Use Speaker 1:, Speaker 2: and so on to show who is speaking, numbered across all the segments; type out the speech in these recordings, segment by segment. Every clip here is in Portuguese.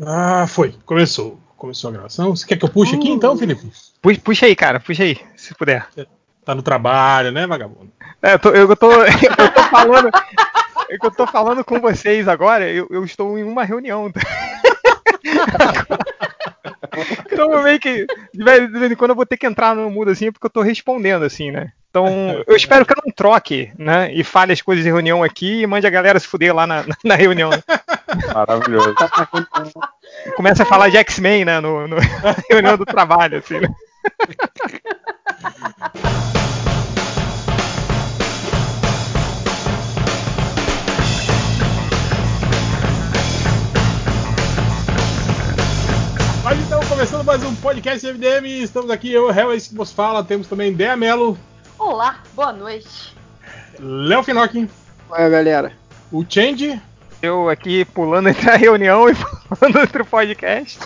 Speaker 1: Ah, foi. Começou. Começou a gravação. Você quer que eu puxe aqui então, Felipe?
Speaker 2: Puxa, puxa aí, cara. Puxa aí, se puder.
Speaker 1: Tá no trabalho, né, vagabundo?
Speaker 2: É, eu tô, eu tô, eu tô falando. É eu tô falando com vocês agora, eu, eu estou em uma reunião. então meio que de vez, de vez, em quando eu vou ter que entrar no mudo assim, porque eu tô respondendo assim, né? Então eu espero que eu não troque, né? E fale as coisas de reunião aqui e mande a galera se fuder lá na, na reunião. Né?
Speaker 3: Maravilhoso.
Speaker 2: Começa a falar de X-Men, né? No, no, na reunião do trabalho, assim, né?
Speaker 1: Mas então, começando mais um podcast MDM, estamos aqui, eu, Hel, é isso que vos fala, temos também Dea Mello.
Speaker 4: Olá, boa noite.
Speaker 1: Léo Finocchi.
Speaker 5: Olha, galera.
Speaker 1: O Change.
Speaker 2: Eu aqui pulando entre a reunião e pulando entre o podcast.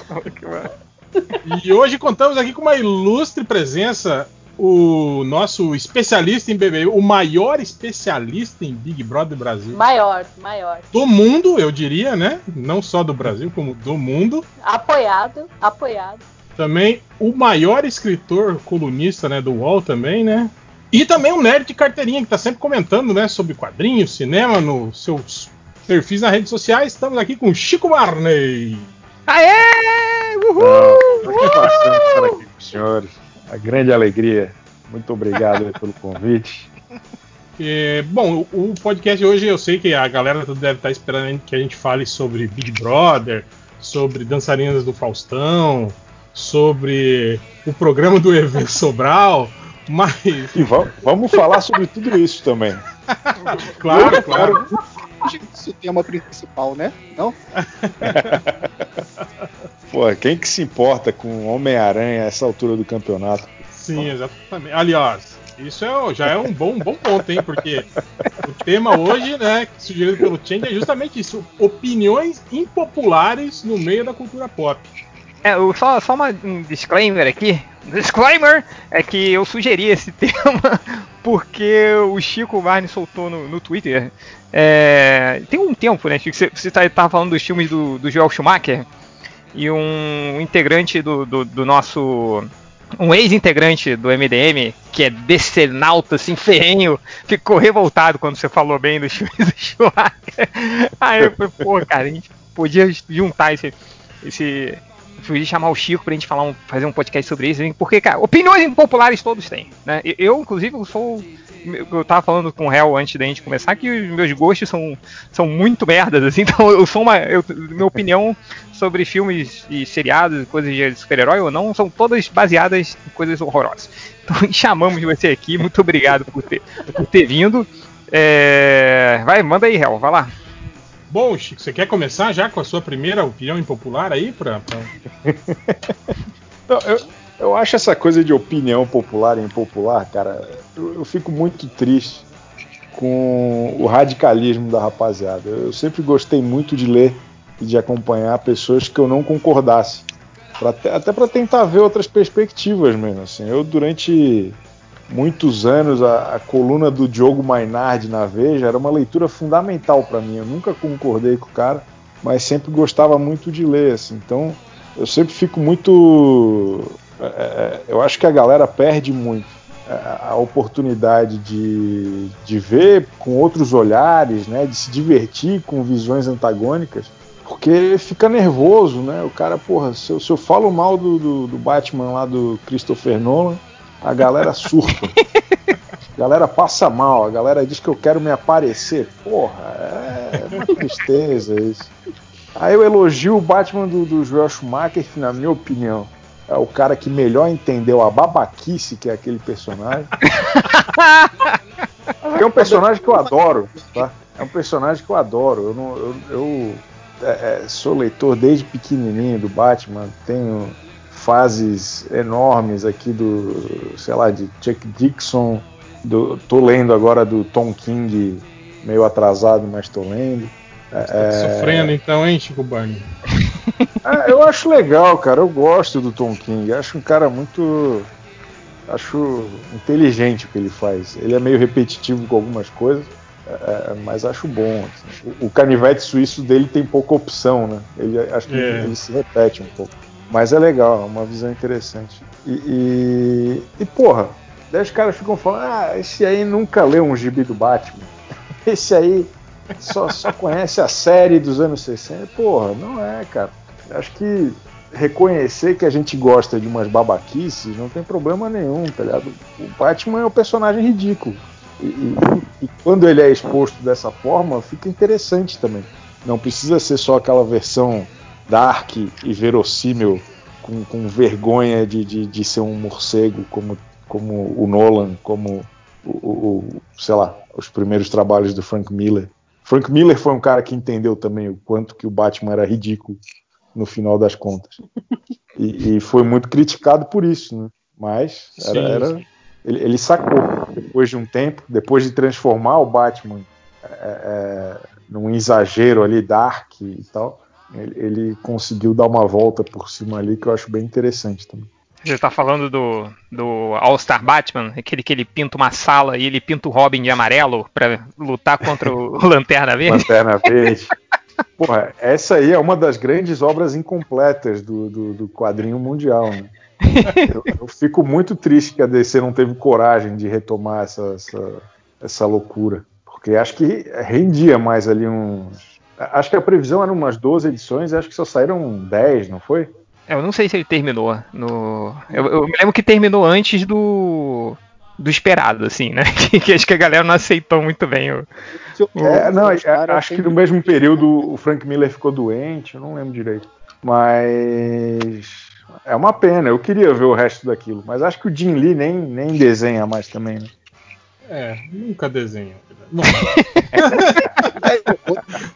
Speaker 1: e hoje contamos aqui com uma ilustre presença, o nosso especialista em BBB, o maior especialista em Big Brother do Brasil.
Speaker 4: Maior, maior.
Speaker 1: Do mundo, eu diria, né? Não só do Brasil, como do mundo.
Speaker 4: Apoiado, apoiado.
Speaker 1: Também o maior escritor colunista, né, do UOL também, né? E também um nerd de carteirinha que tá sempre comentando, né, sobre quadrinhos, cinema, nos seus perfis nas redes sociais. Estamos aqui com Chico Barney.
Speaker 2: Aê! Uhul!
Speaker 3: Não, satisfação estar aqui com os senhores. A grande alegria. Muito obrigado pelo convite.
Speaker 1: É, bom, o podcast hoje eu sei que a galera deve estar esperando que a gente fale sobre Big Brother, sobre dançarinas do Faustão, sobre o programa do EV Sobral, mas.
Speaker 3: E vamos falar sobre tudo isso também.
Speaker 1: claro, claro.
Speaker 5: Esse tema principal, né? Não?
Speaker 3: Pô, quem que se importa com Homem-Aranha a essa altura do campeonato?
Speaker 1: Sim, exatamente. Aliás, isso é, já é um bom, um bom ponto, hein? Porque o tema hoje, né, sugerido pelo Change, é justamente isso: opiniões impopulares no meio da cultura pop.
Speaker 2: É, só, só uma, um disclaimer aqui. Disclaimer é que eu sugeri esse tema porque o Chico Barney soltou no, no Twitter. É, tem um tempo, né, Chico? Você, você tá, tava falando dos filmes do, do Joel Schumacher e um integrante do, do, do nosso um ex-integrante do MDM, que é decenalta, assim, ferrenho, ficou revoltado quando você falou bem dos filmes do Schumacher. Aí eu falei, pô, cara, a gente podia juntar esse. esse podia chamar o Chico pra gente falar um, fazer um podcast sobre isso, porque, cara, opiniões impopulares todos têm, né? Eu, inclusive, eu sou. Eu tava falando com o Hel antes da gente começar que os meus gostos são, são muito merdas, assim, então eu sou uma. Eu, minha opinião sobre filmes e seriados, coisas de super-herói ou não, são todas baseadas em coisas horrorosas. Então chamamos você aqui, muito obrigado por ter, por ter vindo. É... Vai, manda aí, Hel, vai lá.
Speaker 1: Bom, Chico, você quer começar já com a sua primeira opinião impopular aí? Pra.
Speaker 3: Não, eu, eu acho essa coisa de opinião popular e impopular, cara, eu, eu fico muito triste com o radicalismo da rapaziada. Eu sempre gostei muito de ler e de acompanhar pessoas que eu não concordasse. Pra, até para tentar ver outras perspectivas mesmo. Assim. Eu, durante muitos anos, a, a, coluna do Diogo Mainardi na Veja era uma leitura fundamental para mim. Eu nunca concordei com o cara, mas sempre gostava muito de ler. Assim. Então, eu sempre fico muito. É, eu acho que a galera perde muito a oportunidade de, de ver com outros olhares, né, de se divertir com visões antagônicas porque fica nervoso, né? O cara, porra, se eu, se eu falo mal do, do, do, Batman lá do Christopher Nolan, a galera surta. A galera passa mal, a galera diz que eu quero me aparecer. Porra, é uma tristeza isso. Aí eu elogio o Batman do, do Joel Schumacher, que na minha opinião é o cara que melhor entendeu a babaquice que é aquele personagem. é um personagem que eu adoro, tá? É um personagem que eu adoro. Eu, não, eu, eu é, sou leitor desde pequenininho do Batman, tenho fases enormes aqui do, sei lá, de Chuck Dixon, do, tô lendo agora do Tom King, meio atrasado, mas tô lendo.
Speaker 1: Você tá é, sofrendo então, hein, Chico Barney?
Speaker 3: É, eu acho legal, cara, eu gosto do Tom King, acho um cara muito. Acho inteligente o que ele faz. Ele é meio repetitivo com algumas coisas, É, mas acho bom. assim. O, o canivete suíço dele tem pouca opção, né? Ele, acho que
Speaker 1: É.
Speaker 3: ele se repete um pouco. Mas é legal, é uma visão interessante. E, e, e, porra, daí os caras ficam falando: ah, esse aí nunca leu um gibi do Batman. Esse aí só, só conhece a série dos anos 60. Porra, não é, cara. Acho que reconhecer que a gente gosta de umas babaquices não tem problema nenhum, tá ligado? O Batman é um personagem ridículo. E, e- e quando ele é exposto dessa forma, fica interessante também. Não precisa ser só aquela versão dark e verossímil, com, com vergonha de, de, de ser um morcego, como, como o Nolan, como o, o- o- sei lá, os primeiros trabalhos do Frank Miller. Frank Miller foi um cara que entendeu também o quanto que o Batman era ridículo no final das contas. E, e foi muito criticado por isso, né? Mas era, era- ele, ele sacou depois de um tempo, depois de transformar o Batman é, é, num exagero ali dark e tal, ele, ele conseguiu dar uma volta por cima ali que eu acho bem interessante também.
Speaker 2: Você tá falando do, do All-Star Batman, aquele que ele pinta uma sala e ele pinta o Robin de amarelo pra lutar contra o Lanterna Verde?
Speaker 3: Lanterna Verde. Porra, essa aí é uma das grandes obras incompletas do, do, do quadrinho mundial, né? Eu, eu fico muito triste que a DC não teve coragem de retomar essa, essa, essa loucura. Porque acho que rendia mais ali uns. Acho que a previsão era umas 12 edições e acho que só saíram 10, não foi?
Speaker 2: Eu não sei se ele terminou. No... Eu, eu me lembro que terminou antes do. do esperado, assim, né? Que, que acho que a galera não aceitou muito bem. o-
Speaker 3: É, não,
Speaker 5: Os caras
Speaker 3: acho que
Speaker 5: têm-
Speaker 3: no mesmo período o Frank Miller ficou doente, eu não lembro direito. Mas é uma pena, eu queria ver o resto daquilo. Mas acho que o Jim Lee nem, nem desenha mais também, né?
Speaker 1: É, nunca desenho.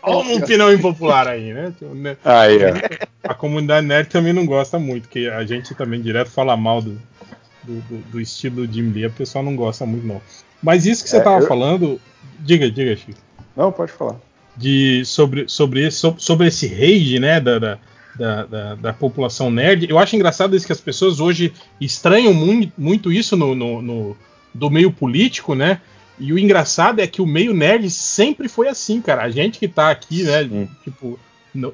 Speaker 1: Olha um opinião impopular aí, né?
Speaker 3: Aí, ó.
Speaker 1: A comunidade nerd também não gosta muito, que a gente também direto fala mal do, do, do- do estilo Jim Lee, a pessoa não gosta muito, não. Mas isso que você
Speaker 3: É,
Speaker 1: tava
Speaker 3: eu-
Speaker 1: falando, diga, diga, Chico,
Speaker 3: Não, pode falar.
Speaker 1: de, sobre, sobre, esse, sobre, sobre esse rage, né, da, da, da, da- da população nerd, eu acho engraçado isso que as pessoas hoje estranham muito, muito isso no, no, no- do meio político, né? E o engraçado é que o meio nerd sempre foi assim, cara. A gente que tá aqui, né,
Speaker 3: Sim.
Speaker 1: tipo, no-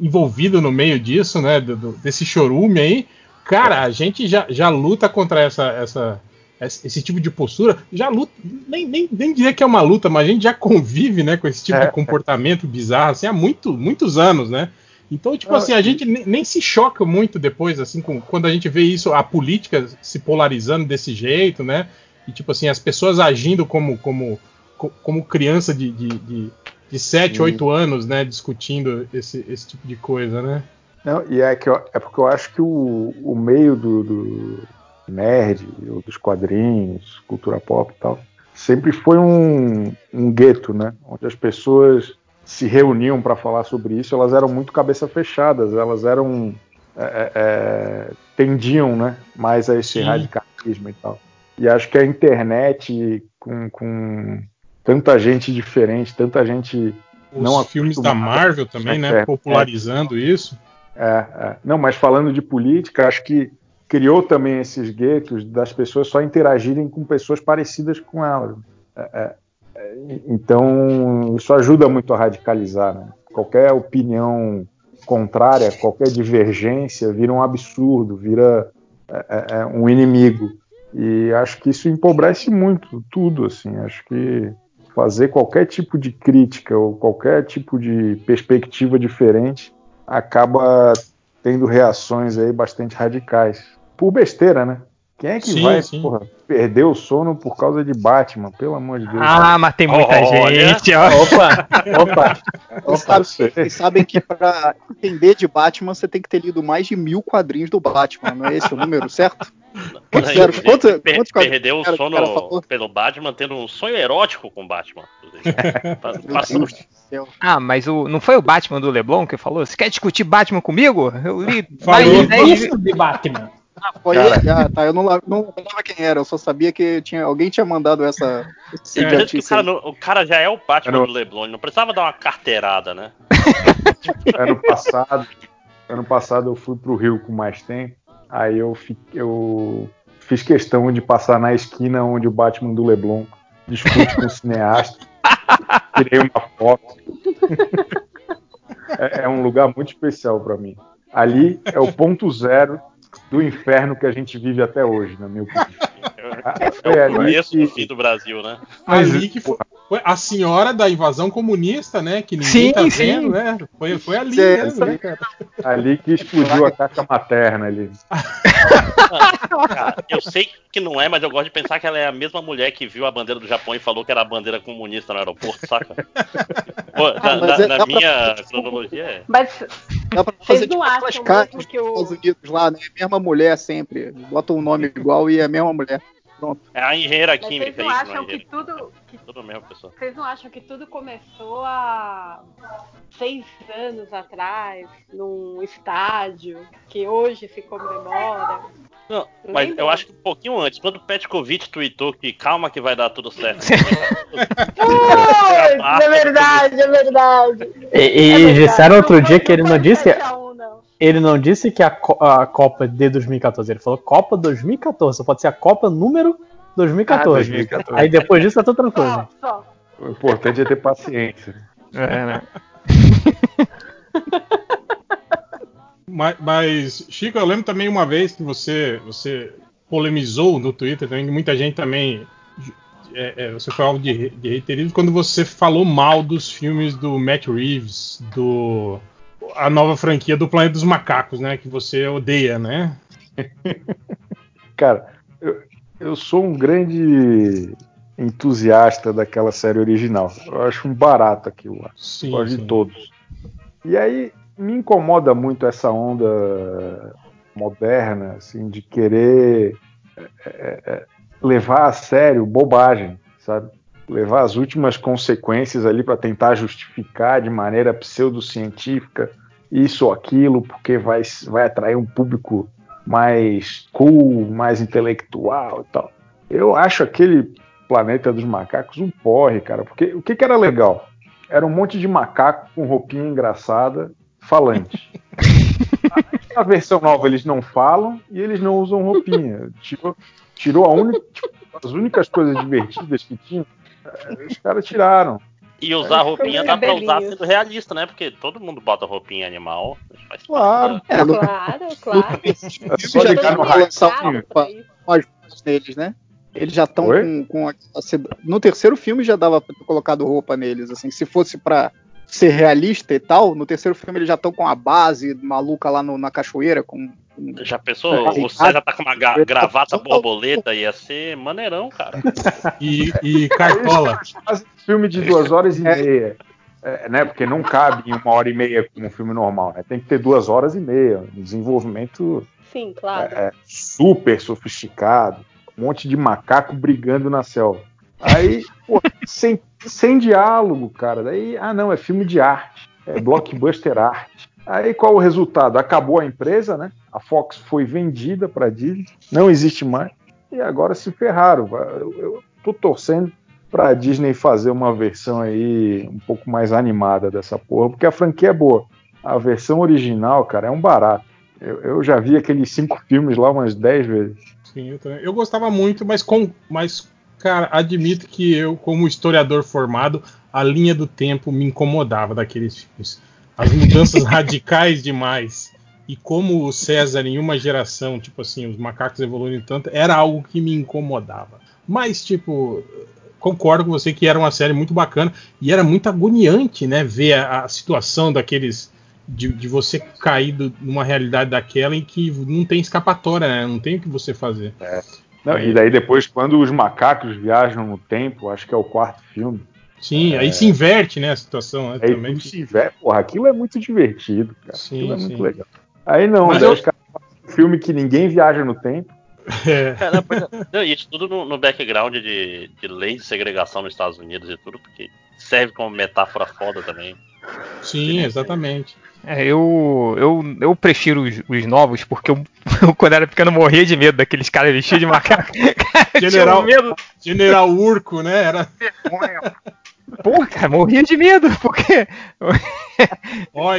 Speaker 1: envolvido no meio disso, né, do- do- desse chorume aí, cara, a gente já, já luta contra essa, essa, esse tipo de postura, já luta, nem, nem, nem diria que é uma luta, mas a gente já convive, né, com esse tipo
Speaker 3: É.
Speaker 1: de comportamento bizarro, assim, há muito, muitos anos, né? Então, tipo
Speaker 3: Não,
Speaker 1: assim, a gente nem, nem se choca muito depois, assim, com, quando a gente vê isso, a política se polarizando desse jeito, né? E, tipo assim, as pessoas agindo como, como, co- como criança de, de, de, de 7,
Speaker 3: Sim.
Speaker 1: 8 anos, né? Discutindo esse, esse tipo de coisa, né?
Speaker 3: Não, e é, que eu- é porque eu acho que o, o meio do, do nerd, dos quadrinhos, cultura pop e tal, sempre foi um, um gueto, né? Onde as pessoas se reuniam para falar sobre isso, elas eram muito cabeça fechadas, elas eram. é, é, é, tendiam né, mais a esse
Speaker 1: Sim.
Speaker 3: radicalismo e tal. E acho que a internet, com, com tanta gente diferente, tanta gente
Speaker 1: Os
Speaker 3: Não
Speaker 1: filmes da Marvel também, né?
Speaker 3: internet.
Speaker 1: Popularizando isso.
Speaker 3: é, é. Não, mas falando de política, acho que criou também esses guetos das pessoas só interagirem com pessoas parecidas com elas. É, é, é, então, isso ajuda muito a radicalizar. Né? Qualquer opinião contrária, qualquer divergência vira um absurdo, vira é, é, é, um inimigo. E acho que isso empobrece muito tudo. Assim. Acho que fazer qualquer tipo de crítica ou qualquer tipo de perspectiva diferente acaba tendo reações aí bastante radicais. Por besteira, né? Quem é que
Speaker 1: Sim,
Speaker 3: vai
Speaker 1: sim.
Speaker 3: porra, perder o sono por causa de Batman? Pelo amor de Deus.
Speaker 2: Ah, mas tem muita
Speaker 6: Olha.
Speaker 2: gente, ó.
Speaker 3: Opa, opa.
Speaker 5: Sabem, vocês sabem que pra entender de Batman você tem que ter lido mais de mil quadrinhos do Batman, não é esse o número, certo? Quantos eram? Quantos-
Speaker 6: per-
Speaker 5: quadrinhos
Speaker 6: perdeu o sono pelo Batman, tendo um sonho erótico com o Batman.
Speaker 5: céu.
Speaker 2: Ah, mas o, não foi o Batman do Leblon que falou? Você quer discutir Batman comigo? Eu li
Speaker 1: Falou.
Speaker 2: mais de 10
Speaker 7: Isso de Batman.
Speaker 5: Foi
Speaker 3: Cara.
Speaker 5: ele? Ah, tá. Eu não, não lembrava quem era, eu só sabia que tinha, alguém tinha mandado essa. esse
Speaker 1: É,
Speaker 6: que o, cara não- o cara já é o Batman do Leblon, ele não precisava dar uma carteirada, né?
Speaker 3: ano passado, ano passado eu fui pro Rio com mais tempo. Aí eu, fi- eu fiz questão de passar na esquina onde o Batman do Leblon discute com o cineasta. tirei uma foto. É, é um lugar muito especial para mim. Ali é o ponto zero do inferno que a gente vive até hoje, na minha opinião.
Speaker 6: É
Speaker 3: ali
Speaker 6: o começo
Speaker 3: que-
Speaker 6: do fim do Brasil, né?
Speaker 1: Ali que foi, foi a senhora da invasão comunista, né? Que ninguém
Speaker 2: Sim,
Speaker 1: tá
Speaker 2: sim.
Speaker 1: vendo, né? Foi, foi ali
Speaker 5: Sim,
Speaker 1: mesmo, né, cara?
Speaker 3: Ali que explodiu a caixa materna ali.
Speaker 6: Cara, eu sei que não é, mas eu gosto de pensar que ela é a mesma mulher que viu a bandeira do Japão e falou que era a bandeira comunista no aeroporto, saca? Pô, na,
Speaker 5: Ah, mas
Speaker 6: na-
Speaker 5: é-
Speaker 6: na
Speaker 5: dá pra-
Speaker 6: minha cronologia é.
Speaker 4: Mas
Speaker 5: Dá pra fazer
Speaker 4: não
Speaker 5: tipo nos
Speaker 4: que o-
Speaker 5: Estados Unidos lá, né? Mesma mulher sempre. Bota um nome igual e é a mesma mulher.
Speaker 6: É a engenheira
Speaker 4: mas
Speaker 6: química,
Speaker 4: vocês não
Speaker 6: isso,
Speaker 4: acham
Speaker 6: não é
Speaker 4: que tudo. que
Speaker 6: Tudo a mesma pessoa.
Speaker 4: Vocês não acham que tudo começou há seis anos atrás, num estádio, que hoje se comemora?
Speaker 6: Não, mas
Speaker 4: Lembra?
Speaker 6: eu acho que um pouquinho antes, quando o Petkovic tweetou que calma que vai dar tudo certo.
Speaker 4: é verdade, é verdade.
Speaker 7: E, e
Speaker 4: É verdade.
Speaker 7: disseram outro
Speaker 4: Não
Speaker 7: dia que ele não disse.
Speaker 4: 7 a 1, não.
Speaker 7: Ele não disse que a, Co- a Copa de 2014. Ele falou Copa 2014. Só pode ser a Copa número 2014.
Speaker 3: Ah, 2014.
Speaker 7: Aí depois disso é outra coisa.
Speaker 4: Só, só.
Speaker 3: O importante é ter paciência.
Speaker 2: É, né?
Speaker 1: Mas, mas, Chico, eu lembro também uma vez que você, você polemizou no Twitter também, que muita gente também. é, é, você foi alvo de, de reiterismo quando você falou mal dos filmes do Matt Reeves, do. A nova franquia do Planeta dos Macacos, né? Que você odeia, né?
Speaker 3: Cara, eu, eu sou um grande entusiasta daquela série original. Eu acho um barato aquilo lá.
Speaker 1: Sim.
Speaker 3: Gosto de todos. E aí me incomoda muito essa onda moderna, assim, de querer é, é, levar a sério bobagem, sabe? Levar as últimas consequências ali para tentar justificar de maneira pseudocientífica isso ou aquilo, porque vai, vai atrair um público mais cool, mais intelectual e tal. Eu acho aquele Planeta dos Macacos um porre, cara, porque o que, que era legal? Era um monte de macaco com roupinha engraçada, falante. Na versão nova eles não falam e eles não usam roupinha. Tirou, tirou a única, tipo, as únicas coisas divertidas que tinham, eh, os caras tiraram.
Speaker 6: E usar roupinha dá pra usar sendo realista, né? Porque todo mundo bota roupinha animal. Faz
Speaker 3: Claro.
Speaker 5: É, no
Speaker 4: Claro, claro.
Speaker 3: É só
Speaker 5: já
Speaker 3: ligar no
Speaker 5: lançar umas neles, né? Eles já estão com, com a- a no terceiro filme já dava pra ter colocado roupa neles, assim, se fosse pra ser realista e tal, no terceiro filme eles já estão com a base maluca lá no- na cachoeira com-
Speaker 6: Já pensou?
Speaker 5: É.
Speaker 6: O César tá com uma ga- gravata borboleta, ia ser maneirão, cara.
Speaker 1: E, e Cartola.
Speaker 3: Filme de duas horas e meia. É, né? Porque não cabe em uma hora e meia como um filme normal, né? Tem que ter duas horas e meia. Um desenvolvimento
Speaker 4: Sim, claro.
Speaker 3: é, super sofisticado. Um monte de macaco brigando na selva. Aí, pô, sem, sem diálogo, cara. Daí, ah, não, é filme de arte. É blockbuster arte. Aí qual o resultado? Acabou a empresa, né? A Fox foi vendida para Disney, não existe mais. E agora se ferraram. Eu, tô torcendo pra Disney fazer uma versão aí um pouco mais animada dessa porra, porque a franquia é boa. A versão original, cara, é um barato. Eu, eu já vi aqueles cinco filmes lá umas dez vezes.
Speaker 1: Sim, eu, também. eu gostava muito, mas com. Mas, cara, admito que eu, como historiador formado, a linha do tempo me incomodava daqueles filmes. As mudanças radicais demais. E como o César, em uma geração, tipo assim, os macacos evoluíram tanto, era algo que me incomodava. Mas, tipo, concordo com você que era uma série muito bacana e era muito agoniante, né? Ver a, a situação daqueles. De, de você cair do- numa realidade daquela em que não tem escapatória, né? Não tem o que você fazer.
Speaker 3: Não, e daí depois, quando os macacos viajam no tempo, acho que é o quarto filme,
Speaker 1: Sim, aí se inverte, né, a situação, né,
Speaker 3: aí
Speaker 1: também.
Speaker 3: se vê, porra, aquilo é muito divertido, cara.
Speaker 1: Sim,
Speaker 3: aquilo é
Speaker 1: sim.
Speaker 3: muito legal. Aí não,
Speaker 1: Mas
Speaker 3: daí
Speaker 1: eu-
Speaker 3: os caras fazem um filme que ninguém viaja no tempo.
Speaker 1: É,
Speaker 6: É, não, pois é. Não, Isso tudo no, no background de, de lei de segregação nos Estados Unidos e tudo, porque serve como metáfora foda também.
Speaker 1: sim, exatamente.
Speaker 2: É, eu, eu, eu prefiro os, os novos, porque eu, eu, quando era pequeno, morria de medo daqueles caras vestidos de macaco.
Speaker 1: General-
Speaker 2: um medo.
Speaker 1: General Urco, né? Era,
Speaker 2: Pô, cara, morria de medo, porque.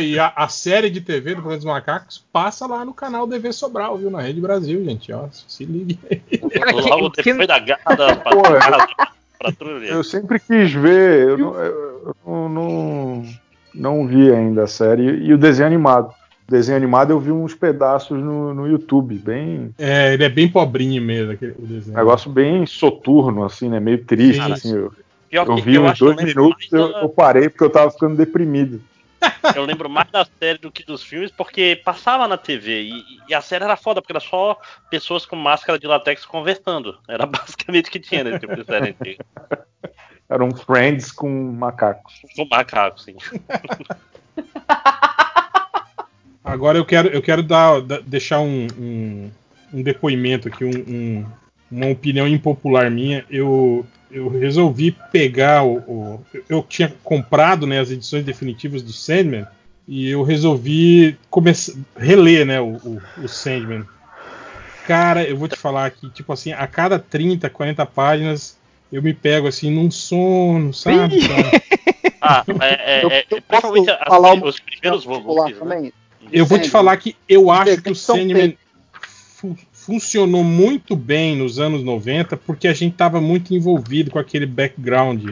Speaker 1: e a, a série de TV do Planeta dos Macacos passa lá no canal DV Sobral, viu? Na Rede Brasil, gente, ó. Se ligue aí.
Speaker 2: Cara, que-
Speaker 6: Logo
Speaker 2: que-
Speaker 6: depois da garra da
Speaker 3: Porra. Eu sempre quis ver, eu não, eu não, não, não vi ainda a série. E o desenho animado. O desenho animado eu vi uns pedaços no, no YouTube, bem.
Speaker 1: É, ele é bem pobrinho mesmo, aquele, o desenho.
Speaker 3: Negócio bem soturno, assim, né? Meio triste,
Speaker 1: Sim.
Speaker 3: assim. Eu,
Speaker 6: Pior
Speaker 3: eu
Speaker 6: que
Speaker 3: vi uns
Speaker 6: eu
Speaker 3: dois
Speaker 6: lembro
Speaker 3: minutos, eu,
Speaker 6: da-
Speaker 3: eu parei porque eu tava ficando deprimido.
Speaker 6: Eu lembro mais da série do que dos filmes, porque passava na TV e, e a série era foda, porque era só pessoas com máscara de latex conversando. Era basicamente o que tinha nesse tipo de série antiga.
Speaker 3: Eram friends com macacos.
Speaker 6: Com macaco, sim.
Speaker 1: Agora eu quero, eu quero dar, da- deixar um, um, um depoimento aqui, um, um- uma opinião impopular minha. Eu, eu resolvi pegar o, o- Eu tinha comprado né, as edições definitivas do Sandman e eu resolvi começar, reler né, o, o, o Sandman. Cara, eu vou te falar que, tipo assim, a cada 30, 40 páginas eu me pego assim num sono, sabe? cara?
Speaker 6: Ah, é, é,
Speaker 5: Eu-
Speaker 6: é,
Speaker 5: eu posso
Speaker 6: as-
Speaker 5: falar uma
Speaker 6: os primeiros volumes. Né?
Speaker 5: também.
Speaker 1: Eu vou te falar que eu acho que o Sandman funcionou muito bem nos anos 90 porque a gente estava muito envolvido com aquele background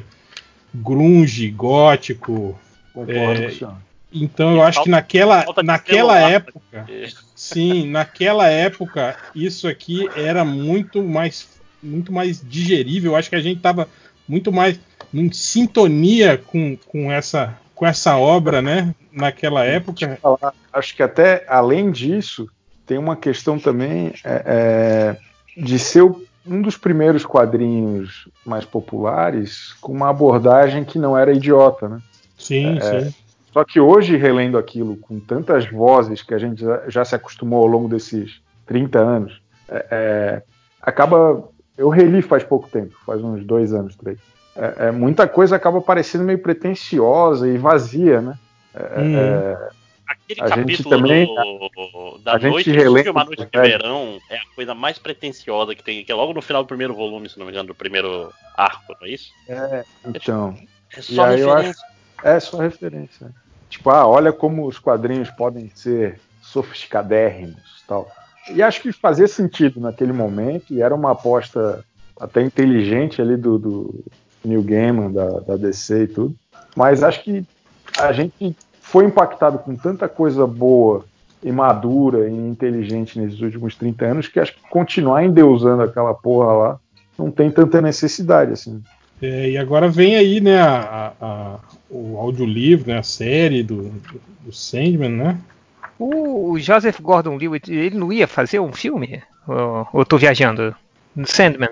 Speaker 1: grunge, gótico.
Speaker 3: Concordo
Speaker 1: É,
Speaker 3: senhor.
Speaker 1: Então eu acho que naquela, naquela
Speaker 6: celular.
Speaker 1: época, sim, naquela época isso aqui era muito mais muito mais digerível. Eu acho que a gente estava muito mais em sintonia com, com essa com essa obra, né? Naquela época.
Speaker 3: falar, acho que até além disso, tem uma questão também é, é, de ser um dos primeiros quadrinhos mais populares com uma abordagem que não era idiota, né?
Speaker 1: Sim,
Speaker 3: É,
Speaker 1: sim.
Speaker 3: Só que hoje, relendo aquilo com tantas vozes que a gente já, se acostumou ao longo desses 30 anos, é, é, acaba. Eu reli faz pouco tempo, faz uns dois anos, três. É, muita coisa acaba parecendo meio pretensiosa e vazia, né? É,
Speaker 1: Hum.
Speaker 3: É,
Speaker 6: Aquele
Speaker 3: A gente
Speaker 6: capítulo
Speaker 3: também-
Speaker 6: do- da
Speaker 3: a gente
Speaker 6: noite,
Speaker 3: relembra
Speaker 6: uma noite de verão é a coisa mais pretensiosa que tem, que é logo no final do primeiro volume, se não me engano, do primeiro arco, não é isso?
Speaker 3: então,
Speaker 6: É só
Speaker 3: aí eu
Speaker 6: referência.
Speaker 3: é só referência. Tipo, ah, olha como os quadrinhos podem ser sofisticadérrimos tal. E acho que fazia sentido naquele momento, e era uma aposta até inteligente ali do, do Neil Gaiman, da, da DC e tudo. Mas acho que a gente foi impactado com tanta coisa boa e madura e inteligente nesses últimos 30 anos que acho que continuar endeusando aquela porra lá não tem tanta necessidade, assim.
Speaker 1: É, e agora vem aí, né, a, a- a- o audiolivro, né, a série do, do, Sandman, né?
Speaker 2: O Joseph Gordon-Levitt, ele não ia fazer um filme? Ou, ou eu tô viajando? No Sandman.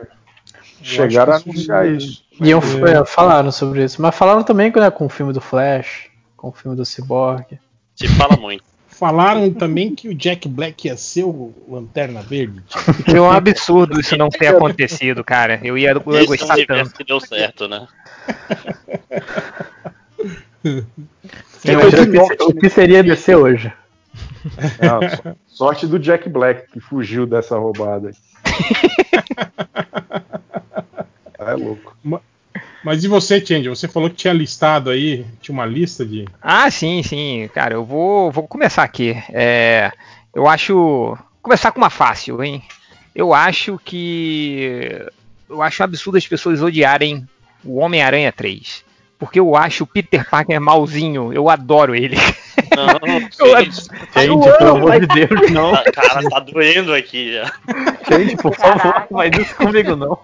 Speaker 3: Chegaram a anunciar isso.
Speaker 7: E eu,
Speaker 1: É.
Speaker 7: é, falaram sobre isso. Mas falaram também né, com o filme do Flash, com o filme do Cyborg.
Speaker 6: Se fala muito.
Speaker 1: Falaram também que o Jack Black ia ser o Lanterna Verde. tipo.
Speaker 2: É um absurdo isso não ter acontecido, cara. Eu ia, eu ia gostar tanto.
Speaker 6: que deu certo, né?
Speaker 7: O que, seria descer hoje?
Speaker 3: Não, sorte do Jack Black que fugiu dessa roubada. é louco.
Speaker 1: Mas e você, Change? Você falou que tinha listado aí, tinha uma lista de.
Speaker 2: Ah, sim, sim, cara, eu vou, vou começar aqui. É, eu acho. Começar com uma fácil, hein? Eu acho que. Eu acho absurdo as pessoas odiarem o Homem-Aranha 3. Porque eu acho o Peter Parker malzinho, eu adoro ele.
Speaker 6: Não, gente,
Speaker 7: Gente, pelo amor de Deus, não.
Speaker 6: cara, tá doendo aqui já.
Speaker 7: Gente, por favor, não faz isso comigo, não.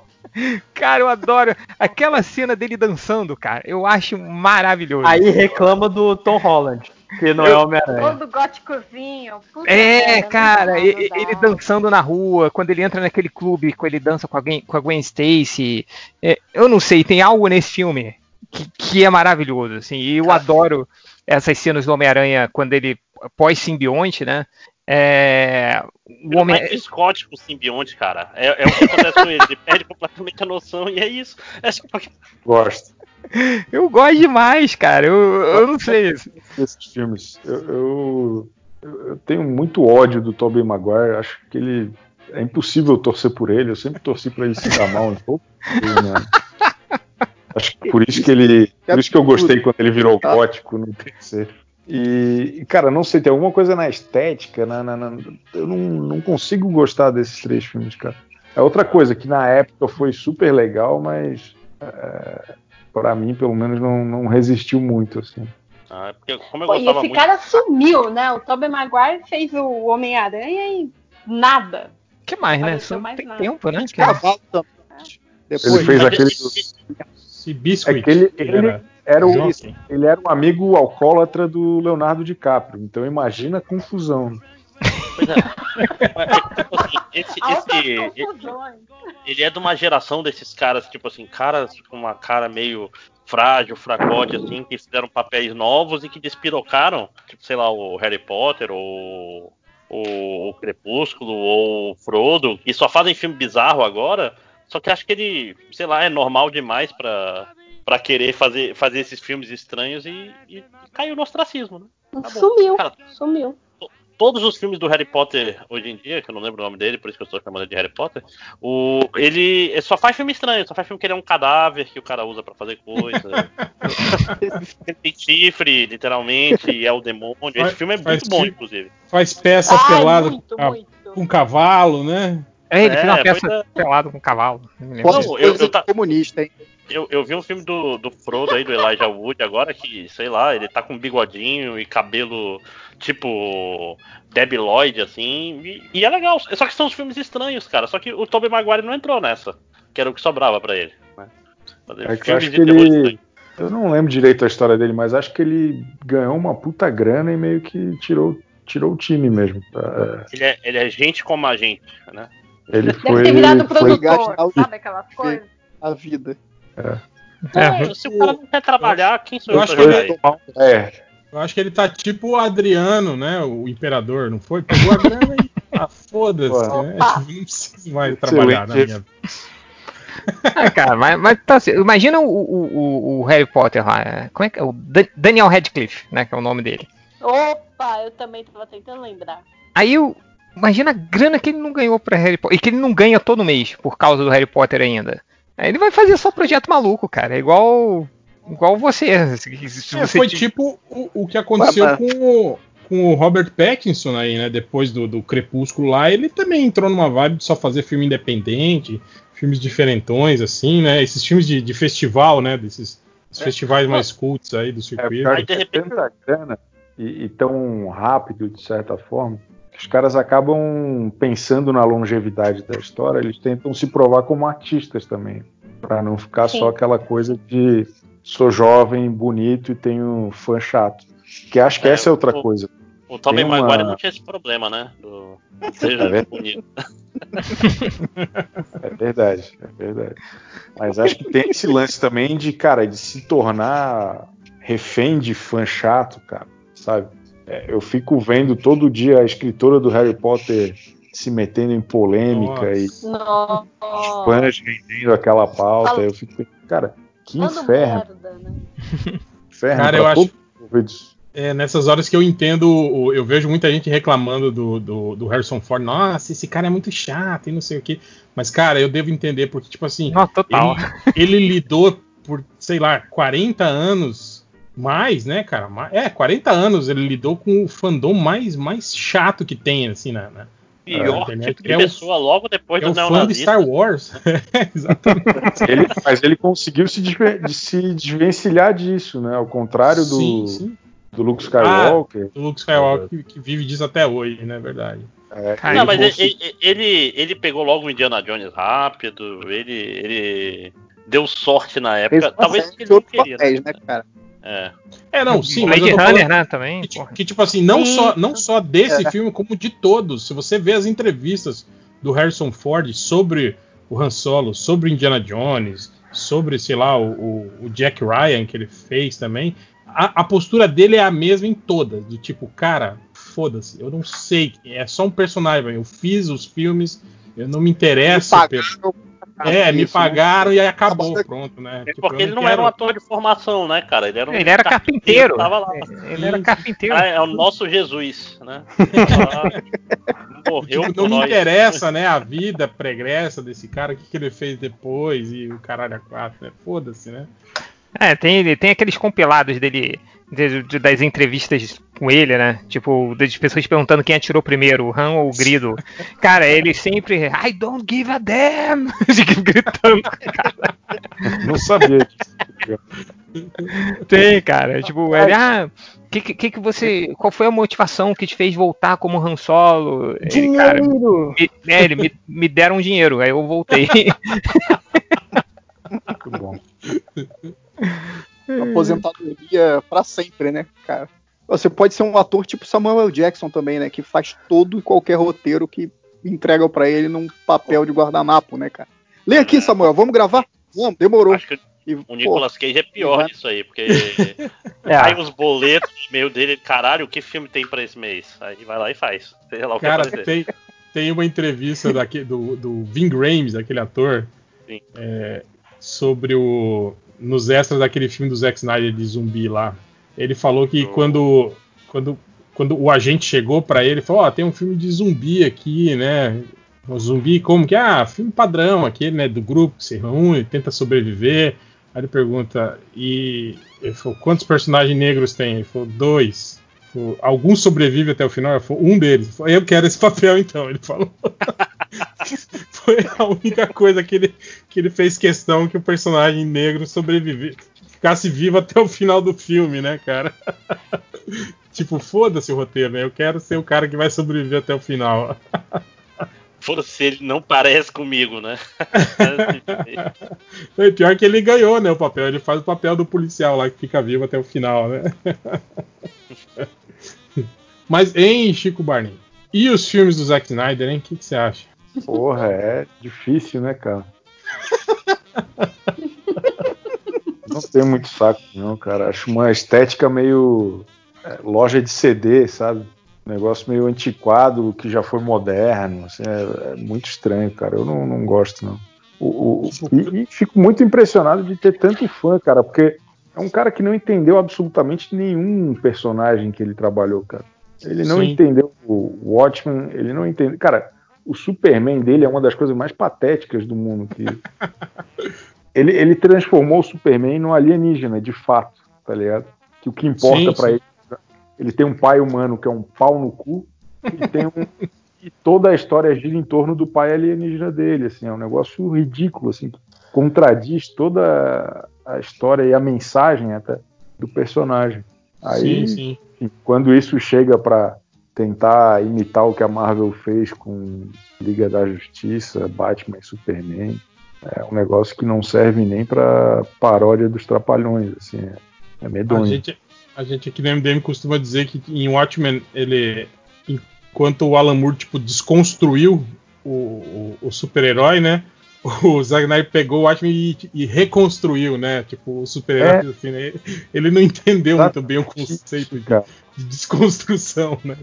Speaker 2: Cara, eu adoro aquela cena dele dançando, cara. Eu acho maravilhoso.
Speaker 7: Aí reclama do Tom Holland, que não é Homem-Aranha.
Speaker 4: Todo góticozinho. Puta
Speaker 2: É,
Speaker 4: merda,
Speaker 2: cara, e-
Speaker 4: dá.
Speaker 2: ele dançando na rua, quando ele entra naquele clube, quando ele dança com a Gwen, com a Gwen Stacy. É, eu não sei, tem algo nesse filme que, que é maravilhoso, assim, e eu adoro essas cenas do Homem-Aranha quando ele pós-simbionte, né? É, o homem,
Speaker 6: mais psicótico o simbionte, cara. É, é o que acontece com ele. Ele perde completamente a noção e é isso. É só porque
Speaker 3: Gosto
Speaker 2: eu gosto demais, cara. Eu, eu não sei.
Speaker 3: desses filmes. Eu, eu, eu tenho muito ódio do Tobey Maguire. Acho que ele. É impossível torcer por ele. Eu sempre torci pra ele se dar mal um pouco. Né? Acho que por isso que ele. Por isso que eu gostei quando ele virou gótico no terceiro. E, e, cara, não sei, tem alguma coisa na estética, na, na- na- eu não, não consigo gostar desses três filmes, cara. É outra coisa que na época foi super legal, mas é, para mim, pelo menos, não, não resistiu muito, assim.
Speaker 6: Ah, é porque como eu
Speaker 4: Pô, e
Speaker 6: gostava
Speaker 4: esse
Speaker 6: muito.
Speaker 4: cara sumiu, né? O Tobey Maguire fez o Homem-Aranha e nada.
Speaker 2: O que mais, né? Só
Speaker 4: mais
Speaker 2: tem
Speaker 4: nada.
Speaker 2: tempo, né? Que-
Speaker 5: Cavalo também. Depois,
Speaker 3: Ele fez aquele.
Speaker 6: esse-
Speaker 1: Se Biscuit.
Speaker 3: É que ele-
Speaker 1: que
Speaker 3: ele-
Speaker 1: era
Speaker 3: o, ele era um amigo alcoólatra do Leonardo DiCaprio, então imagina a confusão.
Speaker 6: Pois é. Mas tipo assim, esse, esse- ele é de uma geração desses caras, tipo assim, caras com uma cara meio frágil, fracote, assim, que fizeram papéis novos e que despirocaram, tipo, sei lá, o Harry Potter ou o, o Crepúsculo ou o Frodo, e só fazem filme bizarro agora, só que acho que ele, sei lá, é normal demais pra, pra querer fazer, fazer esses filmes estranhos e, e caiu no ostracismo, né? Tá.
Speaker 4: Sumiu,
Speaker 6: Cara,
Speaker 4: sumiu.
Speaker 6: todos os filmes do Harry Potter hoje em dia, que eu não lembro o nome dele, por isso que eu estou chamando ele de Harry Potter, o, ele, só faz filme estranho, só faz filme que ele é um cadáver que o cara usa pra fazer coisa. ele tem chifre, literalmente, e é o demônio.
Speaker 1: Faz-
Speaker 6: Esse filme é muito bom, inclusive.
Speaker 1: Faz peça
Speaker 4: Ai,
Speaker 1: pelada
Speaker 4: muito,
Speaker 1: com,
Speaker 4: muito.
Speaker 1: com cavalo, né?
Speaker 2: É, ele fez uma
Speaker 6: É,
Speaker 2: peça
Speaker 6: pois é.
Speaker 2: pelado com cavalo. não
Speaker 6: Não, eu- eu tá-
Speaker 5: comunista, hein?
Speaker 6: Eu, eu vi um filme do, do Frodo aí, do Elijah Wood, agora que, sei lá, ele tá com bigodinho e cabelo tipo Debbie Lloyd, assim, e, e é legal. Só que são os filmes estranhos, cara. Só que o Tobey Maguire não entrou nessa, que era o que sobrava pra ele. Né?
Speaker 3: É que eu acho que ele. Eu não lembro direito a história dele, mas acho que ele ganhou uma puta grana e meio que tirou, tirou o time mesmo. É,
Speaker 6: Ele é, ele é gente como a gente, né?
Speaker 3: Ele
Speaker 4: Deve
Speaker 3: foi.
Speaker 4: ter virado
Speaker 3: foi-
Speaker 4: produtor,
Speaker 5: o-
Speaker 4: sabe aquelas coisas?
Speaker 5: A vida.
Speaker 2: É,
Speaker 6: se o cara não quer trabalhar, quem sou
Speaker 1: eu
Speaker 6: eu,
Speaker 1: acho
Speaker 6: pra jogar
Speaker 1: ele-?
Speaker 3: É,
Speaker 1: Eu acho que ele tá tipo o Adriano, né? O imperador, não foi? Pegou a grana e. Ah, foda-se, né?
Speaker 4: Opa.
Speaker 1: Não preciso mais trabalhar na minha
Speaker 2: Ah, cara, mas, mas tá, assim, imagina o, o- o- Harry Potter lá. é, Como é que é? O Dan- Daniel Radcliffe, né? Que é o nome dele.
Speaker 4: Opa, eu também tava tentando lembrar.
Speaker 2: Aí o. Imagina a grana que ele não ganhou pra Harry Potter. E que ele não ganha todo mês por causa do Harry Potter ainda. Aí ele vai fazer só projeto maluco, cara. É igual. Igual você. Se,
Speaker 1: É,
Speaker 2: você
Speaker 1: foi
Speaker 2: ti-
Speaker 1: tipo o, o que aconteceu com, o, com o Robert Pattinson aí, né? Depois do, do Crepúsculo lá, ele também entrou numa vibe de só fazer filme independente, filmes diferentões, assim, né? Esses filmes de, de festival, né? Desses esses festivais mais cultos aí do
Speaker 3: é
Speaker 1: circuito.
Speaker 6: Aí, de
Speaker 3: é
Speaker 6: repente-
Speaker 3: tanta grana e, e tão rápido, de certa forma, os caras acabam pensando na longevidade da história, eles tentam se provar como artistas também. Pra não ficar
Speaker 4: Sim.
Speaker 3: só aquela coisa de sou jovem, bonito e tenho fã chato. Que acho que
Speaker 6: É,
Speaker 3: essa é outra
Speaker 6: o-
Speaker 3: coisa.
Speaker 6: O Tobey
Speaker 3: uma-
Speaker 6: Maguire não tinha esse problema, né? Do... Seja
Speaker 3: É
Speaker 6: bonito.
Speaker 3: É verdade, é verdade. Mas acho que tem esse lance também de, cara, de se tornar refém de fã chato, cara, sabe? É, eu fico vendo todo dia a escritora do Harry Potter se metendo em polêmica e
Speaker 4: Nossa.
Speaker 3: os fãs rendendo aquela pauta.
Speaker 4: Fala-
Speaker 3: Eu fico pensando, cara, que
Speaker 4: Manda
Speaker 3: inferno,
Speaker 4: merda, né?
Speaker 3: inferno
Speaker 1: Cara, eu acho-
Speaker 3: todos os envolvidos.
Speaker 1: É nessas horas que eu entendo, eu vejo muita gente reclamando do, do, do Harrison Ford. Nossa, esse cara é muito chato e não sei o quê. Mas, cara, eu devo entender, porque, tipo assim,
Speaker 2: Não, total.
Speaker 1: ele, ele lidou por, sei lá, 40 anos mais, né, cara? Ma- É, 40 anos ele lidou com o fandom mais, mais chato que tem, assim, na, na-
Speaker 6: Pior
Speaker 1: internet.
Speaker 6: tipo de
Speaker 1: É o-
Speaker 6: pessoa logo depois
Speaker 1: é
Speaker 6: do
Speaker 1: o fã de. Star Wars. É, Exatamente.
Speaker 3: Ele- mas ele conseguiu se, de se desvencilhar disso, né? Ao contrário do,
Speaker 1: Sim, sim.
Speaker 3: do Luke Skywalker.
Speaker 1: O Luke Skywalker que, que vive disso até hoje, né? Verdade.
Speaker 3: é,
Speaker 2: Cara,
Speaker 6: Não,
Speaker 3: ele
Speaker 6: mas ele, ele, ele, ele pegou logo o Indiana Jones rápido, ele, ele deu sorte na época. Talvez que ele não queria.
Speaker 5: papéis,
Speaker 6: Né?
Speaker 5: né, cara?
Speaker 6: É.
Speaker 1: É, não, sim,
Speaker 2: Blade
Speaker 1: falando
Speaker 2: Runner, né, também.
Speaker 1: que, que, tipo assim, não
Speaker 4: Sim.
Speaker 1: só, não só desse filme, como de todos. Se você vê as entrevistas do Harrison Ford sobre o Han Solo, sobre Indiana Jones, sobre, sei lá, o, o- o Jack Ryan que ele fez também, a, a postura dele é a mesma em todas. Do tipo, cara, foda-se, eu não sei, é só um personagem, eu fiz os filmes, eu não me interesso.
Speaker 5: Me
Speaker 1: pelo-
Speaker 5: pagaram
Speaker 1: É, me
Speaker 5: isso, né?
Speaker 1: pagaram e aí acabou, pronto, né?
Speaker 6: É
Speaker 1: Tipo,
Speaker 6: porque ele não
Speaker 1: quero-
Speaker 6: era um ator de formação, né, cara? Ele era um
Speaker 2: Ele era carpinteiro.
Speaker 6: Tava lá.
Speaker 2: Ele era carpinteiro.
Speaker 6: Ah, é o nosso Jesus, né? Morreu
Speaker 1: Tipo, não me
Speaker 6: nós.
Speaker 1: interessa, né, a vida pregressa desse cara, o que, que ele fez depois e o caralho a quatro, né? Foda-se, né?
Speaker 2: É, tem, tem aqueles compilados dele, de- de- das entrevistas com ele, né? Tipo, das pessoas perguntando quem atirou primeiro, o Han ou o Grido. Cara, ele sempre. I don't give a damn! Gritando, cara.
Speaker 3: Não sabia disso.
Speaker 2: Tem, cara. Tipo, ele, ah, que, que, que você. Qual foi a motivação que te fez voltar como Han Solo? Ele, cara,
Speaker 5: Dinheiro!
Speaker 2: me, é, ele me, me deram dinheiro, aí eu voltei.
Speaker 3: Muito bom.
Speaker 5: Aposentadoria pra sempre, né, cara? Você pode ser um ator tipo Samuel. Jackson também, né? Que faz todo e qualquer roteiro que entregam pra ele num papel de guardanapo, né, cara? Lê aqui, Samuel, vamos gravar? Vamos, demorou.
Speaker 6: Acho que
Speaker 5: E,
Speaker 6: o
Speaker 5: pô,
Speaker 6: Nicolas Cage é pior
Speaker 5: Exato.
Speaker 6: nisso aí, porque
Speaker 7: É,
Speaker 6: cai os boletos no e-mail dele, caralho, que filme tem pra esse mês? Aí vai lá e faz. Seja lá o que
Speaker 1: Cara,
Speaker 6: fazer.
Speaker 1: tem, tem uma entrevista daqui, do, do Vin Rames, aquele ator,
Speaker 6: Sim.
Speaker 1: é, sobre o. Nos extras daquele filme do Zack Snyder de zumbi lá. Ele falou que
Speaker 6: Do-
Speaker 1: quando, quando, quando o agente chegou pra ele, falou: Ó, tem um filme de zumbi aqui, né? Zumbi, como que? é? Ah, filme padrão, aquele, né? Do grupo que se reúne, tenta sobreviver. Aí ele pergunta: E ele falou, quantos personagens negros tem? Ele falou: dois. Ele falou, Algum sobrevive até o final? Ele falou, um deles. Ele falou, eu quero esse papel então. Ele falou. Foi a única coisa que ele, que ele fez questão que o personagem negro sobrevivesse. Ficasse vivo até o final do filme, né, cara? tipo, foda-se o roteiro, né? Eu quero ser o cara que vai sobreviver até o final.
Speaker 6: Foda-se se ele não parece comigo, né?
Speaker 1: E pior que ele ganhou, né, o papel. Ele faz o papel do policial lá que fica vivo até o final, né? Mas, hein, Chico Barney? E os filmes do Zack Snyder, hein? O que, que você acha?
Speaker 3: Porra, é difícil, né, cara? Não tenho muito saco, não, cara. Acho uma estética meio é, loja de CD, sabe? Um negócio meio antiquado que já foi moderno. assim, é, é muito estranho, cara. Eu não, não gosto, não. O- o- e, e fico muito impressionado de ter tanto fã, cara, porque é um cara que não entendeu absolutamente nenhum personagem que ele trabalhou, cara. Ele não
Speaker 1: Sim.
Speaker 3: entendeu o Watchmen, ele não entendeu. Cara, o Superman dele é uma das coisas mais patéticas do mundo. Que... ele, ele transformou o Superman num alienígena, de fato, tá ligado? Que o que importa
Speaker 1: sim.
Speaker 3: ele. Ele tem um pai humano que é um pau no cu, e tem um. e toda a história gira em torno do pai alienígena dele, assim, é um negócio ridículo, assim, que contradiz toda a história e a mensagem até do personagem. Aí,
Speaker 1: sim, sim.
Speaker 3: enfim, quando isso chega pra tentar imitar o que a Marvel fez com Liga da Justiça, Batman e Superman, é um negócio que não serve nem pra paródia dos Trapalhões, assim, é, é
Speaker 1: A
Speaker 3: medonho.
Speaker 1: gente, a gente aqui no MDM costuma dizer que em Watchmen, ele. Enquanto o Alan Moore, tipo, desconstruiu o, o, o super-herói, né? O Zack Snyder pegou o Watchmen e, e reconstruiu, né? Tipo, o super-herói. assim, né? Ele não entendeu muito bem o conceito de, de desconstrução, né?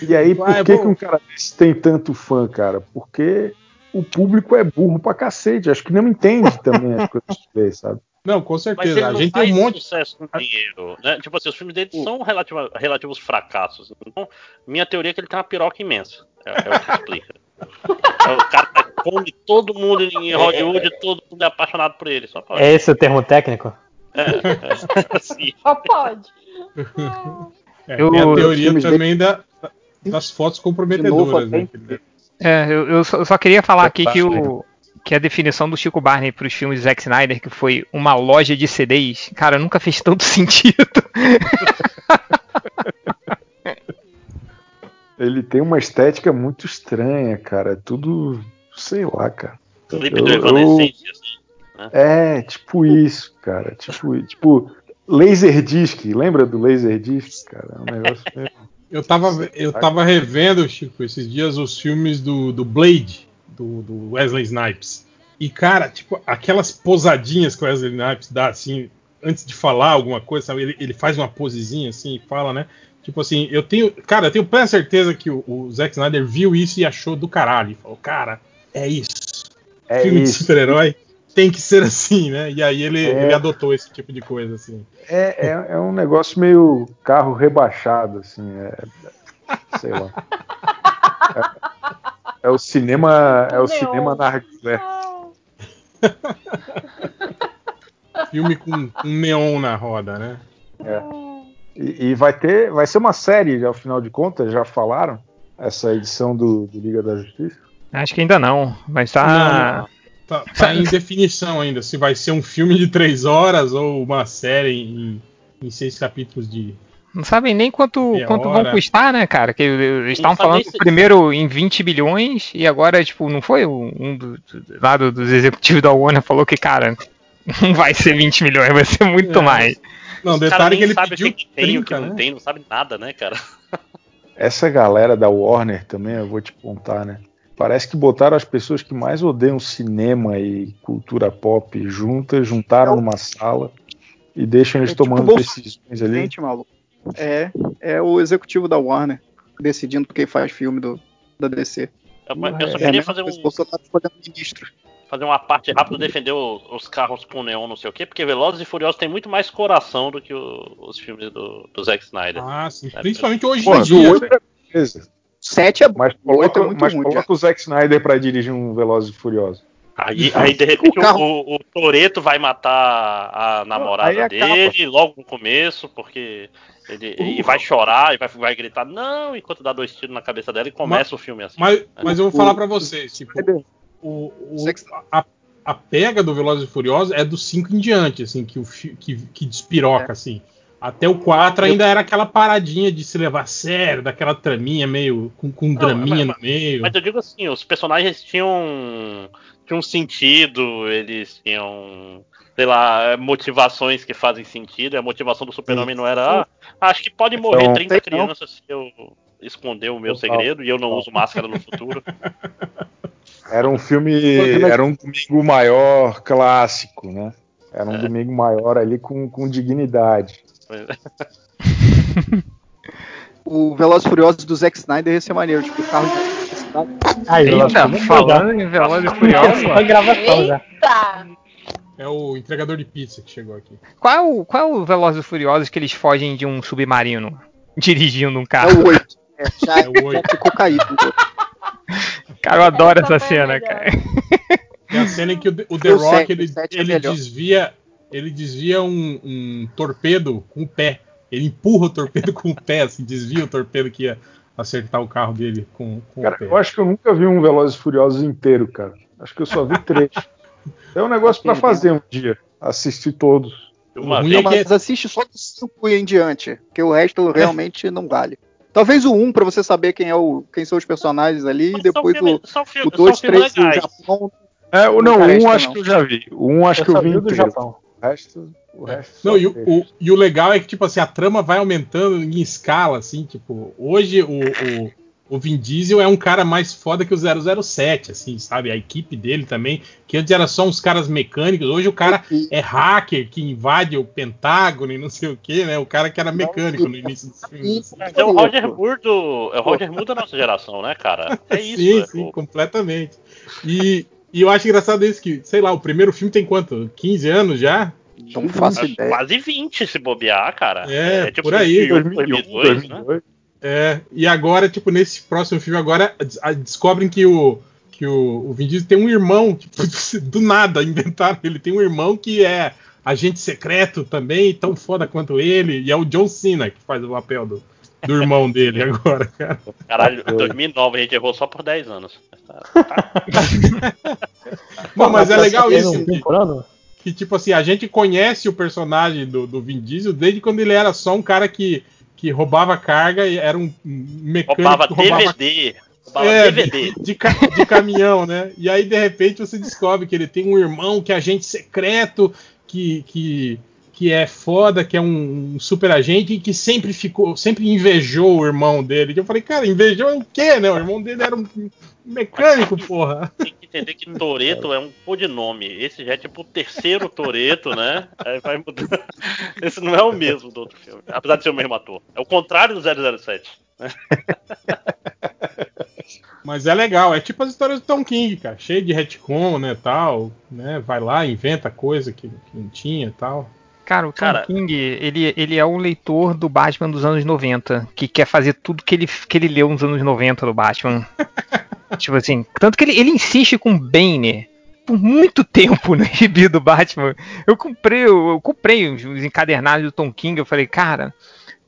Speaker 3: E aí, por
Speaker 1: Ah, é
Speaker 3: que, que um cara desse tem tanto fã, cara? Porque o público é burro pra cacete. Acho que não entende também as coisas que vê, sabe?
Speaker 1: Não, com
Speaker 6: Mas
Speaker 1: certeza.
Speaker 6: ele
Speaker 1: A gente
Speaker 6: faz
Speaker 1: tem um monte.
Speaker 6: sucesso com dinheiro, né? Tipo assim, os filmes dele são relativa- relativos fracassos. Então, minha teoria é que ele tem uma piroca imensa. É, é o que explica. É o cara come todo mundo em Hollywood, todo mundo é apaixonado por ele. Só pode.
Speaker 7: É esse o termo técnico?
Speaker 6: É, é. Sim.
Speaker 4: Só pode.
Speaker 1: É,
Speaker 2: Eu-
Speaker 1: a teoria também da, das fotos comprometedoras,
Speaker 5: até
Speaker 1: né?
Speaker 2: É, eu, eu só, eu só queria falar aqui que, o, que a definição do Chico Barney para os filmes do Zack Snyder, que foi uma loja de CDs, cara, nunca fez tanto sentido.
Speaker 3: Ele tem uma estética muito estranha, cara. É tudo. Sei lá, cara.
Speaker 6: Clipe
Speaker 3: Eu-
Speaker 6: do
Speaker 3: eu-
Speaker 6: Evanescence, assim.
Speaker 3: É, tipo isso, cara. Tipo, tipo Laserdisc. Lembra do Laserdisc, cara? É um negócio meio...
Speaker 1: Eu tava, eu tava revendo, Chico, esses dias os filmes do, do Blade, do, do Wesley Snipes. E, cara, tipo, aquelas posadinhas que o Wesley Snipes dá, assim, antes de falar alguma coisa, sabe? Ele, ele faz uma posezinha assim e fala, né? Tipo assim, eu tenho. Cara, eu tenho plena certeza que o, o Zack Snyder viu isso e achou do caralho. E falou, cara, é isso.
Speaker 3: É
Speaker 1: Filme de
Speaker 3: isso.
Speaker 1: super-herói tem que ser assim, né? E aí ele,
Speaker 3: É.
Speaker 1: ele adotou esse tipo de coisa, assim.
Speaker 3: É, é, é um negócio meio carro rebaixado, assim. É, sei lá. É, é o cinema. É o
Speaker 4: Neon.
Speaker 3: cinema narguilé.
Speaker 1: Filme com, com neon na roda, né?
Speaker 3: E, e vai ter, vai ser uma série, ao final de contas, já falaram essa edição do, do Liga da Justiça.
Speaker 2: Acho que ainda não, mas tá.
Speaker 1: Não, não. Tá, tá em definição ainda, se vai ser um filme de três horas ou uma série em, em seis capítulos de.
Speaker 2: Não sabem nem quanto, quanto
Speaker 1: hora.
Speaker 2: vão custar, né, cara? Que eles estavam falando
Speaker 6: se-
Speaker 2: primeiro em 20 bilhões e agora, tipo, não foi um do, do- lá do- dos executivos da Warner falou que, cara, não vai ser 20 milhões, vai ser muito
Speaker 1: É.
Speaker 2: mais.
Speaker 1: Não, detalhe
Speaker 6: nem
Speaker 1: que ele
Speaker 6: sabem
Speaker 1: pediu
Speaker 6: o que tem, o que
Speaker 1: 30,
Speaker 6: não
Speaker 1: né?
Speaker 6: tem, não sabe nada, né, cara?
Speaker 3: Essa galera da Warner também, eu vou te contar, né? Parece que botaram as pessoas que mais odeiam cinema e cultura pop juntas, juntaram é numa sala e deixam eles
Speaker 5: é, tipo,
Speaker 3: tomando decisões ali.
Speaker 5: Gente, maluco. É, é o executivo da Warner decidindo quem faz filme do, da DC.
Speaker 6: Eu, só
Speaker 5: é,
Speaker 6: queria
Speaker 5: né?
Speaker 6: fazer um. Fazer uma parte rápida defender o, os carros com neon, não sei o quê, porque Velozes e Furiosos tem muito mais coração do que o, os filmes do, do Zack Snyder.
Speaker 1: Ah, sim. É, Principalmente hoje
Speaker 3: Pô,
Speaker 1: em dia.
Speaker 3: Hoje,
Speaker 5: 7 é
Speaker 3: mas coloca,
Speaker 5: é muito
Speaker 3: Mas
Speaker 5: ruim,
Speaker 3: coloca já. o Zack Snyder para dirigir um Velozes e Furiosos.
Speaker 6: Aí, aí, de repente,
Speaker 5: o, carro...
Speaker 6: o, o Toreto vai matar a namorada dele logo no começo, porque ele e vai chorar e vai, vai gritar não, enquanto dá dois tiros na cabeça dela e começa mas, o filme assim.
Speaker 1: Mas, é. mas eu vou falar para vocês, tipo, o, o a, a, pega do Velozes e Furiosos é do 5 em diante, assim, que, o, que, que despiroca, é. assim. Até o 4 ainda era aquela paradinha de se levar a sério, daquela traminha meio. com, com um draminha no meio.
Speaker 6: Mas eu digo assim, os personagens tinham, tinham sentido, eles tinham, sei lá, motivações que fazem sentido. E a motivação do super-homem não era, ah, acho que pode morrer
Speaker 3: Então,
Speaker 6: 30
Speaker 5: sei não.
Speaker 6: crianças se eu esconder o meu
Speaker 3: Total.
Speaker 6: segredo e eu não uso máscara no futuro.
Speaker 3: Era um filme. Era um domingo maior clássico, né? Era um
Speaker 6: É.
Speaker 3: domingo maior ali com, com dignidade.
Speaker 5: O Velozes e Furiosos do Zack Snyder ia ser maneiro, tipo, carro de.
Speaker 7: Aí,
Speaker 2: Eita, falando em Velozes Furiosos,
Speaker 7: Foi gravação já.
Speaker 4: Eita!
Speaker 1: É o entregador de pizza que chegou aqui.
Speaker 2: qual é o, qual é o Velozes e Furiosos que eles fogem de um submarino dirigindo um
Speaker 5: É
Speaker 2: carro?
Speaker 5: o 8. É, já,
Speaker 1: É o
Speaker 5: já
Speaker 1: oito.
Speaker 5: ficou caído.
Speaker 2: Cara, eu adoro
Speaker 4: Essa
Speaker 2: essa cena,
Speaker 4: melhor.
Speaker 2: cara.
Speaker 1: Tem a cena em que o, The- o The Rock
Speaker 5: sete,
Speaker 1: ele,
Speaker 5: o sete é
Speaker 1: ele desvia. Ele desvia um, um torpedo com o pé. Ele empurra o torpedo com o pé, assim, desvia o torpedo que ia acertar o carro dele com, com
Speaker 3: Cara,
Speaker 1: o pé.
Speaker 3: eu acho que eu nunca vi um Velozes e Furiosos inteiro, cara. Acho que eu só vi três. É um negócio pra fazer um dia. Assistir todos.
Speaker 1: Ruim
Speaker 6: vez,
Speaker 1: é que-
Speaker 5: Mas assiste só do 5 em diante, porque o resto realmente não vale. Talvez o 1 pra você saber quem, é o, quem são os personagens ali, e depois o,
Speaker 6: são, fi-
Speaker 5: o
Speaker 6: são
Speaker 5: 2,
Speaker 6: filmes
Speaker 5: 3 e o
Speaker 6: legais.
Speaker 5: Japão.
Speaker 3: É, o não,
Speaker 5: Não
Speaker 3: um
Speaker 5: presta,
Speaker 3: acho
Speaker 5: não.
Speaker 3: que eu já vi. O um acho
Speaker 7: Eu
Speaker 3: que eu vi
Speaker 7: vi o do
Speaker 3: inteiro.
Speaker 7: Japão.
Speaker 3: O resto, o resto
Speaker 1: Não, e o, e o legal é que, tipo assim, a trama vai aumentando em escala, assim, tipo, hoje o, o, o Vin Diesel é um cara mais foda que o 007, assim, sabe? A equipe dele também, que antes era só uns caras mecânicos, hoje o cara
Speaker 5: E-
Speaker 1: é hacker que invade o Pentágono e não sei o que, né? O cara que era mecânico no início dos filmes.
Speaker 6: Mas é o Roger Moore do, é o Roger Moore da nossa geração, né, cara? É isso.
Speaker 1: sim,
Speaker 6: é
Speaker 1: sim,
Speaker 6: o-
Speaker 1: completamente. E, e eu acho engraçado isso que, sei lá, o primeiro filme tem quanto? 15 anos já?
Speaker 5: Não faço
Speaker 6: é
Speaker 5: ideia.
Speaker 6: quase 20 se bobear, cara.
Speaker 1: É,
Speaker 6: tipo
Speaker 1: por aí,
Speaker 6: 2001, 2002, né?
Speaker 3: 2002.
Speaker 1: É, e agora, tipo, nesse próximo filme, agora descobrem que o que o, o Vin Diesel tem um irmão, tipo, do nada, inventaram. Ele tem um irmão que é agente secreto também, tão foda quanto ele, e é o John Cena que faz o papel do, do irmão dele agora, cara.
Speaker 6: Caralho, em 2009 a gente errou só por 10 anos.
Speaker 1: Não, mas é legal isso,
Speaker 7: um
Speaker 1: que, que, tipo assim, a gente conhece o personagem do, do Vin Diesel desde quando ele era só um cara que, que roubava carga e era um mecânico
Speaker 6: Roubava
Speaker 1: que roubava
Speaker 6: DVD. Roubava
Speaker 1: É,
Speaker 6: DVD.
Speaker 1: de, de caminhão, né? E aí, de repente, você descobre que ele tem um irmão que é agente secreto, que, que, que é foda, que é um, um super agente e que sempre ficou, sempre invejou o irmão dele. Eu falei, cara, invejou o quê, né? O irmão dele era um mecânico, porra.
Speaker 6: Tem que entender que Toreto é um codinome. Esse já é tipo o terceiro Toreto, né? Aí vai mudando. Esse não é o mesmo do outro filme. Apesar de ser o mesmo ator. É o contrário do 007.
Speaker 1: Mas é legal, é tipo as histórias do Tom King, cara, cheio de retcon, né, tal, né? Vai lá, inventa coisa que, que não tinha e tal.
Speaker 2: Cara, o Tom
Speaker 6: Cara-
Speaker 2: King, ele, ele é um leitor do Batman dos anos 90, que quer fazer tudo que ele, que ele leu nos anos 90 do Batman. tipo assim, tanto que ele, ele insiste com Bane por muito tempo no gibi do Batman. Eu comprei, eu, eu comprei os, os encadernados do Tom King, eu falei, cara,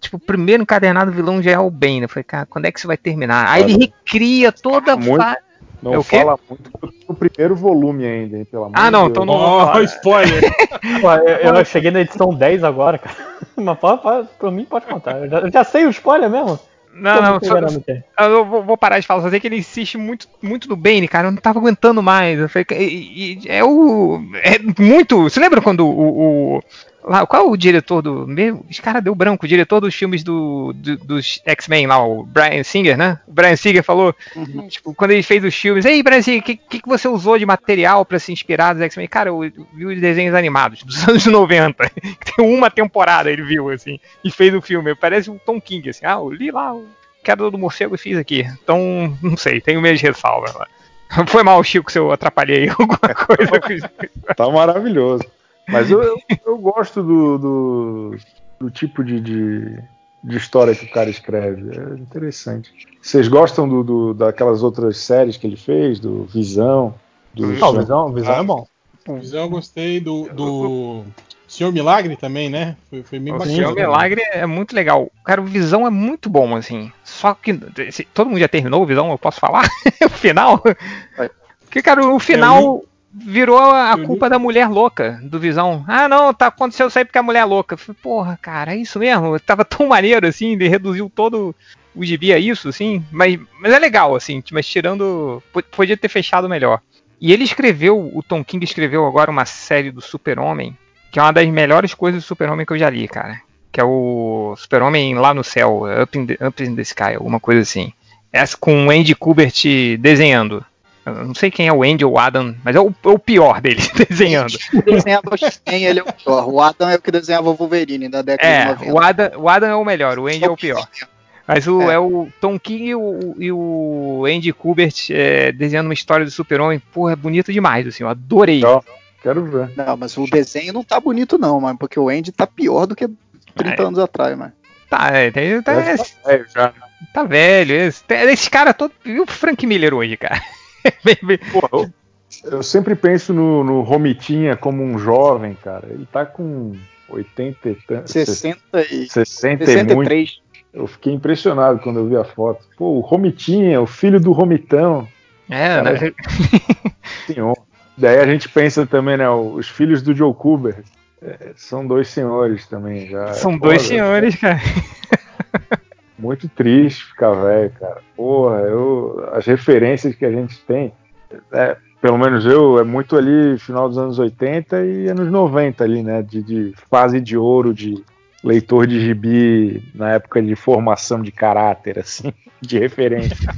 Speaker 2: tipo, o primeiro encadernado vilão já é o Bane. Eu falei, cara, quando é que isso vai terminar? Aí ele recria toda a
Speaker 3: Muito. Não
Speaker 2: É
Speaker 3: fala muito do primeiro volume ainda, hein, pelo amor
Speaker 2: Ah, não, então não-
Speaker 1: Ó, spoiler!
Speaker 7: Pô, eu, eu cheguei na edição 10 agora, cara. Mas pode, pode, pra mim pode contar. Eu já, eu já sei o spoiler mesmo.
Speaker 2: Não, não, só- eu vou, vou parar de falar, só sei que ele insiste muito, muito no Bane, cara. Eu não tava aguentando mais. Eu falei, e- e- é o. É muito. Você lembra quando o. o- lá, qual é o diretor do. Meu, esse cara deu branco, o diretor dos filmes do, do- dos X-Men lá, o Brian Singer, né? O Brian Singer falou, tipo, quando ele fez os filmes, ei, Brian Singer, o que, que, você usou de material pra se inspirar dos X-Men? Cara, eu vi os desenhos animados dos anos 90, que tem uma temporada ele viu, assim, e fez o filme. Parece o Tom King, assim, ah, eu li lá o Queda do Morcego e fiz aqui. Então, não sei, tenho meio de ressalva lá. Foi mal, Chico, se eu atrapalhei alguma coisa.
Speaker 3: Tá maravilhoso. Mas eu, eu, eu gosto do, do, do tipo de, de, de história que o cara escreve. É interessante. Vocês gostam do, do- daquelas outras séries que ele fez? Do Visão? Do
Speaker 7: Não, visão, visão é bom.
Speaker 1: Visão, eu gostei do, do Senhor Milagre também, né? Foi, foi bem
Speaker 2: O
Speaker 1: bacana.
Speaker 2: Senhor Milagre é muito legal. Cara, o Visão é muito bom, assim. Só que. se- todo mundo já terminou o Visão, eu posso falar? o final? Porque, cara, o final virou a
Speaker 1: li-
Speaker 2: culpa da mulher louca do Visão. Ah, não, tá, aconteceu isso aí porque a mulher é louca. Falei, Porra, cara, é isso mesmo? Tava tão maneiro, assim, ele reduziu todo o gibi a isso, assim. Mas, mas é legal, assim, mas tirando. po- Podia ter fechado melhor. E ele escreveu, o Tom King escreveu agora uma série do Super-Homem, que é uma das melhores coisas do Super-Homem que eu já li, cara. Que é o Super-Homem lá no céu, Up in, the, Up in the Sky, alguma coisa assim. Essa com o Andy Kubert desenhando. Eu não sei quem é o Andy ou o Adam, mas é o, é o pior deles desenhando.
Speaker 5: O desenhador X-Men, ele é o pior. O Adam é o que desenhava o Wolverine da década de
Speaker 2: É,
Speaker 5: 90.
Speaker 2: o Adam, o Adam é o melhor, o Andy é o pior. Mas o,
Speaker 5: É.
Speaker 2: é. o Tom King e o, e o Andy Kubert é, desenhando uma história do Super-Homem, porra, é bonito demais, assim, eu adorei.
Speaker 3: Legal. Quero ver.
Speaker 5: Não, mas o desenho não tá bonito, não, mano. Porque o Andy tá pior do que 30
Speaker 2: É.
Speaker 5: anos atrás, mano.
Speaker 2: Tá, é, tá,
Speaker 3: Deve tá velho já.
Speaker 2: tá velho. Esse, esse cara todo. E o Frank Miller hoje, cara? Bem- bem-
Speaker 3: Pô, eu, eu sempre penso no, no Romitinha como um jovem, cara. Ele tá com 80 e tantos.
Speaker 5: 60 e
Speaker 3: 60 e muito.
Speaker 5: 63.
Speaker 3: Eu fiquei impressionado quando eu vi a foto. Pô, o Romitinha, o filho do Romitão.
Speaker 2: É, né?
Speaker 3: Senhor. Daí a gente pensa também, né? Os filhos do Joe Cooper. é, são dois senhores também já.
Speaker 2: São
Speaker 3: É
Speaker 2: dois senhores, cara.
Speaker 3: Muito triste ficar velho, cara. Porra, eu, as referências que a gente tem, é, pelo menos eu, é muito ali final dos anos 80 e anos 90 ali, né? De, de fase de ouro de leitor de gibi na época de formação de caráter, assim, de referência.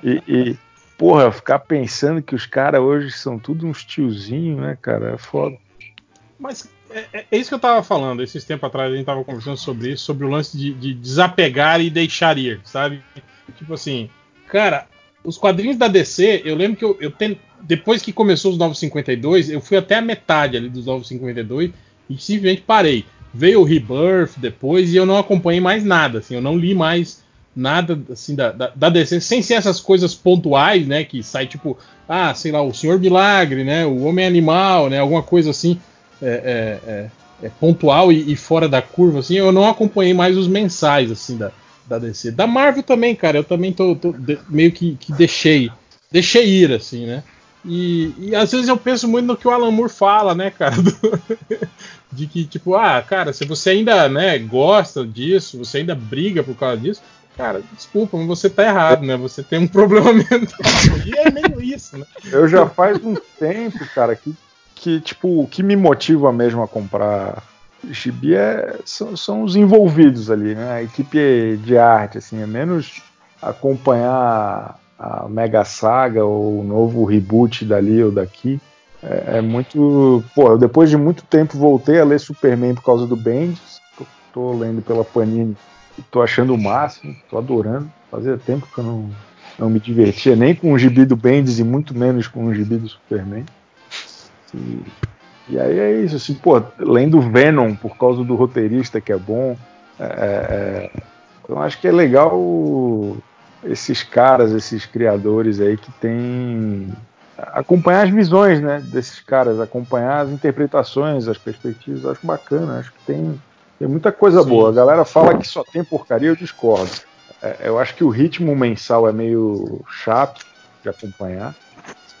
Speaker 3: E, e, porra, ficar pensando que os caras hoje são tudo uns tiozinhos, né, cara? É foda.
Speaker 1: Mas é, é- é isso que eu tava falando. Esses tempos atrás a gente tava conversando sobre isso, sobre o lance de, de desapegar e deixar ir, sabe? Tipo assim, cara, os quadrinhos da DC, eu lembro que eu, eu ten- depois que começou os Novos 52, eu fui até a metade ali dos Novos 52 e simplesmente parei. Veio o Rebirth depois e eu não acompanhei mais nada, assim, eu não li mais nada assim da, da, da DC, sem ser essas coisas pontuais, né, que sai tipo, ah, sei lá, o Senhor Milagre, né, o Homem Animal, né, alguma coisa assim é, é, é, é pontual e, e fora da curva, assim, eu não acompanhei mais os mensais, assim, da, da DC. Da Marvel também, cara, eu também tô, tô de- meio que, que deixei, deixei ir, assim, né? E, e às vezes eu penso muito no que o Alan Moore fala, né, cara? do- de que, tipo, ah, cara, se você ainda, né, gosta disso, você ainda briga por causa disso, cara, desculpa, mas você tá errado, né? Você tem um problema mental. E é meio isso, né?
Speaker 3: Eu já faz um tempo, cara, que, que tipo, o que me motiva mesmo a comprar gibi é, são, são os envolvidos ali, né? A equipe de arte, assim, é menos acompanhar a Mega Saga ou o novo reboot dali ou daqui. É, é muito. Pô, depois de muito tempo voltei a ler Superman por causa do Bendis. Tô, tô lendo pela Panini e tô achando o máximo, tô adorando. Fazia tempo que eu não, não me divertia nem com o gibi do Bendis e muito menos com o gibi do Superman. E, e aí é isso, assim, pô, lendo Venom por causa do roteirista que é bom. é, é, então acho que é legal esses caras, esses criadores aí que tem acompanhar as visões, né, desses caras, acompanhar as interpretações, as perspectivas, acho bacana, acho que tem Tem muita coisa
Speaker 1: Sim.
Speaker 3: boa. A galera fala que só tem porcaria, eu discordo. É, eu acho que o ritmo mensal é meio chato de acompanhar,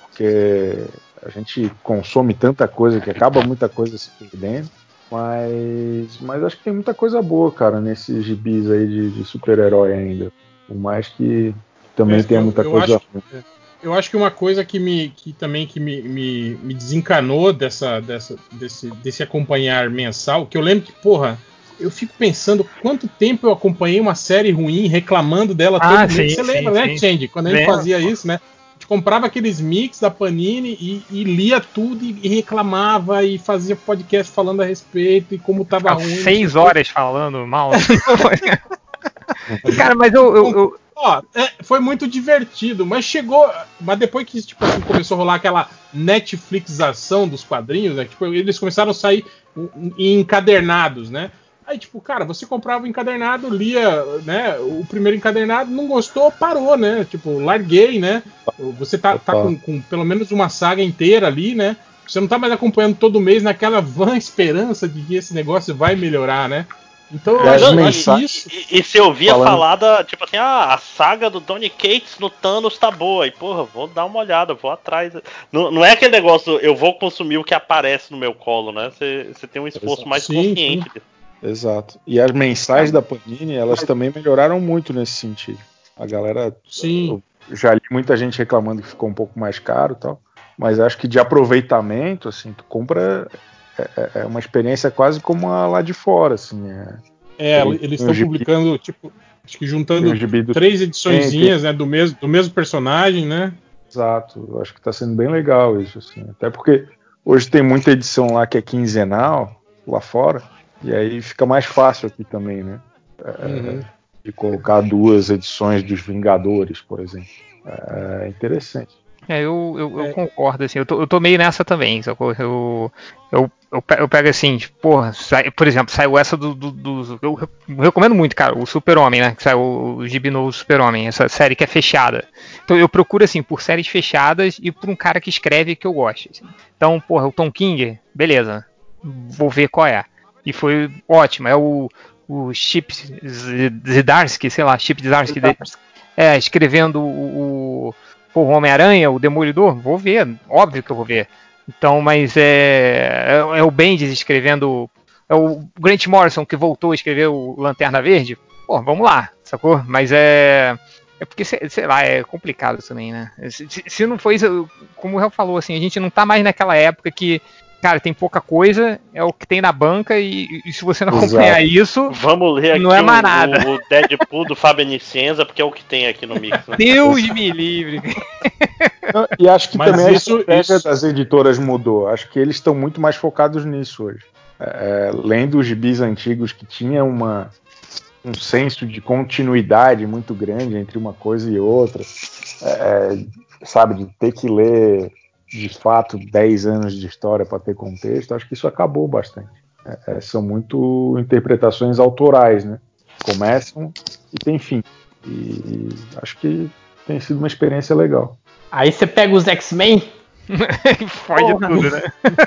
Speaker 3: porque a gente consome tanta coisa que acaba muita coisa se perdendo. Mas, mas acho que tem muita coisa boa, cara, nesses gibis aí de, de super-herói ainda. Por mais que também
Speaker 1: Mas
Speaker 3: tenha
Speaker 1: eu-
Speaker 3: muita
Speaker 1: eu
Speaker 3: coisa
Speaker 1: acho-
Speaker 3: ruim.
Speaker 1: Eu acho que uma coisa que me que também que me, me, me desencanou dessa, dessa, desse, desse acompanhar mensal, que eu lembro que, porra, eu fico pensando quanto tempo eu acompanhei uma série ruim, reclamando dela
Speaker 2: Ah,
Speaker 1: todo mês.
Speaker 2: sim,
Speaker 1: Você
Speaker 2: sim,
Speaker 1: lembra, né,
Speaker 2: sim.
Speaker 1: Change? Quando a gente fazia isso, né? Comprava aqueles mix da Panini e, e lia tudo e, e reclamava e fazia podcast falando a respeito e como tava ruim.
Speaker 2: seis horas falando mal. Cara, mas eu, eu- eu-
Speaker 1: Ó, é, foi muito divertido, mas chegou. Mas depois que tipo, assim, começou a rolar aquela Netflixização dos quadrinhos, né? Tipo, eles começaram a sair em encadernados, né? Aí, tipo, cara, você comprava o encadernado, lia, né? O primeiro encadernado, não gostou, parou, né? Tipo, larguei, né? Você tá, tá com, com pelo menos uma saga inteira ali, né? Você não tá mais acompanhando todo mês naquela vã esperança de que esse negócio vai melhorar, né? Então eu
Speaker 3: É,
Speaker 1: acho
Speaker 3: as
Speaker 1: que
Speaker 3: mensagens-
Speaker 1: isso.
Speaker 6: E, e se eu via
Speaker 3: Falando-
Speaker 6: falar da, tipo assim, ah, a saga do Tony Cates no Thanos tá boa. E, porra, vou dar uma olhada, vou atrás. Não, não é aquele negócio, eu vou consumir o que aparece no meu colo, né? Você tem um esforço mais
Speaker 1: Sim,
Speaker 6: consciente.
Speaker 3: Exato. E as mensais da Panini, elas também melhoraram muito nesse sentido. A galera.
Speaker 1: Sim.
Speaker 3: Já li muita gente reclamando que ficou um pouco mais caro e tal. Mas acho que de aproveitamento, assim, tu compra. É, é- é uma experiência quase como a lá de fora, assim. É,
Speaker 1: É,
Speaker 3: Tem-
Speaker 1: eles estão publicando, tipo, acho que juntando
Speaker 3: do
Speaker 1: três ediçõezinhas, né, do mesmo, do mesmo personagem, né?
Speaker 3: Exato, acho que está sendo bem legal isso, assim. Até porque hoje tem muita edição lá que é quinzenal, lá fora, e aí fica mais fácil aqui também, né? É,
Speaker 1: Uhum.
Speaker 3: De colocar duas edições dos Vingadores, por exemplo. É interessante.
Speaker 2: É, eu, eu, eu
Speaker 1: É.
Speaker 2: concordo, assim, eu tô, eu tô meio nessa também, sacou? Eu, eu, eu, pe- eu pego assim, tipo, porra, sai- por exemplo, saiu essa do, do, do- Eu re- recomendo muito, cara, o Super-Homem, né? Que saiu o, o Gibi novo Super-Homem, essa série que é fechada. Então eu procuro, assim, por séries fechadas e por um cara que escreve que eu gosto. assim. Então, porra, o Tom King, beleza, vou ver qual é. E foi ótimo, é o, o Chip Zdarsky, sei lá, Chip Zdarsky, é, escrevendo o, o, Homem-Aranha, o Demolidor, vou ver, óbvio que eu vou ver. Então, mas é, é, é o Bendis escrevendo, é o Grant Morrison que voltou a escrever o Lanterna Verde, pô, vamos lá, sacou? Mas é, é porque, sei, lá, é complicado também, né? Se, se- não for isso, como o Real falou, assim, a gente não tá mais naquela época que, cara, tem pouca coisa, é o que tem na banca e, e se você não
Speaker 3: Exato.
Speaker 2: acompanhar isso,
Speaker 6: Vamos ler aqui
Speaker 2: Não é
Speaker 6: o-
Speaker 2: mais nada.
Speaker 6: o, o Deadpool do Fábio Nicenza, porque é o que tem aqui no Mix. Né?
Speaker 2: Deus me livre.
Speaker 3: Não, E acho que
Speaker 1: Mas
Speaker 3: também
Speaker 1: isso-
Speaker 3: a estratégia
Speaker 1: isso-
Speaker 3: das editoras mudou. Acho que eles estão muito mais focados nisso hoje. É, lendo os gibis antigos que tinha uma, um senso de continuidade muito grande entre uma coisa e outra. É, sabe, de ter que ler de fato 10 anos de história para ter contexto, acho que isso acabou bastante. É, é, são muito interpretações autorais, né? Começam e tem fim. E acho que tem sido uma experiência legal.
Speaker 7: Aí você pega os X-Men.
Speaker 2: Fode
Speaker 7: Porra.
Speaker 2: tudo, né?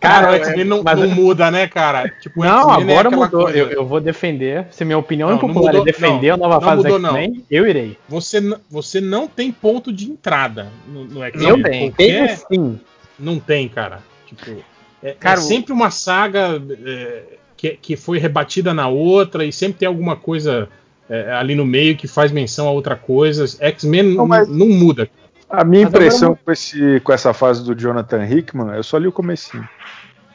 Speaker 1: Cara, o X-Men não,
Speaker 7: mas-
Speaker 1: não muda, né, cara? Tipo,
Speaker 7: Não,
Speaker 1: é
Speaker 7: agora
Speaker 1: aquela
Speaker 7: mudou. Eu, eu vou defender. Se minha opinião
Speaker 1: Não,
Speaker 7: é
Speaker 1: não
Speaker 7: popular
Speaker 1: mudou,
Speaker 7: é defender
Speaker 1: não,
Speaker 7: a nova
Speaker 1: não
Speaker 7: fase
Speaker 1: mudou,
Speaker 7: do X-Men, eu irei.
Speaker 1: Você, você não tem ponto de entrada no, no X-Men.
Speaker 2: Eu tenho.
Speaker 1: Qualquer-
Speaker 7: Tem sim.
Speaker 1: Não tem, cara. Tipo, é,
Speaker 2: Cara,
Speaker 1: é sempre uma saga é, que, que foi rebatida na outra e sempre tem alguma coisa é, ali no meio que faz menção a outra coisa. X-Men
Speaker 3: Não, mas-
Speaker 1: não muda.
Speaker 3: A minha
Speaker 7: Mas
Speaker 3: impressão
Speaker 7: agora
Speaker 3: com, esse, com essa fase do Jonathan Hickman, eu só li o comecinho.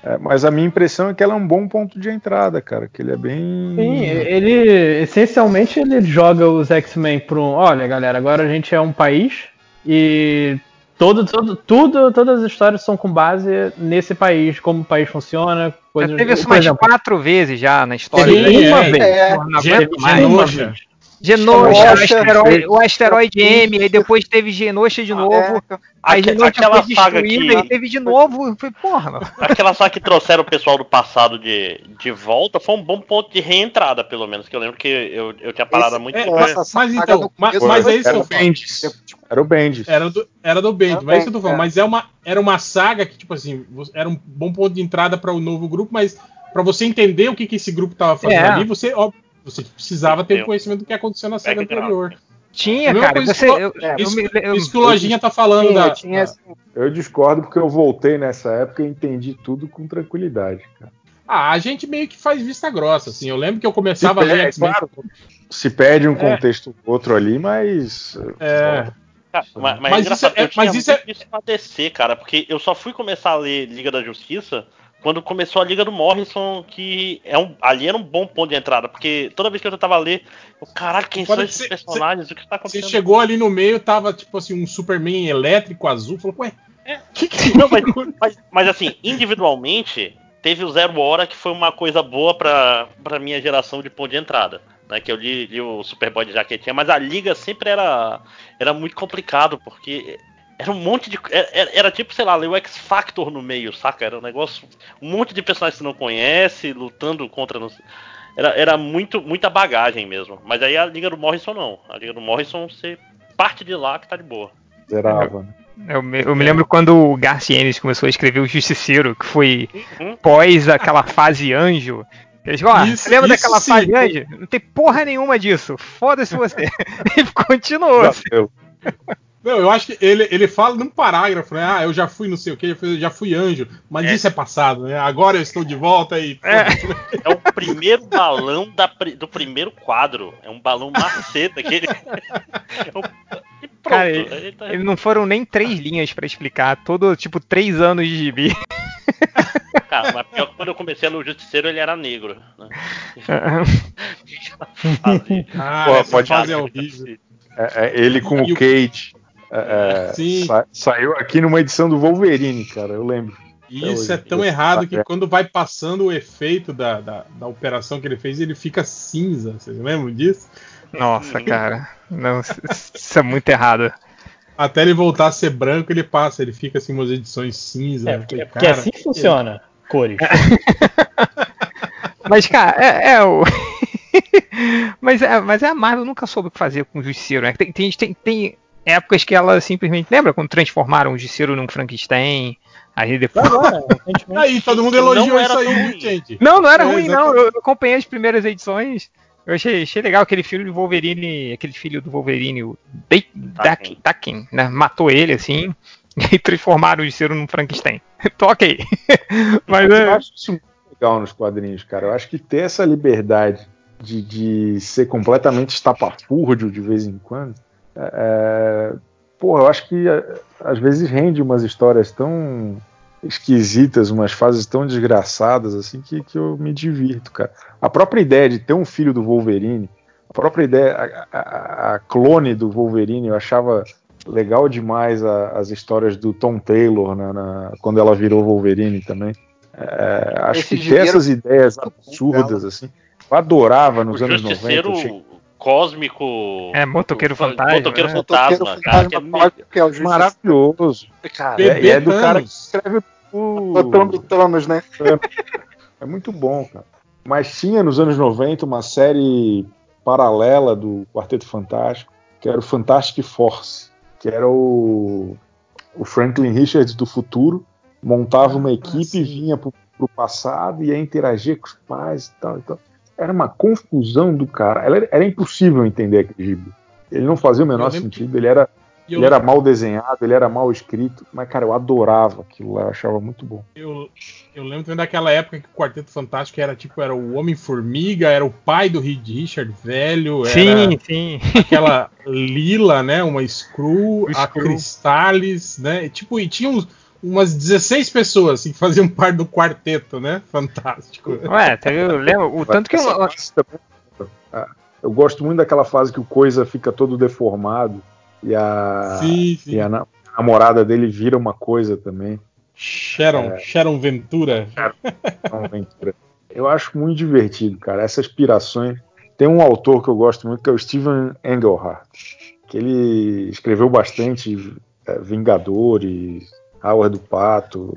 Speaker 3: É, mas a minha impressão é que ela é um bom ponto de entrada, cara. Que ele é bem.
Speaker 7: Sim, ele essencialmente ele joga os X-Men para um. Olha, galera, agora a gente é um país e todo, todo, tudo, todas as histórias são com base nesse país, como o país funciona.
Speaker 2: Já
Speaker 7: Coisas,
Speaker 2: teve isso umas
Speaker 7: exemplo,
Speaker 2: quatro vezes já na história.
Speaker 1: Sim,
Speaker 7: teve uma
Speaker 1: é,
Speaker 7: vez.
Speaker 5: É,
Speaker 2: aguento mais.
Speaker 1: Genosha.
Speaker 7: Uma vez.
Speaker 2: Genosha,
Speaker 5: Genosha,
Speaker 2: asteroide, o asteroide M, aí depois teve Genosha de novo.
Speaker 5: É,
Speaker 2: Aí
Speaker 6: Aque-
Speaker 2: Genosha
Speaker 6: aquela
Speaker 2: foi
Speaker 6: saga
Speaker 2: destruída
Speaker 6: que-
Speaker 2: e teve de novo. Foi, porra, mano.
Speaker 6: Aquela saga que trouxeram o pessoal do passado de, de volta foi um bom ponto de reentrada, pelo menos. Que eu lembro que eu, eu tinha parado
Speaker 5: Esse-
Speaker 6: muito
Speaker 1: É,
Speaker 6: tempo.
Speaker 1: mas, mas então,
Speaker 5: do
Speaker 1: mas, mas é
Speaker 5: foi
Speaker 1: isso que
Speaker 3: Era o. Bendis. Era o Bendis.
Speaker 1: Era do, era do Bendis, mas é isso que eu tô falando.
Speaker 5: é.
Speaker 1: Mas é uma, era uma saga que, tipo assim, era um bom ponto de entrada para o novo grupo, mas Pra você entender o que, que esse grupo tava fazendo
Speaker 2: É.
Speaker 1: ali, você, ó, você precisava ter o conhecimento do que aconteceu na série
Speaker 6: Background.
Speaker 1: anterior.
Speaker 2: Tinha,
Speaker 1: A
Speaker 2: cara. Você,
Speaker 1: que
Speaker 2: eu,
Speaker 5: é,
Speaker 2: eu
Speaker 1: isso,
Speaker 2: eu-
Speaker 1: isso que o Lojinha tá falando
Speaker 5: Tinha,
Speaker 1: da.
Speaker 5: tinha
Speaker 1: da-
Speaker 3: Eu discordo porque eu voltei nessa época e entendi tudo com tranquilidade. Cara.
Speaker 1: Ah, a gente meio que faz vista grossa, assim. Eu lembro que eu começava a
Speaker 3: Se
Speaker 1: ler
Speaker 3: perde,
Speaker 1: X-Men.
Speaker 3: claro, se perde um
Speaker 1: É.
Speaker 3: contexto ou outro ali, mas.
Speaker 1: É.
Speaker 6: Cara, mas, mas,
Speaker 1: Mas
Speaker 6: é
Speaker 1: isso é-
Speaker 6: eu tinha
Speaker 1: mas isso é-
Speaker 6: isso pra DC, cara, porque eu só fui começar a ler Liga da Justiça quando começou a Liga do Morrison, que é um, ali era um bom ponto de entrada, porque toda vez que eu tentava ler, eu, caralho, quem
Speaker 1: Pode
Speaker 6: são esses
Speaker 1: ser-
Speaker 6: personagens? o que tá
Speaker 1: Você
Speaker 6: acontecendo?
Speaker 1: chegou ali no meio, tava tipo assim, um Superman elétrico azul, falou, ué, que que
Speaker 6: Não, mas, mas, mas, assim, individualmente, teve o Zero Hora que foi uma coisa boa pra, pra minha geração de ponto de entrada. Né, que eu li, li o Superboy de jaquetinha, mas a liga sempre era, era muito complicado, porque era um monte de. Era, era tipo, sei lá, ler o X Factor no meio, saca? Era um negócio. Um monte de personagens que você não conhece, lutando contra. não Era, era muito, muita bagagem mesmo. Mas aí a Liga do Morrison não. A Liga do Morrison você parte de lá que tá de boa.
Speaker 3: Zerava. né?
Speaker 2: eu me, eu me lembro quando o Garcienes começou a escrever o Justiceiro, que foi
Speaker 6: Uhum.
Speaker 2: pós aquela fase anjo. Eles falam, ó,
Speaker 1: Isso-
Speaker 2: você lembra
Speaker 1: isso
Speaker 2: daquela
Speaker 1: sim.
Speaker 2: fase anjo? Não tem porra nenhuma disso. Foda-se você. e continuou. assim.
Speaker 3: Eu-
Speaker 1: Não, eu acho que ele, ele fala num parágrafo, né? Ah, eu já fui não sei o que, já fui, já fui anjo, mas
Speaker 6: É.
Speaker 1: isso é passado, né? Agora eu estou de volta e.
Speaker 2: É.
Speaker 6: É o primeiro balão da do primeiro quadro. É um balão maceta que ele. É um- pronto.
Speaker 2: Cara,
Speaker 6: ele tá-
Speaker 2: Eles não foram nem três linhas pra explicar. Todo, tipo, três anos de gibi.
Speaker 6: Cara, mas pior que quando eu comecei a ler o Justiceiro, ele era negro. Né?
Speaker 1: Ah,
Speaker 3: Pô, pode-
Speaker 1: é horrível.
Speaker 3: é, é, ele com
Speaker 1: E
Speaker 3: o
Speaker 1: o-
Speaker 3: Cage. É, é,
Speaker 1: Sim.
Speaker 3: sa- saiu aqui numa edição do Wolverine, cara, eu lembro.
Speaker 1: E isso é tão errado que
Speaker 3: É.
Speaker 1: quando vai passando o efeito da, da, da operação que ele fez, ele fica cinza. Vocês lembram disso?
Speaker 2: Nossa, cara. Não, isso é muito errado.
Speaker 1: Até ele voltar a ser branco, ele passa, ele fica assim umas edições cinza.
Speaker 7: É, porque,
Speaker 1: falei,
Speaker 7: porque
Speaker 1: cara,
Speaker 7: assim funciona. Cores.
Speaker 2: Mas, cara, é, é o. mas, é, mas a Marvel nunca soube o que fazer com o Justiceiro, né? Tem, tem, tem, tem épocas que ela simplesmente. Lembra quando transformaram o Justiceiro num Frankenstein? Aí depois.
Speaker 7: Agora, recentemente.
Speaker 1: Aí, todo mundo
Speaker 6: Não
Speaker 1: elogiou
Speaker 6: era
Speaker 1: isso aí, gente?
Speaker 2: Não, não era
Speaker 1: É,
Speaker 2: ruim, não. Eu, eu acompanhei as primeiras edições. Eu achei, achei legal aquele filho do Wolverine, aquele filho do Wolverine, o Dakin, Dakin, né? Matou ele assim e transformaram o Justiceiro num Frankenstein. Tô ok. Mas
Speaker 3: Eu
Speaker 2: é.
Speaker 3: acho isso muito legal nos quadrinhos, cara. Eu acho que ter essa liberdade de, de ser completamente estapafúrdio de vez em quando, é, é, porra, eu acho que é, às vezes rende umas histórias tão esquisitas, umas fases tão desgraçadas, assim, que, que eu me divirto, cara. A própria ideia de ter um filho do Wolverine, a própria ideia, a, a- a clone do Wolverine, eu achava legal demais a- as histórias do Tom Taylor na- na- quando ela virou Wolverine também. É, acho
Speaker 5: Esse
Speaker 3: que ter essas ideias absurdas, assim, eu adorava nos
Speaker 6: o
Speaker 3: anos
Speaker 6: Justiceiro
Speaker 3: 90. eu achei
Speaker 6: cósmico.
Speaker 2: É, motoqueiro fantasma,
Speaker 6: Motoqueiro
Speaker 2: né?
Speaker 6: fantasma,
Speaker 5: Motoqueiro
Speaker 6: cara. Que é,
Speaker 5: fantasma cósmico, que é
Speaker 3: maravilhoso.
Speaker 6: cara,
Speaker 3: É, e é do cara que escreve o,
Speaker 5: Botando Thanos, né?
Speaker 3: É muito bom, cara. Mas tinha nos anos 90 uma série paralela do Quarteto Fantástico, que era o Fantastic Force, que era o, o Franklin Richards do futuro, montava uma equipe,
Speaker 1: sim.
Speaker 3: vinha pro, pro passado, ia interagir com os pais e tal, e tal. Era uma confusão do cara. Era, era impossível entender aquele gibi. Ele não fazia o menor sentido, ele era,
Speaker 1: eu,
Speaker 3: ele era mal desenhado, ele era mal escrito, mas, cara, eu adorava aquilo lá, eu achava muito bom.
Speaker 1: eu, eu lembro também daquela época que o Quarteto Fantástico era tipo, era o Homem-Formiga, era o pai do Reed Richard velho, era
Speaker 2: Sim, sim.
Speaker 1: aquela Lila, né? Uma Screw, a. Cristales, né? e, Tipo, e tinha uns- umas 16 pessoas assim, que faziam parte do quarteto, né? Fantástico.
Speaker 2: Ué, tá- eu lembro o tanto que eu.
Speaker 3: Ah, eu gosto muito daquela fase que o Coisa fica todo deformado e a,
Speaker 1: Sim, sim.
Speaker 3: e a na- a namorada dele vira uma coisa também.
Speaker 1: Sharon,
Speaker 3: É.
Speaker 1: Sharon Ventura.
Speaker 3: uma aventura. Eu acho muito divertido, cara. Essas aspirações. Tem um autor que eu gosto muito que é o Steven Engelhardt, que ele escreveu bastante é, Vingadores, Howard do Pato,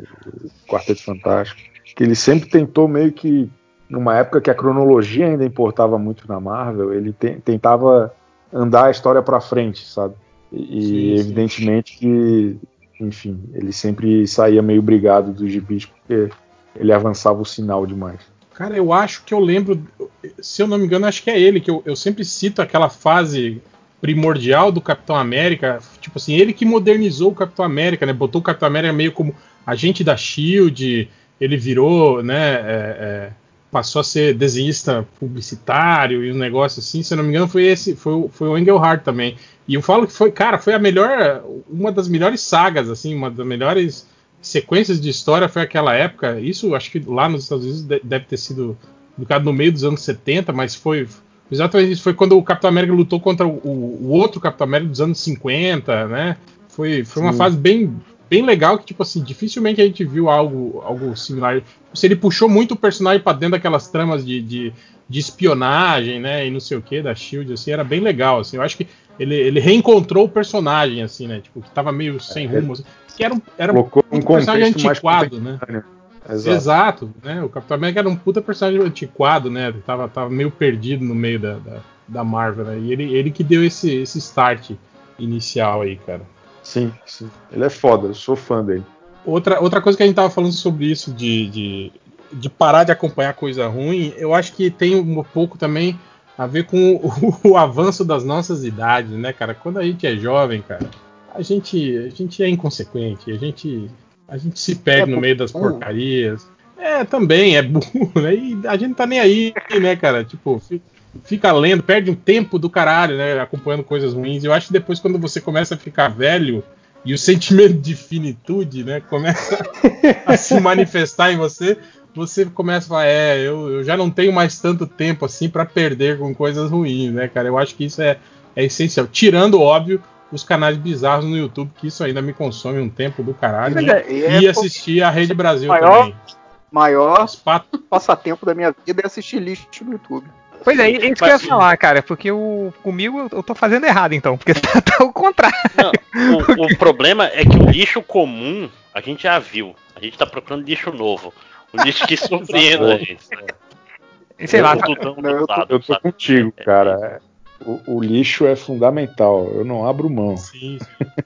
Speaker 3: Quarteto Fantástico, que ele sempre tentou meio que numa época que a cronologia ainda importava muito na Marvel, ele te- tentava andar a história pra frente, sabe? E,
Speaker 1: Sim, sim.
Speaker 3: evidentemente que, enfim, ele sempre saía meio brigado dos gibis porque ele avançava o sinal demais.
Speaker 1: Cara, eu acho que eu lembro, se eu não me engano, acho que é ele, que eu, eu sempre cito aquela fase primordial do Capitão América, tipo assim, ele que modernizou o Capitão América, né? Botou o Capitão América meio como agente da Shield, ele virou, né? É, é, passou a ser desenhista publicitário e um negócio assim. Se eu não me engano, foi esse, foi, foi o Engelhart também. E eu falo que foi, cara, foi a melhor, uma das melhores sagas, assim, uma das melhores sequências de história foi aquela época. Isso acho que lá nos Estados Unidos de- deve ter sido no meio dos anos 70, mas foi exatamente isso. Foi quando o Capitão América lutou contra o, o outro Capitão América dos anos 50, né? Foi, foi uma
Speaker 3: Sim.
Speaker 1: fase bem, bem legal que, tipo assim, dificilmente a gente viu algo, algo similar. Se ele puxou muito o personagem pra dentro daquelas tramas de, de, de espionagem, né? E não sei o que, da Shield, assim, era bem legal, assim. Eu acho que ele, ele reencontrou o personagem, assim, né? Tipo, que tava meio sem rumo. Assim, que era um, era um
Speaker 3: Colocou um
Speaker 1: personagem antiquado, né? Exato.
Speaker 3: Exato.
Speaker 1: né? O Capitão América era um puta personagem antiquado, né? Ele tava, tava meio perdido no meio da, da, da Marvel, né? E ele, ele que deu esse, esse start inicial aí, cara.
Speaker 3: Sim, sim. Ele é foda, eu sou fã dele.
Speaker 1: Outra, outra coisa que a gente tava falando sobre isso, de, de, de parar de acompanhar coisa ruim, eu acho que tem um pouco também a ver com o, o avanço das nossas idades, né, cara? Quando a gente é jovem, cara, a gente, a gente é inconsequente, a gente, a gente se perde
Speaker 5: É
Speaker 1: no meio das porcarias. É, também, é burro, né? E a gente tá nem aí, né, cara? Tipo, fi- fica lendo, perde um tempo do caralho, né? Acompanhando coisas ruins. Eu acho que depois, quando você começa a ficar velho e o sentimento de finitude, né, começa a se manifestar em você, você começa a falar, é, eu, eu já não tenho mais tanto tempo assim pra perder com coisas ruins, né, cara? Eu acho que isso é, é essencial. Tirando, óbvio, os canais bizarros no YouTube, que isso ainda me consome um tempo do caralho.
Speaker 5: Mas
Speaker 1: né?
Speaker 5: é- é
Speaker 1: e assistir a Rede Brasil
Speaker 5: Maior-
Speaker 1: também.
Speaker 5: Maior
Speaker 1: Os patos
Speaker 5: passatempo da minha vida é assistir lixo no YouTube.
Speaker 2: Pois é, isso que eu ia falar, cara, porque o, comigo eu, eu tô fazendo errado então, porque tá, tá o contrário.
Speaker 6: Não, o, o problema é que o lixo comum a gente já viu. A gente tá procurando lixo novo. Um lixo que surpreenda a gente.
Speaker 2: Sei lá,
Speaker 6: Eu tô
Speaker 5: eu tô-
Speaker 3: Eu tô contigo, cara. O, o lixo é fundamental. Eu não abro mão.
Speaker 1: sim,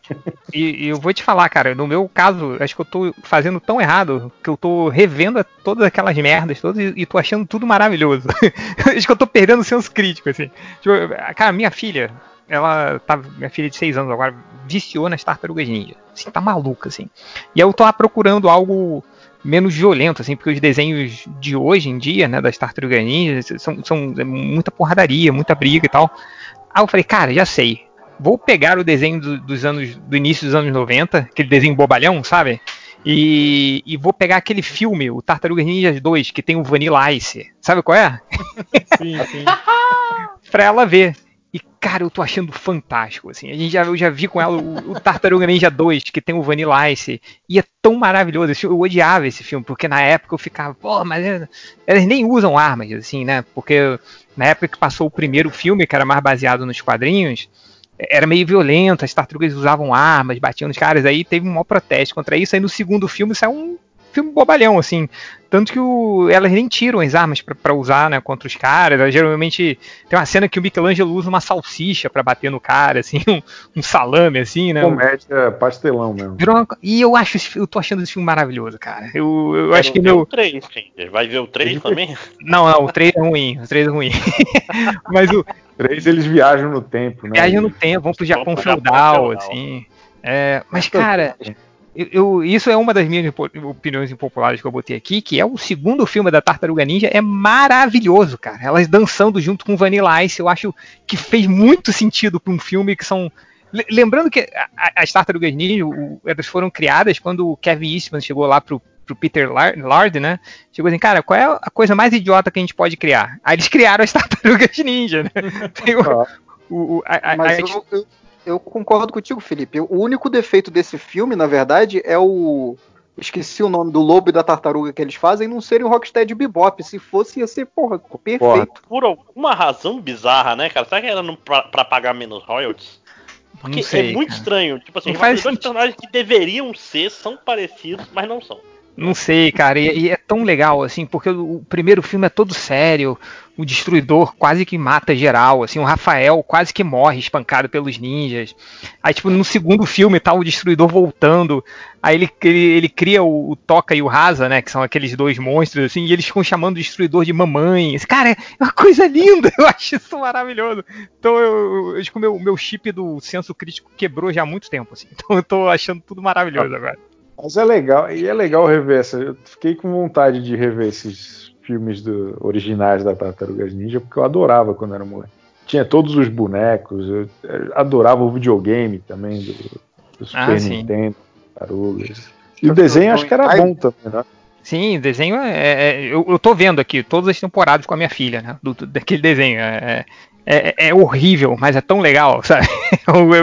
Speaker 2: E, e eu vou te falar, cara, no meu caso, acho que eu tô fazendo tão errado que eu tô revendo todas aquelas merdas todas e, e tô achando tudo maravilhoso. acho que eu tô perdendo o senso crítico, assim. Tipo, cara, minha filha, ela tá. Minha filha de 6 anos agora viciou nas tartarugas ninja. Assim, tá maluca, assim. E eu tô lá procurando algo menos violento, assim, porque os desenhos de hoje em dia, né, das tartarugas ninjas, são, são é muita porradaria, muita briga e tal. Aí eu falei, cara, já sei. Vou pegar o desenho do- dos anos do início dos anos 90, aquele desenho bobalhão, sabe? E, e vou pegar aquele filme, o Tartarugas Ninjas 2, que tem o Vanilla Ice. Sabe qual é?
Speaker 1: sim, sim.
Speaker 2: pra ela ver. E, cara, eu tô achando fantástico, assim. A gente já, eu já vi com ela o, o Tartaruga Ninja 2, que tem o Vanilla Ice. E é tão maravilhoso. Eu odiava esse filme, porque na época eu ficava, pô, mas eles nem usam armas, assim, né? Porque na época que passou o primeiro filme, que era mais baseado nos quadrinhos, era meio violento, as tartarugas usavam armas, batiam nos caras, aí teve um maior protesto contra isso, aí no segundo filme saiu um filme bobalhão, assim, tanto que o- elas nem tiram as armas pra- pra usar, né, contra os caras, elas geralmente tem uma cena que o Michelangelo usa uma salsicha pra bater no cara, assim, um, um salame, assim, né,
Speaker 3: Comédia pastelão mesmo.
Speaker 2: Uma E eu acho, eu tô achando esse filme maravilhoso, cara. Eu, eu acho que meu.
Speaker 6: o 3, gente. Vai ver o 3 também?
Speaker 2: Não, não, o 3 é ruim. O 3 é ruim. Mas o
Speaker 3: Três eles viajam no tempo, né?
Speaker 2: Viagem no Tempo, vão pro Japão
Speaker 6: Japão
Speaker 2: feudal,
Speaker 6: feudal.
Speaker 2: assim. É, mas, cara, eu, eu- isso é uma das minhas opiniões impopulares que eu botei aqui, que é o segundo filme da Tartaruga Ninja, é maravilhoso, cara. Elas dançando junto com Vanilla Ice, eu acho que fez muito sentido pra um filme que são. Le- Lembrando que as Tartarugas Ninja, o- elas foram criadas quando o Kevin Eastman chegou lá pro, pro Peter Lar- Lard, né? Chegou assim, cara, qual é a coisa mais idiota que a gente pode criar? Aí eles criaram as Tartarugas Ninja, né? Tem o- o- o- a- a-
Speaker 5: Mas
Speaker 2: a-
Speaker 5: eu, eu- eu concordo contigo, Felipe. O único defeito desse filme, na verdade, é o. Esqueci o nome do lobo e da tartaruga que eles fazem, não serem o Rocksteady Bebop. Se fosse, ia ser, porra, perfeito.
Speaker 6: Por alguma razão bizarra, né, cara? Será que era no- pra, pra pagar menos royalties? Porque
Speaker 2: não sei,
Speaker 6: é muito
Speaker 2: cara.
Speaker 6: estranho. Tipo assim, os dois personagens que deveriam ser são parecidos, mas não são.
Speaker 2: Não sei, cara, e, e é tão legal, assim, porque o, o primeiro filme é todo sério, o destruidor quase que mata geral, assim, o Rafael quase que morre espancado pelos ninjas. Aí, tipo, no segundo filme tá o destruidor voltando, aí ele, ele, ele cria o, o Toca e o Rasa, né, que são aqueles dois monstros, assim, e eles ficam chamando o destruidor de mamãe. Esse, cara, é uma coisa linda, eu acho isso maravilhoso. Então, eu, eu acho que o meu, meu chip do senso crítico quebrou já há muito tempo, assim, então eu tô achando tudo maravilhoso agora.
Speaker 3: Mas é legal, e é legal rever essa. Eu fiquei com vontade de rever esses filmes do, originais da Tartarugas Ninja, porque eu adorava quando era moleque. Tinha todos os bonecos, eu, eu adorava o videogame também do, do Super
Speaker 2: Ah.
Speaker 3: Nintendo, Tartarugas. E o desenho acho que era bom também, né?
Speaker 2: Sim, o desenho é. é- eu, eu tô vendo aqui todas as temporadas com a minha filha, né? do- do- daquele desenho. É, é- é horrível, mas é tão legal, sabe?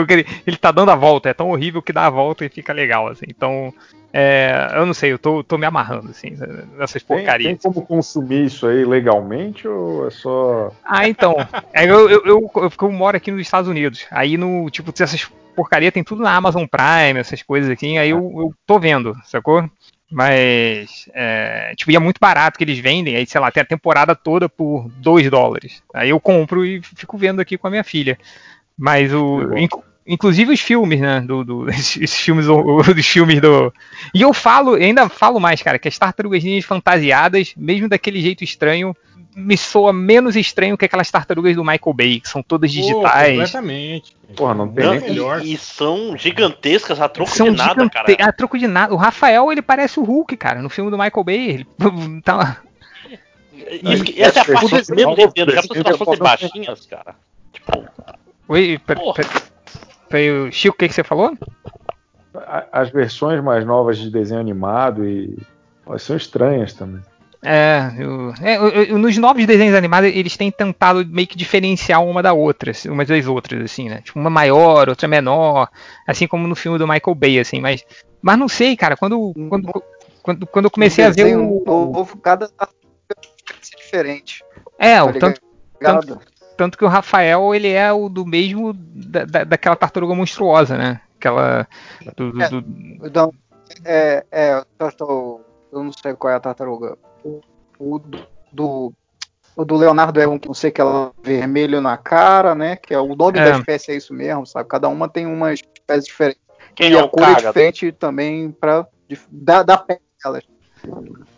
Speaker 2: Ele, ele tá dando a volta, é tão horrível que dá a volta e fica legal, assim. Então, é, eu não sei, eu tô, tô me amarrando, assim, nessas
Speaker 3: Tem,
Speaker 2: porcarias.
Speaker 3: tem como consumir isso aí legalmente ou é só.
Speaker 2: Ah, então. É, eu, eu, eu, eu, eu moro aqui nos Estados Unidos. Aí no, tipo, essas porcaria tem tudo na Amazon Prime, essas coisas aqui. Aí eu, eu tô vendo, sacou? Mas, é, tipo, e é muito barato que eles vendem. Aí, sei lá, tem a temporada toda por 2 dólares. Aí eu compro e fico vendo aqui com a minha filha. Mas o. inc- Inclusive os filmes, né? Do, do- esses filmes, dos filmes do. E eu falo, ainda falo mais, cara, que as tartarugas ninjas fantasiadas, mesmo daquele jeito estranho, me soa menos estranho que aquelas tartarugas do Michael Bay, que são todas
Speaker 1: Pô,
Speaker 2: digitais.
Speaker 1: completamente.
Speaker 3: Porra, não tem
Speaker 6: Não,
Speaker 3: nem
Speaker 6: e-
Speaker 1: melhor.
Speaker 6: e, são gigantescas a troco
Speaker 2: São
Speaker 6: de nada,
Speaker 2: gigante-
Speaker 6: cara.
Speaker 2: A troco de nada. O Rafael, ele parece o Hulk, cara, no filme do Michael Bay. Ele tá,
Speaker 6: Isso que- essa é a parte que eu menos
Speaker 3: Não,
Speaker 6: entendo. Já pensou se elas fossem baixinhas, cara? Tipo,
Speaker 2: Oi, pera. Pera, pera, Chico, o que, que você falou?
Speaker 3: As versões mais novas de desenho animado e. elas são estranhas também.
Speaker 2: É, eu- é, eu- eu- nos novos desenhos animados, eles têm tentado meio que diferenciar uma da outra, assim, umas das outras, assim, né? Tipo, uma maior, outra menor, assim como no filme do Michael Bay, assim, mas. Mas não sei, cara, quando. Quando, quando, quando eu comecei a ver o.
Speaker 5: novo, cada ser diferente.
Speaker 2: É,
Speaker 5: tá
Speaker 2: o tanto,
Speaker 5: ligado?
Speaker 2: Tanto que o Rafael, ele é o do mesmo da, da- daquela tartaruga monstruosa, né? Aquela. Do, do-
Speaker 5: É.
Speaker 2: do-
Speaker 5: Então, é, é, eu, tô- eu não sei qual é a tartaruga. O, o do, o do Leonardo é um que não sei que ela vermelho na cara, né? Que é o nome
Speaker 2: É.
Speaker 5: da espécie é isso mesmo, sabe? Cada uma tem uma espécie diferente.
Speaker 6: quem
Speaker 5: e
Speaker 6: é
Speaker 5: a
Speaker 6: o
Speaker 5: cor é
Speaker 6: cara?
Speaker 5: diferente também para da, da pele delas.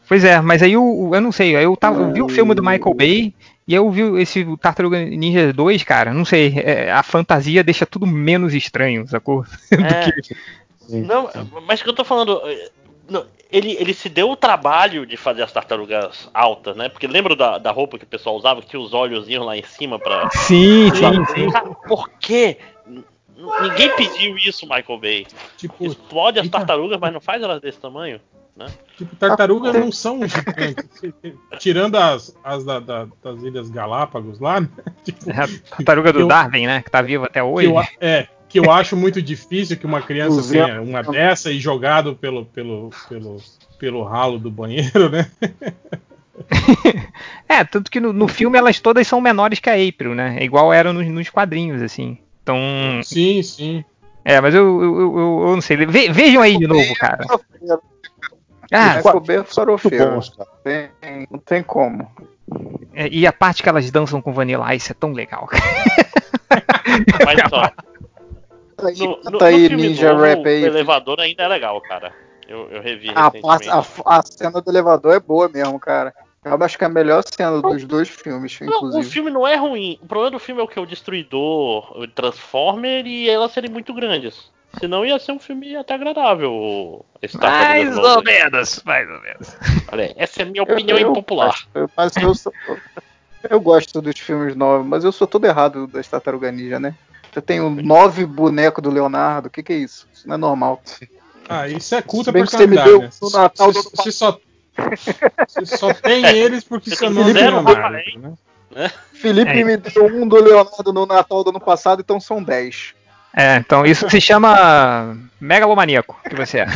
Speaker 2: Pois é, mas aí o, o- eu não sei, eu, tava, eu vi o filme do Michael Bay e eu vi esse Tartaruga Ninja 2, cara, não sei, é, a fantasia deixa tudo menos estranho, sacou?
Speaker 6: É, não, mas o que eu tô falando. não, ele, ele se deu o trabalho de fazer as tartarugas altas, né? Porque lembra da, da roupa que o pessoal usava, que tinha os olhos lá em cima pra.
Speaker 2: Sim, sim, sim.
Speaker 6: Cara, por quê? Ninguém pediu isso, Michael Bay.
Speaker 1: Tipo,
Speaker 6: Explode as tartarugas, mas não faz elas desse tamanho.
Speaker 1: Tipo, tartarugas não são gigantes. Tirando as, as da- da- das Ilhas Galápagos lá, né? Tipo,
Speaker 2: É a tartaruga do
Speaker 1: Eu-
Speaker 2: Darwin, né, que tá viva até
Speaker 1: que
Speaker 2: hoje.
Speaker 1: eu, é, que eu acho muito difícil que uma criança tenha uma dessa e jogado pelo, pelo, pelo, pelo ralo do banheiro, né?
Speaker 2: É, tanto que no, no filme elas todas são menores que a April, né, igual eram nos, nos quadrinhos, assim. Então,
Speaker 1: Sim, sim.
Speaker 2: é, mas eu, eu, eu, eu não sei, Ve- vejam aí de novo, cara. Ah,
Speaker 5: Michael Bay é farofeiro. Tem- não tem como.
Speaker 2: é, e a parte que elas dançam com Vanilla Ice é tão legal.
Speaker 6: Mas ó,
Speaker 5: aí,
Speaker 6: no, no,
Speaker 5: tá aí Ninja
Speaker 6: novo,
Speaker 5: Rap
Speaker 6: o
Speaker 5: aí.
Speaker 6: elevador ainda é legal, cara. Eu, eu revi
Speaker 5: A,
Speaker 6: recentemente.
Speaker 5: a, a cena do elevador é boa mesmo, cara. Eu acho que é a melhor cena dos dois filmes,
Speaker 6: Não, o
Speaker 5: inclusive.
Speaker 6: filme não é ruim. O problema do filme é o que? O Destruidor, o Transformer e elas serem muito grandes. Senão ia ser um filme até agradável. Esse
Speaker 2: Mais ou menos, mais ou menos.
Speaker 6: Olha, essa é a minha opinião
Speaker 5: eu,
Speaker 6: impopular.
Speaker 5: Eu, mas eu, sou- eu gosto dos filmes novos, mas eu sou todo errado das Tartaruga Ninja, né? Eu tenho nove bonecos do Leonardo, o que, que é isso? Isso não é normal.
Speaker 1: Ah, isso é culta
Speaker 5: Se
Speaker 1: por
Speaker 5: você me
Speaker 1: caridade,
Speaker 5: deu
Speaker 1: né?
Speaker 5: no Natal
Speaker 1: Você-
Speaker 5: ano
Speaker 1: você só, você só tem eles porque
Speaker 6: Você
Speaker 1: não Leonardo,
Speaker 6: Rafael.
Speaker 1: né?
Speaker 5: Felipe
Speaker 2: É.
Speaker 5: me deu um do Leonardo no Natal do ano passado, então são dez.
Speaker 2: É, então isso se chama megalomaníaco, que você é.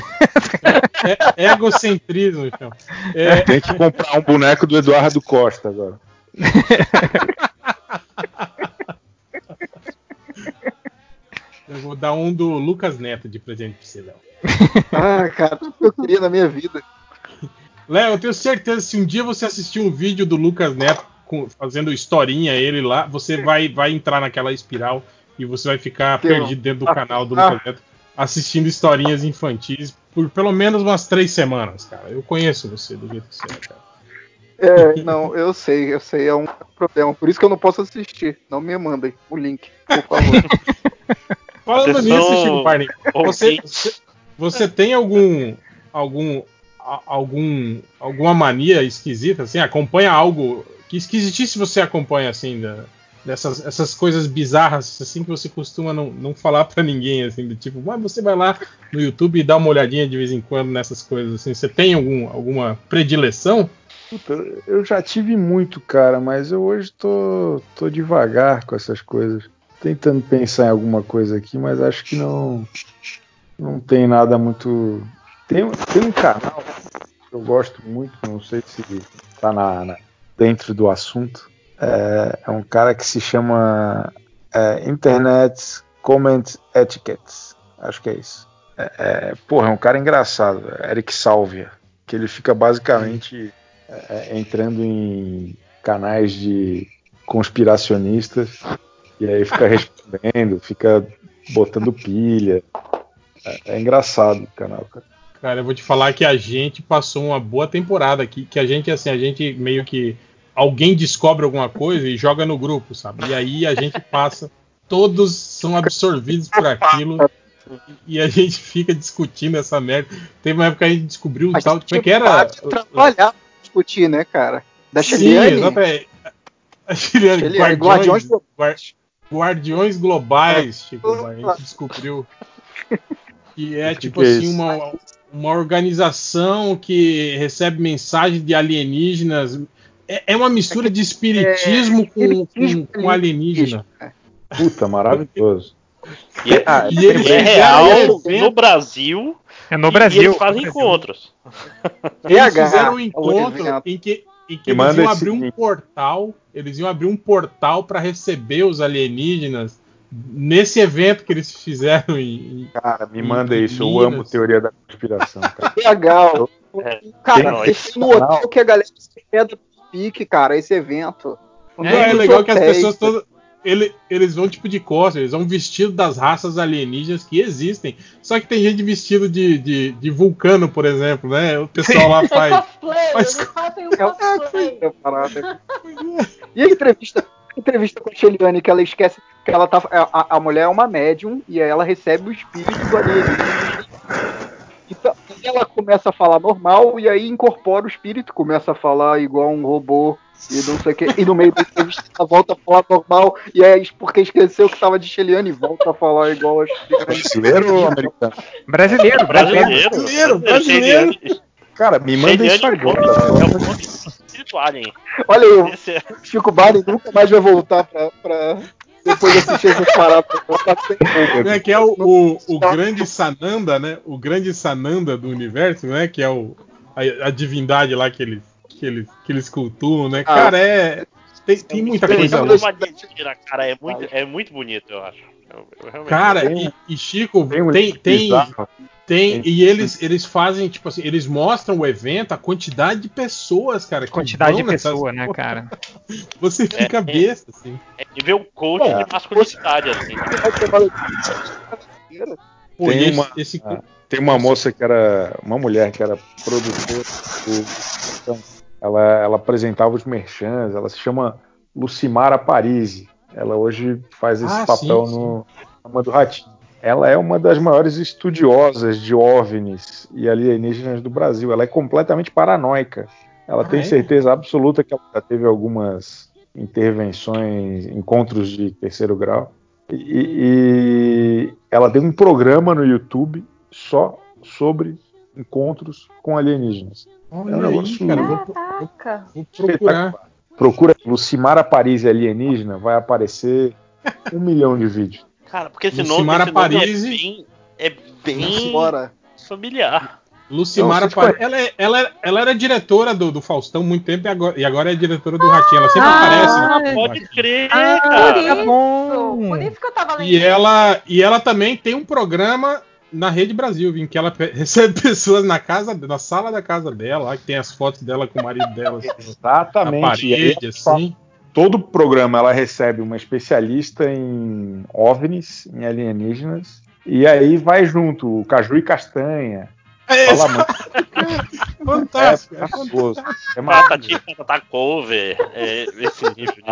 Speaker 1: É egocentrismo, então. É,
Speaker 3: Tem que comprar um boneco do Eduardo Costa agora.
Speaker 1: eu vou dar um do Lucas Neto de presente pra você, Léo.
Speaker 5: Ah, cara, tudo que eu queria na minha vida.
Speaker 1: Léo, eu tenho certeza se um dia você assistir um vídeo do Lucas Neto com- fazendo historinha ele lá, você vai, vai entrar naquela espiral e você vai ficar
Speaker 5: Que
Speaker 1: perdido dentro do
Speaker 5: Ah,
Speaker 1: canal do
Speaker 5: ah.
Speaker 1: Lucas Neto assistindo historinhas infantis por pelo menos umas três semanas, cara. Eu conheço você do jeito que você é, cara.
Speaker 5: É, não, eu sei, eu sei, é um problema. Por isso que eu não posso assistir. Não me mandem o link, por favor.
Speaker 1: Falando
Speaker 6: Atenção,
Speaker 1: nisso, Chico Barney, você, você, tem algum algum algum alguma mania esquisita assim? Acompanha algo que esquisitice você acompanha assim da, dessas essas coisas bizarras assim que você costuma não, não falar pra ninguém assim do tipo, mas você vai lá no YouTube e dá uma olhadinha de vez em quando nessas coisas assim. Você tem algum alguma predileção?
Speaker 3: Puta, eu já tive muito, cara, mas eu hoje tô, tô devagar com essas coisas. Tentando pensar em alguma coisa aqui, mas acho que não não tem nada muito. Tem, tem um canal que eu gosto muito, não sei se tá na, na- dentro do assunto. É, é um cara que se chama é, Internet Comment Etiquettes. Acho que é isso. É, é, porra, é um cara engraçado, Eric Salvia, que ele fica basicamente é, entrando em canais de conspiracionistas e aí fica respondendo, fica botando pilha. É, é engraçado o canal, cara.
Speaker 1: Cara, eu vou te falar que a gente passou uma boa temporada aqui, que a gente, assim, a gente meio que. Alguém descobre alguma coisa e joga no grupo, sabe? E aí a gente passa, todos são absorvidos por aquilo e a gente fica discutindo essa merda. Teve uma época que a gente descobriu um
Speaker 5: Mas
Speaker 1: tal. Como é que era?
Speaker 5: Trabalhar discutir, né, cara? Da
Speaker 1: Sim,
Speaker 5: Chiliane.
Speaker 1: exatamente. A Chiliane,
Speaker 5: Chiliane,
Speaker 1: Guardiões,
Speaker 5: Guardiões
Speaker 1: Guar- Guardiões Globais, Chico, a gente descobriu. Que é
Speaker 3: O que
Speaker 1: tipo
Speaker 3: que é
Speaker 1: assim,
Speaker 3: isso?
Speaker 1: uma, uma organização que recebe mensagem de alienígenas. É, é uma mistura de espiritismo com, com,
Speaker 5: espiritismo
Speaker 1: com alienígena.
Speaker 3: Puta, maravilhoso.
Speaker 6: E é,
Speaker 3: Ah,
Speaker 1: E
Speaker 6: e
Speaker 1: eles
Speaker 6: é real
Speaker 1: evento-
Speaker 6: no Brasil.
Speaker 2: É no Brasil.
Speaker 6: E eles fazem
Speaker 2: No
Speaker 6: encontros.
Speaker 1: Eles fizeram um encontro em que, em que eles iam abrir um
Speaker 3: link.
Speaker 1: portal. Eles iam abrir um portal para receber os alienígenas nesse evento que eles fizeram em, em-
Speaker 3: Cara, me
Speaker 1: E-
Speaker 3: manda
Speaker 1: e
Speaker 3: isso. Eu amo teoria da conspiração, cara.
Speaker 5: Legal.
Speaker 6: É,
Speaker 5: Cara,
Speaker 6: não, esse
Speaker 5: um hotel que a galera se pique, cara, esse evento. Um
Speaker 1: É, é legal que as pessoas todas. ele- eles vão tipo de costas, eles vão vestido das raças alienígenas que existem. Só que tem gente vestido de, de, de vulcano, por exemplo, né? O pessoal lá
Speaker 4: É
Speaker 1: faz.
Speaker 4: cosplay, um
Speaker 5: É
Speaker 4: cosplay.
Speaker 5: É parada. E a entrevista, a entrevista com a Sheliane, que ela esquece que ela tá. A, a mulher é uma médium e aí ela recebe o espírito do alienígena. Ela começa a falar normal e aí incorpora o espírito, começa a falar igual um robô e não sei o que. E no meio da entrevista ela volta a falar normal e aí porque esqueceu que tava de Sheliane volta a falar igual a.
Speaker 3: Brasileiro ou americano?
Speaker 2: Brasileiro, brasileiro.
Speaker 6: Brasileiro.
Speaker 1: Brasileiro,
Speaker 3: Cara, me manda isso.
Speaker 6: É o nome espírito alien.
Speaker 5: Olha aí,
Speaker 6: Esse é-
Speaker 5: o Chico Barney nunca mais vai voltar pra. pra... Depois de assistir essas paradas, tá sem
Speaker 1: Como é que é o, o, o grande Sananda, né? O grande Sananda do universo, né? Que é o, a, a divindade lá que eles, que eles, que eles cultuam, né?
Speaker 5: Ah.
Speaker 1: Cara, é. Tem, tem muita
Speaker 5: Tem
Speaker 1: coisa
Speaker 5: muita
Speaker 1: louca.
Speaker 6: uma cara, é muito, é muito bonito, eu acho. Realmente-
Speaker 1: Cara, e, e Chico,
Speaker 3: Tem
Speaker 1: tem, tem, e eles, eles fazem, tipo assim, eles mostram o evento, a quantidade de pessoas, cara. que
Speaker 2: Quantidade de pessoa, né, cara?
Speaker 1: Você fica
Speaker 6: É,
Speaker 1: besta, assim.
Speaker 6: é nível coach
Speaker 3: É.
Speaker 6: de masculinidade, assim.
Speaker 1: Pô,
Speaker 3: Tem
Speaker 1: e esse-
Speaker 3: uma-
Speaker 1: esse,
Speaker 3: Ah. Tem uma moça que era. Uma mulher que era produtora do. então, Ela, ela apresentava os merchans, ela se chama Lucimara Parisi. Ela hoje faz esse
Speaker 1: Ah,
Speaker 3: papel
Speaker 1: sim,
Speaker 3: no Ama do Ratinho. Ela é uma das maiores estudiosas de OVNIs e alienígenas do Brasil. Ela é completamente paranoica. Ela
Speaker 1: Ah,
Speaker 3: tem
Speaker 1: é?
Speaker 3: certeza absoluta que ela já teve algumas intervenções, encontros de terceiro grau. E, e ela tem um programa no YouTube só sobre encontros com alienígenas.
Speaker 1: Olha
Speaker 3: É um
Speaker 1: aí,
Speaker 3: negócio
Speaker 1: cara, vou,
Speaker 4: Caraca.
Speaker 1: vou procurar.
Speaker 3: Procura Lucimara Paris alienígena, vai aparecer um milhão de vídeos.
Speaker 6: Cara, porque esse
Speaker 1: Lucimara
Speaker 6: nome,
Speaker 1: Parisi.
Speaker 6: é bem, é bem familiar.
Speaker 1: Lucimara
Speaker 3: você
Speaker 1: Paris. Ela, é- ela, é- ela era diretora do, do Faustão há muito tempo e agora, e agora é diretora do Ratinho. Ela sempre
Speaker 4: Ah,
Speaker 1: aparece. no
Speaker 6: Pode crer,
Speaker 4: Por
Speaker 6: cara.
Speaker 4: isso,
Speaker 2: bom.
Speaker 4: por isso que eu tava lendo.
Speaker 1: E ela, e ela também tem um programa na Rede Brasil, em que ela recebe pessoas na casa, na sala da casa dela, lá que tem as fotos dela com o marido dela assim, na
Speaker 3: Exatamente. Aí,
Speaker 1: parede, assim.
Speaker 3: todo programa ela recebe uma especialista em OVNIs, em alienígenas, e aí vai junto o Caju e Castanha.
Speaker 1: É,
Speaker 3: Fala muito.
Speaker 1: fantástico.
Speaker 3: É
Speaker 1: É
Speaker 3: maravilhoso. É.
Speaker 6: Patati, patata cover, é, esse nível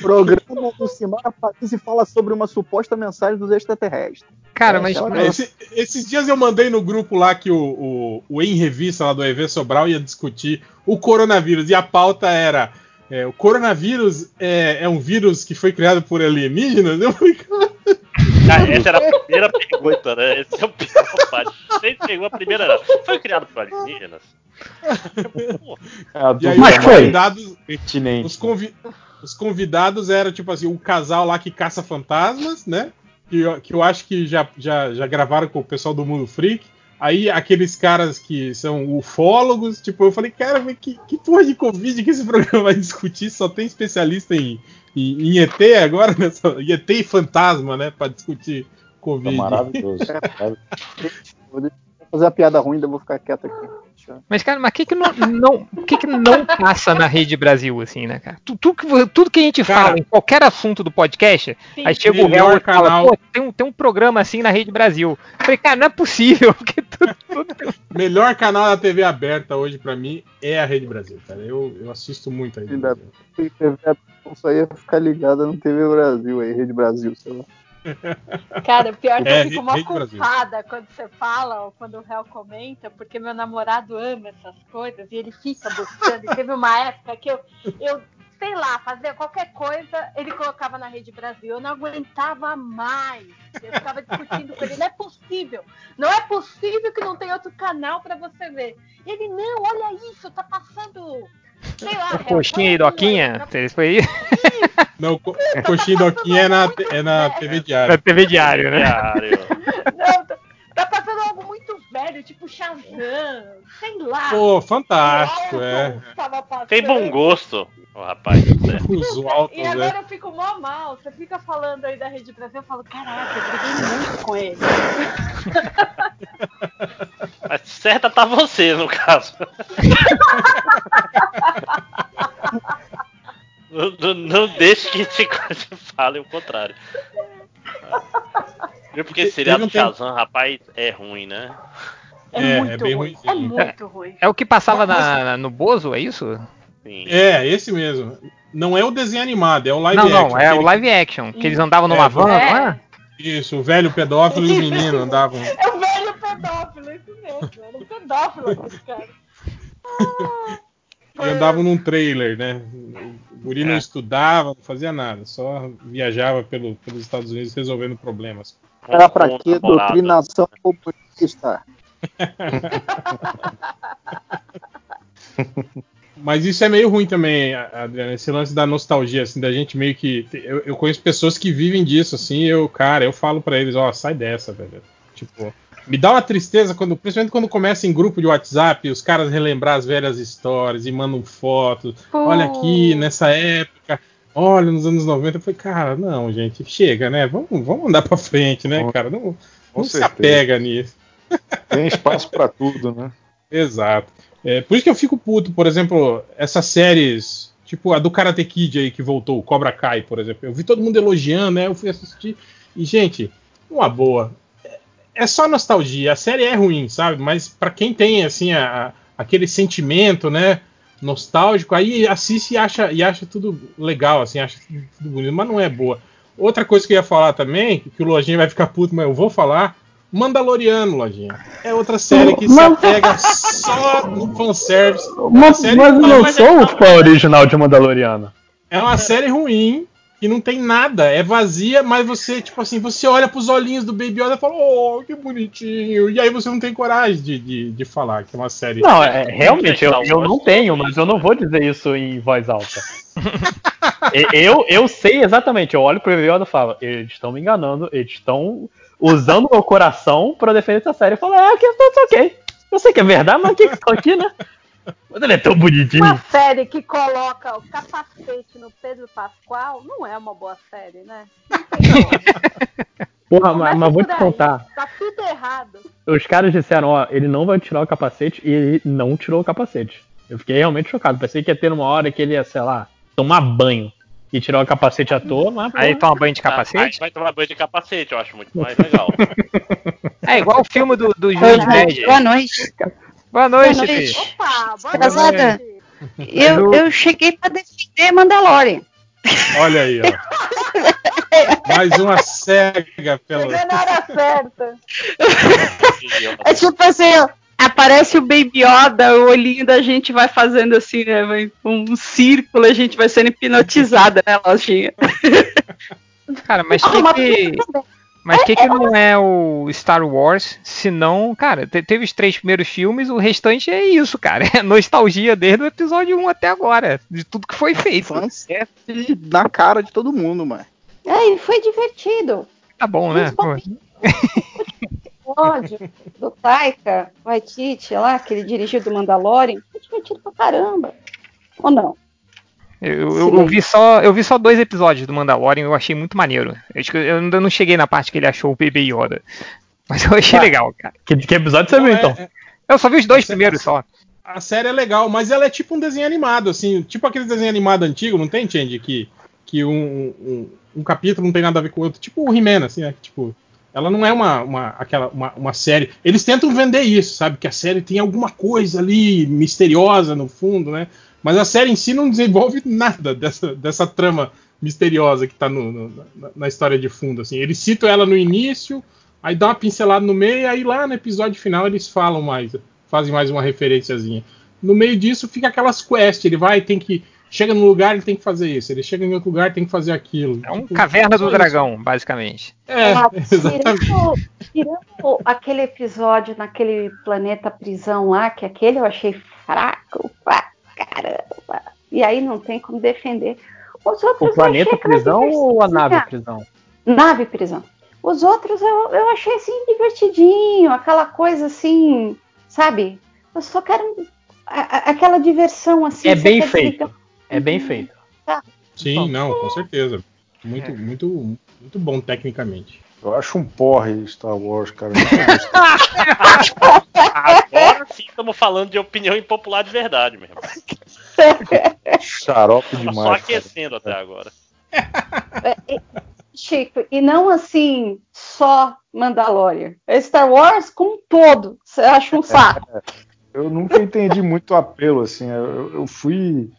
Speaker 5: Programa do Simara Patrícia fala sobre uma suposta mensagem dos extraterrestres.
Speaker 2: Cara,
Speaker 5: É,
Speaker 2: mas
Speaker 1: É, esse- esses dias eu mandei no grupo lá que o, o, o Em Revista lá do EV Sobral ia discutir o coronavírus e a pauta era é, o coronavírus é, é um vírus que foi criado por alienígenas? Eu falei, cara,
Speaker 6: Ah, essa era a primeira pergunta, né? Esse é o pior parte. Pegou a primeira. Foi criado por alienígenas?
Speaker 3: É
Speaker 1: e
Speaker 7: Mas foi.
Speaker 1: convidados,
Speaker 3: pertinente.
Speaker 1: os, convi- os convidados eram tipo assim, o casal lá que caça fantasmas, né? Que, eu- que eu acho que já, já, já gravaram com o pessoal do Mundo Freak. Aí aqueles caras que são ufólogos, tipo, eu falei, cara, que, que porra de Covid que esse programa vai discutir? Só tem especialista em, em, em ET agora, né? Só- ET e fantasma, né? Pra discutir
Speaker 3: É
Speaker 1: Covid.
Speaker 3: maravilhoso.
Speaker 5: Fazer a piada ruim, ainda vou ficar quieto aqui. Eu-
Speaker 2: Mas, cara, mas o que que não, não, que que não passa na Rede Brasil, assim, né, cara? Tu- tu que- tudo que a gente
Speaker 1: Cara,
Speaker 2: fala em qualquer assunto do podcast,
Speaker 4: Sim.
Speaker 2: aí chega o
Speaker 1: melhor
Speaker 2: réu e fala,
Speaker 1: canal.
Speaker 2: pô, tem um, tem um programa assim na Rede Brasil. Eu falei, cara, não é possível, porque tudo, tudo-
Speaker 1: Melhor canal da TV aberta hoje pra mim é a Rede Brasil, cara. Eu, eu assisto muito a Rede
Speaker 5: Ainda
Speaker 1: Brasil.
Speaker 5: TV, então só ia ficar ligada no TV Brasil aí, Rede Brasil, sei lá.
Speaker 4: Cara, pior que
Speaker 1: É,
Speaker 4: eu fico mó culpada quando você fala ou quando o réu comenta, porque meu namorado ama essas coisas e ele fica buscando. E teve uma época que eu, eu, sei lá, fazia qualquer coisa, ele colocava na Rede Brasil. Eu não aguentava mais. Eu ficava discutindo com ele. Não é possível. Não é possível que não tem outro canal pra você ver. E ele, não, olha isso, tá passando. Sei lá, réu,
Speaker 2: coxinha e doquinha,
Speaker 4: tá-
Speaker 2: foi aí
Speaker 1: Não, co coxinha Doquinha é na, é na TV
Speaker 2: na
Speaker 1: diária.
Speaker 2: TV Diário, né?
Speaker 6: Diário.
Speaker 4: Não, tá, tá passando algo muito velho, tipo Shazam, sei lá.
Speaker 1: Pô, fantástico,
Speaker 4: O
Speaker 1: é.
Speaker 6: Tem bom gosto, o rapaz. né?
Speaker 1: Os altos,
Speaker 4: E agora eu fico mó mal. Você fica falando aí da Rede Brasil, eu falo, caraca, eu briguei muito com ele.
Speaker 6: Mas certa tá você, no caso. Não, não- não deixe que te fale o contrário. Porque
Speaker 1: um tempo-
Speaker 6: Shazam, rapaz, é ruim, né?
Speaker 4: É,
Speaker 1: É,
Speaker 4: muito
Speaker 1: é bem
Speaker 4: ruim.
Speaker 1: ruimzinho.
Speaker 4: É muito ruim.
Speaker 2: É o que passava na- no Bozo, é isso?
Speaker 6: Sim.
Speaker 1: É, esse mesmo. Não é o desenho animado, é o live
Speaker 2: não,
Speaker 1: action.
Speaker 2: não, é
Speaker 1: aquele
Speaker 2: o live action, que eles andavam numa
Speaker 1: É,
Speaker 2: van, não
Speaker 4: é.
Speaker 2: é?
Speaker 1: Isso, o velho pedófilo e os meninos andavam.
Speaker 4: É o velho pedófilo, isso mesmo. Era um pedófilo aquele cara.
Speaker 1: E andavam num trailer, né? O guri não
Speaker 6: É.
Speaker 1: estudava, não fazia nada, só viajava pelo, pelos Estados Unidos resolvendo problemas.
Speaker 5: Era pra
Speaker 6: namorada.
Speaker 5: Doutrinação comunista.
Speaker 1: Mas isso é meio ruim também, Adriano, esse lance da nostalgia, assim, da gente meio que. Eu, eu conheço pessoas que vivem disso, assim, eu, cara, eu falo pra eles, ó, sai dessa, velho. Tipo, me dá uma tristeza, quando, principalmente quando começa em grupo de WhatsApp, os caras relembrar as velhas histórias e mandam fotos. Olha aqui, nessa época, olha, nos anos 90. Eu falei, cara, não, gente, chega, né? Vamos, vamos andar pra frente, né, cara? Não, não se apega nisso.
Speaker 3: Tem espaço pra tudo, né?
Speaker 1: Exato. É, por isso que eu fico puto, por exemplo, essas séries, tipo a do Karate Kid aí que voltou, o Cobra Kai, por exemplo. Eu vi todo mundo elogiando, né? Eu fui assistir. E, gente, uma boa. É- só nostalgia. A série é ruim, sabe? Mas pra quem tem, assim, a- a- aquele sentimento, né? Nostálgico, aí assiste e acha, e acha tudo legal, assim, acha tudo bonito, mas não é boa. Outra coisa que eu ia falar também, que o Lojinha vai ficar puto, mas eu vou falar. Mandaloriano, Lojinha. É outra série que se
Speaker 7: Mas-
Speaker 1: apega só no fanservice.
Speaker 7: Mas, mas eu
Speaker 1: não,
Speaker 7: não sou
Speaker 1: é-
Speaker 7: o fã original de Mandaloriano.
Speaker 1: É uma série ruim, que não tem nada, é vazia, mas você, tipo assim, você olha pros olhinhos do Baby Yoda e fala, oh, que bonitinho. E aí você não tem coragem de, de, de falar que é uma série.
Speaker 7: Não, é, realmente, eu, eu não tenho, mas eu não vou dizer isso em voz alta. Eu, eu sei exatamente, eu olho pro Yoda e falo, eles estão me enganando, eles estão usando meu coração pra defender essa série. Eu falo, é, que eu tô ok. Eu sei que é verdade, mas o que que tô aqui, né? Mas ele é tão bonitinho.
Speaker 4: Uma série que coloca o capacete no Pedro Pascoal não é uma boa série, né? Não tem como.
Speaker 7: Porra, mas, mas vou te
Speaker 4: aí.
Speaker 7: contar.
Speaker 4: Tá tudo errado.
Speaker 7: Os caras disseram, ó, ele não vai tirar o capacete e ele não tirou o capacete. Eu fiquei realmente chocado. Pensei que ia ter uma hora que ele ia, sei lá, tomar banho e tirar o capacete à toa, mas.
Speaker 2: Aí toma banho de
Speaker 6: Ah, aí
Speaker 2: capacete.
Speaker 6: vai tomar banho de capacete, eu acho muito mais legal.
Speaker 2: É igual o filme do, do
Speaker 8: gente.
Speaker 2: Dredd.
Speaker 8: Boa noite.
Speaker 2: Boa noite,
Speaker 8: Boa noite.
Speaker 4: Opa, boa
Speaker 8: Atrasada.
Speaker 4: noite.
Speaker 8: Eu, eu cheguei pra defender Mandalorian.
Speaker 1: Olha aí, ó. Mais uma cega pela.
Speaker 4: Chegou na hora certa.
Speaker 8: É tipo assim, ó, aparece o Baby Yoda, o olhinho da gente vai fazendo assim, né? Vai um círculo, a gente vai sendo hipnotizada, né, Lojinha?
Speaker 2: Cara, mas
Speaker 8: Ah,
Speaker 2: que
Speaker 8: mas
Speaker 2: que. Mas que que não é o Star Wars, se não, cara, te- teve os três primeiros filmes, o restante é isso, cara. É nostalgia desde o episódio 1 até agora, de tudo que foi feito.
Speaker 5: Fanservice na cara de todo mundo, mano.
Speaker 8: Aí foi divertido.
Speaker 2: Tá bom, né? Pô.
Speaker 8: Ódio do Taika Waititi lá, que ele dirigiu do Mandalorian, foi divertido pra caramba. Ou não?
Speaker 2: Eu, eu- eu vi só, eu vi só dois episódios do Mandalorian, eu achei muito maneiro. Eu, acho que eu ainda não cheguei na parte que ele achou o Baby Yoda. Mas eu achei
Speaker 7: Tá.
Speaker 2: legal, cara.
Speaker 7: Que, que episódio você
Speaker 1: Não,
Speaker 7: viu
Speaker 1: é-
Speaker 7: então?
Speaker 1: é-
Speaker 2: Eu só vi os dois primeiros só.
Speaker 1: a série é legal, mas ela é tipo um desenho animado, assim, tipo aquele desenho animado antigo, não tem, Change? Que, que um, um, um capítulo não tem nada a ver com o outro, tipo o He-Man, assim, né? que, Tipo, ela não é uma, uma, aquela, uma, uma série. Eles tentam vender isso, sabe? Que a série tem alguma coisa ali misteriosa no fundo, né? Mas a série em si não desenvolve nada dessa, dessa trama misteriosa que tá no, no- na, na história de fundo, assim. Eles citam ela no início, aí dá uma pincelada no meio, aí lá no episódio final eles falam mais, fazem mais uma referenciazinha. No meio disso fica aquelas quests, ele vai, tem que. Chega num lugar, ele tem que fazer isso. Ele chega em outro lugar, tem que fazer aquilo.
Speaker 2: É um
Speaker 1: Tipo,
Speaker 2: caverna do
Speaker 1: isso.
Speaker 2: dragão, basicamente.
Speaker 1: É,
Speaker 8: Ah,
Speaker 1: exatamente.
Speaker 8: tirando, tirando aquele episódio naquele planeta prisão lá, que aquele eu achei fraco pra caramba. E aí não tem como defender. Os outros
Speaker 7: O
Speaker 8: eu
Speaker 7: planeta prisão ou a nave prisão?
Speaker 8: Nave prisão. Os outros eu, eu achei assim divertidinho, aquela coisa assim, sabe? Eu só quero a- a- aquela diversão assim.
Speaker 7: É bem feito.
Speaker 8: desligar.
Speaker 7: É bem feito.
Speaker 1: Sim, não, com certeza. Muito,
Speaker 2: É.
Speaker 1: muito, muito bom tecnicamente.
Speaker 3: Eu acho um porre Star Wars, cara.
Speaker 6: Agora sim estamos falando de opinião impopular de verdade mesmo.
Speaker 3: Xarope demais.
Speaker 6: só
Speaker 3: cara.
Speaker 6: aquecendo até agora.
Speaker 8: É, é, Chico, e não assim só Mandalorian. É Star Wars com um todo. Você acha um saco?
Speaker 3: Eu nunca entendi muito o apelo, assim. Eu, eu fui.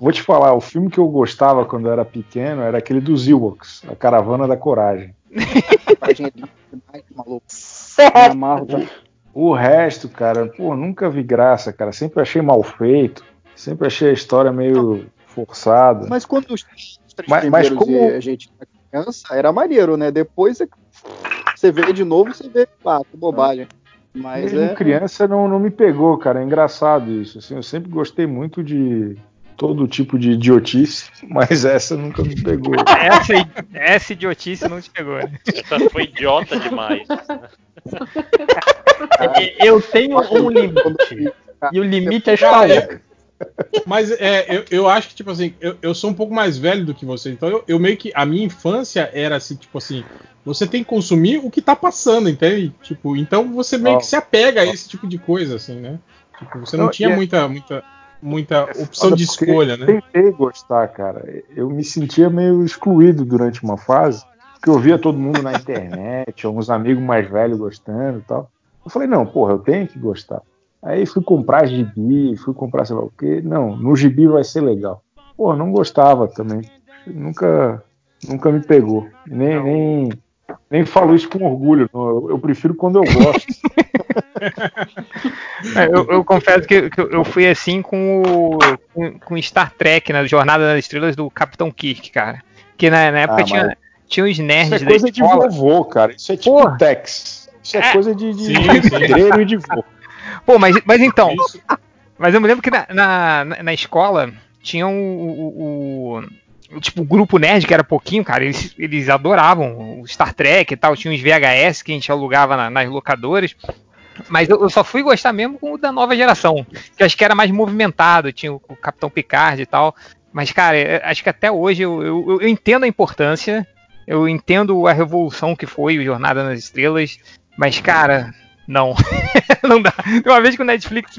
Speaker 3: Vou te falar, o filme que eu gostava quando eu era pequeno era aquele dos Ewoks, A Caravana da Coragem.
Speaker 5: É
Speaker 8: Sério.
Speaker 3: O resto, cara, pô, nunca vi graça, cara. Sempre achei mal feito. Sempre achei a história meio forçada.
Speaker 5: Mas quando os, três
Speaker 3: Mas- mas
Speaker 5: primeiros
Speaker 3: como-
Speaker 5: e a gente era criança, era maneiro, né? Depois é que você vê de novo, você vê, ah, que bobagem. Mas
Speaker 3: Mesmo
Speaker 5: é.
Speaker 3: criança não, não me pegou, cara. É engraçado isso. Assim, eu sempre gostei muito de todo tipo de idiotice, mas essa nunca me pegou.
Speaker 2: Essa, essa idiotice não te pegou, né?
Speaker 6: Essa foi idiota demais.
Speaker 7: Eu tenho um limite. E o limite é Wars.
Speaker 1: Mas é, eu, eu acho que, tipo assim, eu, eu sou um pouco mais velho do que você, então eu, eu meio que. A minha infância era assim, tipo assim, você tem que consumir o que tá passando, entende? Tipo, então você meio que se apega a esse tipo de coisa, assim, né? Tipo, você não,
Speaker 3: Não,
Speaker 1: tinha
Speaker 3: é-
Speaker 1: muita, muita, muita opção
Speaker 3: Foda
Speaker 1: de escolha, né?
Speaker 3: Eu tentei gostar, cara. Eu me sentia meio excluído durante uma fase, porque eu via todo mundo na internet, alguns amigos mais velhos gostando e tal. Eu falei, não, porra, eu tenho que gostar. Aí fui comprar gibi, fui comprar sei lá o quê. Não, no gibi vai ser legal. Porra, não gostava também. Nunca, nunca me pegou. Nem, nem, nem falo isso com orgulho. não. Eu, eu prefiro quando eu gosto.
Speaker 2: É, Eu, eu confesso que, que eu fui assim com o com, com Star Trek, na Jornada das Estrelas do Capitão Kirk, cara. Que na, na época
Speaker 3: Ah,
Speaker 2: tinha,
Speaker 3: mas-
Speaker 2: tinha
Speaker 3: Isso
Speaker 2: nerds
Speaker 3: é
Speaker 2: da
Speaker 3: coisa de
Speaker 2: escola.
Speaker 3: vovô, cara. Isso é tipo
Speaker 2: Porra.
Speaker 3: Tex. Isso é,
Speaker 2: É.
Speaker 3: coisa de, de
Speaker 1: Sim, sim.
Speaker 3: pedreiro e de vô.
Speaker 2: Pô, mas, mas então,
Speaker 1: Isso.
Speaker 2: Mas eu me lembro que na, na, na escola tinha o, o, o- Tipo, o grupo nerd, que era pouquinho, cara, eles, eles adoravam o Star Trek e tal. Tinha uns VHS que a gente alugava na- nas locadoras. Mas eu, eu só fui gostar mesmo com o da nova geração, que acho que era mais movimentado, tinha o, o Capitão Picard e tal. Mas, cara, é- acho que até hoje eu, eu, eu entendo a importância, eu entendo a revolução que foi o Jornada nas Estrelas, mas, cara, não. não dá. Uma vez que o Netflix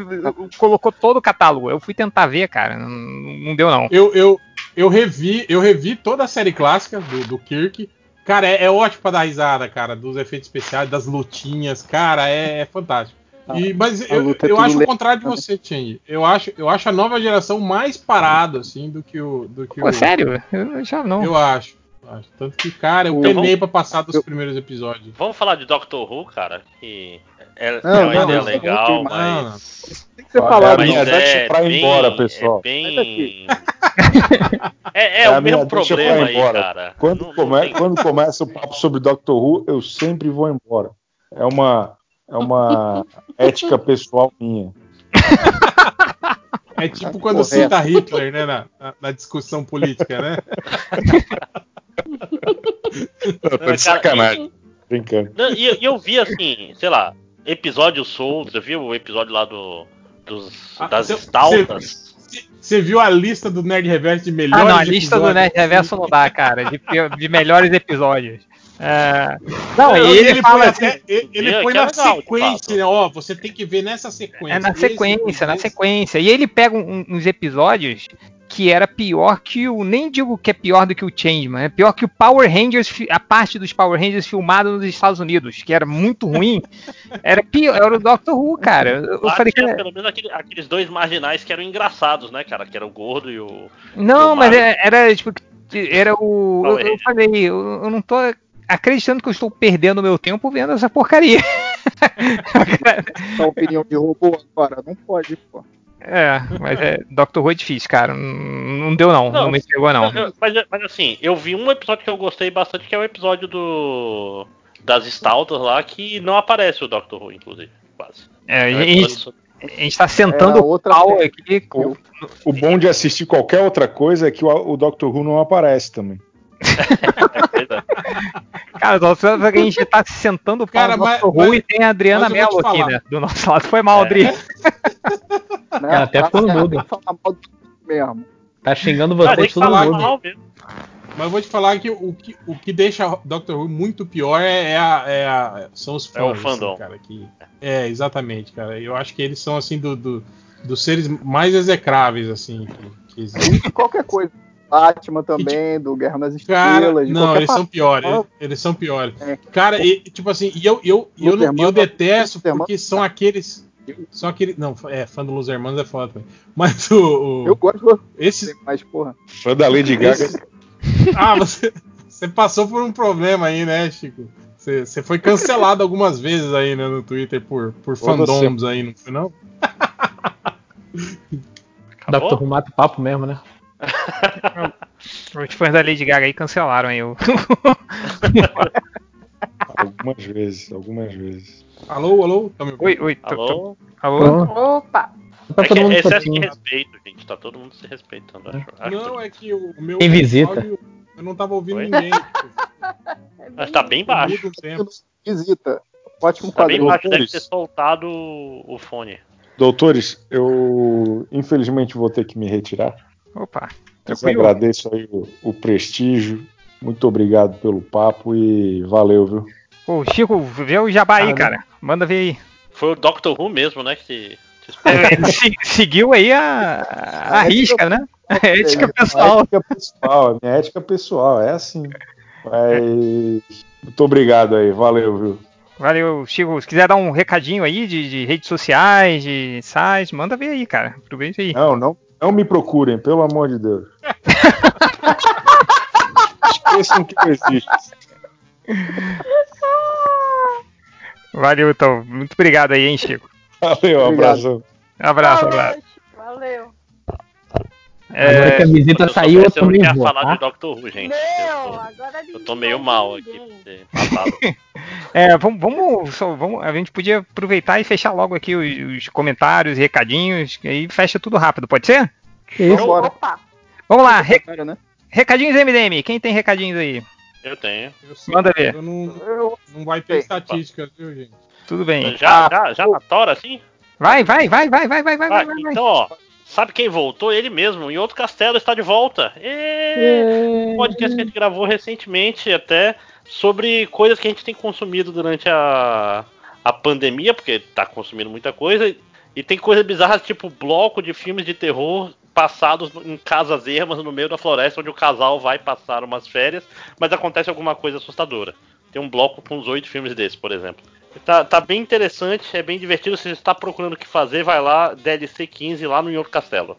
Speaker 2: colocou todo o catálogo, eu fui tentar ver, cara, não, não deu não.
Speaker 1: Eu, eu, eu revi, eu revi toda a série clássica do, do Kirk. Cara, é, é ótimo pra dar risada, cara, dos efeitos especiais, das lutinhas, cara, é, é fantástico. E, mas eu,
Speaker 5: é
Speaker 1: eu acho o contrário de você, Chang. Eu acho, eu acho a nova geração mais parada, assim, do que o. Do que
Speaker 2: Pô,
Speaker 1: o
Speaker 2: sério? Eu já não.
Speaker 1: Eu acho. acho. Tanto que, cara, eu
Speaker 6: Então
Speaker 1: penei
Speaker 6: vamos-
Speaker 1: pra passar dos
Speaker 5: eu-
Speaker 1: primeiros episódios.
Speaker 6: Vamos falar de Doctor Who, cara, que é,
Speaker 5: Não,
Speaker 6: é uma
Speaker 5: não,
Speaker 6: ideia
Speaker 5: não,
Speaker 6: legal,
Speaker 5: não,
Speaker 6: mas.
Speaker 5: Tem que ser falado,
Speaker 3: minha
Speaker 6: Mas
Speaker 5: não.
Speaker 3: deixa
Speaker 6: é
Speaker 3: pra ir
Speaker 6: bem,
Speaker 3: embora, pessoal.
Speaker 6: É bem. É, é
Speaker 3: É
Speaker 6: o mesmo problema aí,
Speaker 3: embora.
Speaker 6: cara.
Speaker 3: Quando,
Speaker 6: Não- não
Speaker 3: come-
Speaker 6: tem-
Speaker 3: quando começa o papo sobre Doctor Who, eu sempre vou embora. É uma, é uma ética pessoal minha.
Speaker 1: É tipo quando
Speaker 5: Correto.
Speaker 1: cita Hitler, né, na, na- discussão política, né?
Speaker 3: Eu tô de sacanagem. Brincando.
Speaker 6: Não, E e eu vi assim, sei lá, episódios soltos, eu vi o episódio lá do. Dos,
Speaker 1: Ah,
Speaker 6: das
Speaker 1: cê-
Speaker 6: estaltas.
Speaker 1: Você viu a lista do Nerd Reverso de
Speaker 2: Ah,
Speaker 1: melhores
Speaker 2: não, a lista do
Speaker 1: episódios?
Speaker 2: Nerd Reverso não dá, cara, de, de melhores episódios. É, Não,
Speaker 1: Não,
Speaker 2: ele,
Speaker 1: ele
Speaker 2: fala
Speaker 1: põe
Speaker 2: assim,
Speaker 1: até, ele, ele põe
Speaker 6: é
Speaker 1: na
Speaker 6: legal,
Speaker 1: sequência, né? Ó, você tem que ver nessa sequência.
Speaker 2: É na
Speaker 1: Esse,
Speaker 2: sequência, na
Speaker 1: esse.
Speaker 2: sequência. E ele pega um- uns episódios que era pior que o. Nem digo que é pior do que o Changeman, é pior que o Power Rangers, a parte dos Power Rangers filmado nos Estados Unidos, que era muito ruim. Era pior, era o Doctor Who, cara. Eu,
Speaker 6: Lá
Speaker 2: falei que.
Speaker 6: tinha pelo menos aquele- aqueles dois marginais que eram engraçados, né, cara? Que era o gordo e o.
Speaker 2: Não,
Speaker 6: o
Speaker 2: mas
Speaker 6: Mario.
Speaker 2: é- era tipo. Era o. Eu, eu falei, eu, eu não tô acreditando que eu estou perdendo meu tempo vendo essa porcaria.
Speaker 5: Essa opinião de robô agora. Não pode, pô.
Speaker 2: É, mas é, Doctor Who é difícil, cara. Não, não deu, não. Não,
Speaker 6: Não,
Speaker 2: me pegou, não.
Speaker 6: Mas, mas assim, eu vi um episódio que eu gostei bastante, que é o episódio do. Das Staltas lá, que não aparece o Doctor Who, inclusive, quase.
Speaker 2: É,
Speaker 6: É um
Speaker 2: a, gente,
Speaker 6: episódio
Speaker 2: a gente tá sentando o
Speaker 5: outra
Speaker 2: pau
Speaker 5: série.
Speaker 2: aqui.
Speaker 3: O, o bom de assistir qualquer outra coisa é que o, o Doctor Who não aparece também.
Speaker 2: Cara, só que a gente tá sentando o pau
Speaker 1: Cara,
Speaker 2: no
Speaker 1: mas-
Speaker 2: Doctor Who
Speaker 1: mas-
Speaker 2: e tem a Adriana
Speaker 1: mas
Speaker 2: Mello
Speaker 1: te
Speaker 2: aqui, né? Do nosso lado. Foi mal,
Speaker 6: É.
Speaker 2: Adri.
Speaker 5: Né?
Speaker 7: Ela até
Speaker 5: Pra-
Speaker 7: ficou no mudo.
Speaker 5: pra falar mal do mesmo.
Speaker 7: Tá xingando você todo mundo.
Speaker 6: mal mesmo.
Speaker 1: Mas eu vou te falar que o que, o que deixa Doctor Who muito pior é, é a, é a- são os fãs.
Speaker 6: É o fandom.
Speaker 1: assim, cara, que, é, exatamente, cara. Eu acho que eles são assim do, do- dos seres mais execráveis assim que, que existem.
Speaker 5: Qualquer coisa. Batman também, do Guerra nas Estrelas.
Speaker 1: não, eles são piores. Eles, eles são piores.
Speaker 5: É.
Speaker 1: Cara, e, tipo assim, e eu, eu, eu, eu
Speaker 5: Mano-
Speaker 1: detesto porque são aqueles. São aqueles. Não, é, fã do Los Hermanos é foda também. Mas o. o
Speaker 5: Eu gosto
Speaker 1: esses,
Speaker 5: mas, porra.
Speaker 3: Fã da Lady Gaga.
Speaker 1: Esse- Ah, você, você passou por um problema aí, né, Chico? Você, você foi cancelado algumas vezes aí né, no Twitter por, por fandoms aí, não foi não?
Speaker 6: Acabou?
Speaker 7: Doctor Who mata o papo mesmo, né?
Speaker 2: Os fãs da Lady Gaga aí cancelaram aí o.
Speaker 3: Algumas vezes, algumas vezes.
Speaker 1: Alô, alô? Tá me
Speaker 2: oi, oi. tô- tô-
Speaker 6: Alô?
Speaker 2: alô?
Speaker 4: Opa!
Speaker 7: tá
Speaker 6: É, que
Speaker 7: todo mundo
Speaker 6: é excesso de respeito, gente. Tá todo mundo se respeitando, acho. acho
Speaker 1: Não, é que o, meu
Speaker 7: Quem visita?
Speaker 1: áudio, eu não tava ouvindo
Speaker 6: Oi?
Speaker 1: ninguém.
Speaker 6: Mas tá bem baixo.
Speaker 5: Visita. Ótimo
Speaker 6: Tá bem baixo, deve ter soltado o fone.
Speaker 3: Doutores, eu infelizmente vou ter que me retirar.
Speaker 2: Opa, tranquilo.
Speaker 3: agradeço aí o, o prestígio. Muito obrigado pelo papo e valeu, viu?
Speaker 2: Ô, Chico, vê o jabá aí,
Speaker 7: Ah,
Speaker 2: cara. Manda ver aí.
Speaker 6: Foi o Doctor Who mesmo, né? Que te, te
Speaker 2: É, se- seguiu aí a, a risca, né? A ética
Speaker 5: É,
Speaker 2: pessoal.
Speaker 3: A ética pessoal, a minha ética pessoal, é assim. Mas muito obrigado aí, valeu, viu?
Speaker 2: Valeu, Chico. Se quiser dar um recadinho aí de, de redes sociais, de sites, manda ver aí, cara. Aproveita aí.
Speaker 3: Não, não, não me procurem, pelo amor de Deus. Esqueçam que eu existo.
Speaker 2: Valeu, então. Muito obrigado aí, hein, Chico.
Speaker 3: Valeu, um abração.
Speaker 2: Abraço, abraço.
Speaker 4: Valeu.
Speaker 7: Agora que a
Speaker 6: Quando eu
Speaker 7: saiu, eu
Speaker 6: não
Speaker 7: também vou,
Speaker 6: falado
Speaker 7: tá?
Speaker 6: de Doctor Who, gente.
Speaker 4: Meu,
Speaker 6: Eu tô,
Speaker 4: agora
Speaker 6: eu tô meio
Speaker 4: vai
Speaker 6: mal aqui.
Speaker 2: É, vamos, vamos, só- vamos- a gente podia aproveitar e fechar logo aqui os, os comentários recadinhos, aí fecha tudo rápido, pode ser?
Speaker 7: Isso.
Speaker 5: Vambora.
Speaker 4: Opa!
Speaker 2: Vamos lá, re-
Speaker 5: Né?
Speaker 2: recadinhos MDM, quem tem recadinhos aí?
Speaker 6: Eu tenho.
Speaker 1: Eu sei,
Speaker 2: Manda ver.
Speaker 1: Eu não, não vai ter estatísticas, viu, gente?
Speaker 2: Tudo bem.
Speaker 6: Já, já, já na tora, assim?
Speaker 2: Vai, vai, vai, vai, vai, vai, vai,
Speaker 6: Ah,
Speaker 2: vai, vai.
Speaker 6: então, ó, sabe quem voltou? Ele mesmo. Em outro castelo está de volta. E... Um podcast que a gente gravou recentemente até sobre coisas que a gente tem consumido durante a, a pandemia, porque tá consumindo muita coisa. E tem coisas bizarras, tipo bloco de filmes de terror passados em casas ermas no meio da floresta, onde o casal vai passar umas férias, mas acontece alguma coisa assustadora. Tem um bloco com uns oito filmes desses, por exemplo. Tá, tá bem interessante, é bem divertido. Se você está procurando o que fazer, vai lá, DLC 15, lá no Outro Castelo.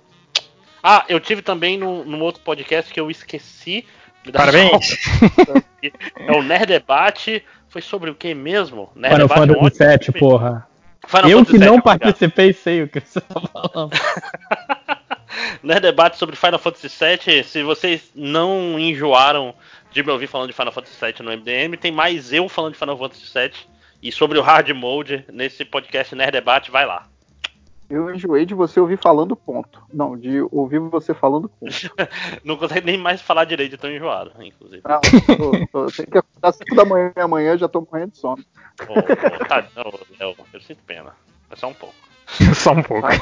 Speaker 6: Ah, eu tive também num, num outro podcast que eu esqueci.
Speaker 2: Parabéns.
Speaker 6: É o Nerd Debate. Foi sobre o que mesmo? Nerd
Speaker 7: Final
Speaker 6: Debate é
Speaker 7: Fantasy
Speaker 6: ótimo
Speaker 7: VII,
Speaker 6: filme.
Speaker 7: porra.
Speaker 6: Final
Speaker 7: eu
Speaker 6: Fantasy
Speaker 7: que não
Speaker 6: VII, obrigado.
Speaker 7: participei sei o que você tá falando.
Speaker 6: Nerd Debate sobre Final Fantasy VII. Se vocês não enjoaram de me ouvir falando de Final Fantasy VII no MDM, tem mais eu falando de Final Fantasy VII e sobre o Hard Mode nesse podcast Nerd Debate. Vai lá.
Speaker 5: Eu enjoei de você ouvir falando ponto. Não, de ouvir você falando ponto.
Speaker 6: Não consegue nem mais falar direito de tão enjoado, inclusive.
Speaker 5: Não, tô, tô, tenho que acordar 5 da manhã amanhã, já tô morrendo de sono.
Speaker 6: Ô, ô, tá, não, Léo, eu sinto pena. É só um pouco.
Speaker 2: Só um pouco.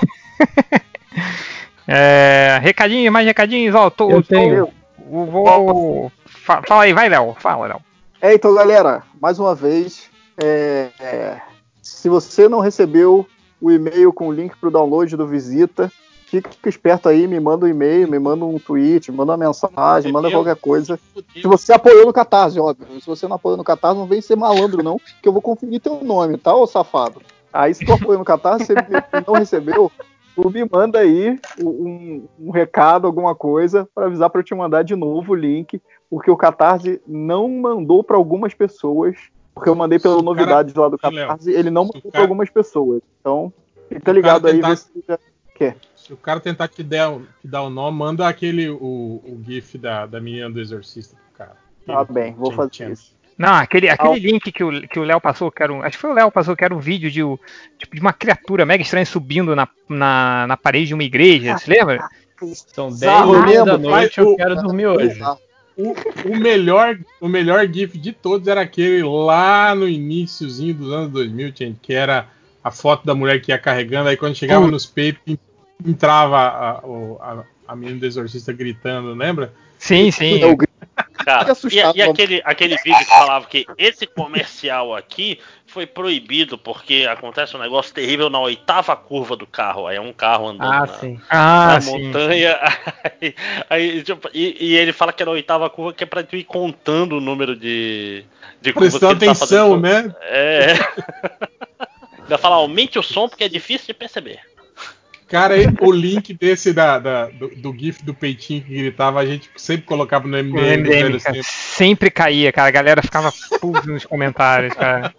Speaker 2: É, recadinhos, mais recadinhos, ó. Tô,
Speaker 7: Eu
Speaker 2: tô-
Speaker 7: tenho.
Speaker 5: Eu.
Speaker 2: vou. fa- Fala aí, vai, Léo. Fala, Léo.
Speaker 5: É, então, galera, mais uma vez, é, é, se você não recebeu o e-mail com o link para o download do Visita, fica esperto aí, me manda um e-mail, me manda um tweet, me manda uma mensagem, manda qualquer coisa. Se você apoiou no Catarse, óbvio. Se você não apoiou no Catarse, não vem ser malandro, não, que eu vou conferir teu nome, tá, ô safado? Aí, se tu apoiou no Catarse, você não recebeu, tu me manda aí um, um recado, alguma coisa, para avisar para eu te mandar de novo o link, porque o Catarse não mandou para algumas pessoas, porque eu mandei pela
Speaker 1: Se o cara-
Speaker 5: novidade lá do Catarse, ele não mandou para
Speaker 1: cara-
Speaker 5: algumas pessoas. Então, fica ligado
Speaker 1: cara
Speaker 5: aí,
Speaker 1: tentar-
Speaker 5: vê se já...
Speaker 1: Se o cara tentar te dar, te dar o nome, manda aquele o, o GIF da, da menina do exorcista pro cara.
Speaker 5: Tá bem, vou
Speaker 1: Tchan,
Speaker 5: fazer
Speaker 1: tchan.
Speaker 5: isso.
Speaker 2: Não, aquele, aquele
Speaker 5: Ao-
Speaker 2: link que o que o Léo passou, que era um, acho que foi o Léo passou, que era um vídeo de, o- tipo, de uma criatura mega estranha subindo na, na, na parede de uma igreja, se lembra?
Speaker 7: São 10
Speaker 5: Bizarro
Speaker 7: e meia da noite, eu
Speaker 1: o-
Speaker 7: quero dormir hoje.
Speaker 1: O, o melhor, o melhor GIF de todos era aquele lá no iníciozinho dos anos 2000, gente, que era a foto da mulher que ia carregando, aí quando chegava
Speaker 2: Hum.
Speaker 1: nos peitos, entrava a, o- a, a menina do exorcista gritando, lembra?
Speaker 2: Sim, sim.
Speaker 5: O grito
Speaker 6: Cara,
Speaker 5: assustado,
Speaker 6: e, e aquele, aquele vídeo que falava que esse comercial aqui foi proibido porque acontece um negócio terrível na oitava curva do carro. Aí é um carro andando
Speaker 7: Ah,
Speaker 6: na,
Speaker 7: sim.
Speaker 2: Ah,
Speaker 6: na
Speaker 2: sim.
Speaker 6: montanha. Aí, aí, tipo, e, e ele fala que era a oitava curva que é pra tu ir contando o número de, de curvas
Speaker 1: Prestando
Speaker 6: que ele tá
Speaker 1: atenção,
Speaker 6: fazendo.
Speaker 1: né?
Speaker 6: É. Vai falar, aumente o som porque é difícil de perceber.
Speaker 1: Cara, o link desse da, da- do, do GIF do peitinho que gritava, a gente sempre colocava no MDM.
Speaker 2: MDM,
Speaker 1: sempre.
Speaker 2: caía, cara. A galera ficava puta nos comentários, cara.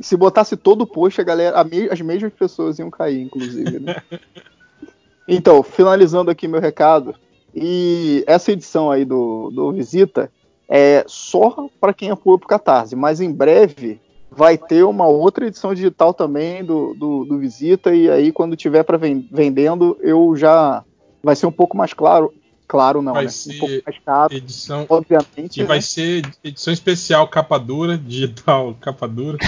Speaker 5: Se botasse todo o post, a galera, a me- as mesmas pessoas iam cair, inclusive. né? então, finalizando aqui meu recado, e essa edição aí do, do Visita é só para quem apoia pro Catarse, mas em breve vai ter uma outra edição digital também do, do, do Visita, e aí quando tiver para vendendo, eu já. Vai ser um pouco mais claro. Claro, não,
Speaker 1: Vai
Speaker 5: né?
Speaker 1: ser
Speaker 5: Um pouco mais caro,
Speaker 1: Edição.
Speaker 5: obviamente.
Speaker 1: E
Speaker 5: né?
Speaker 1: vai ser edição especial, capa dura, digital, capa dura.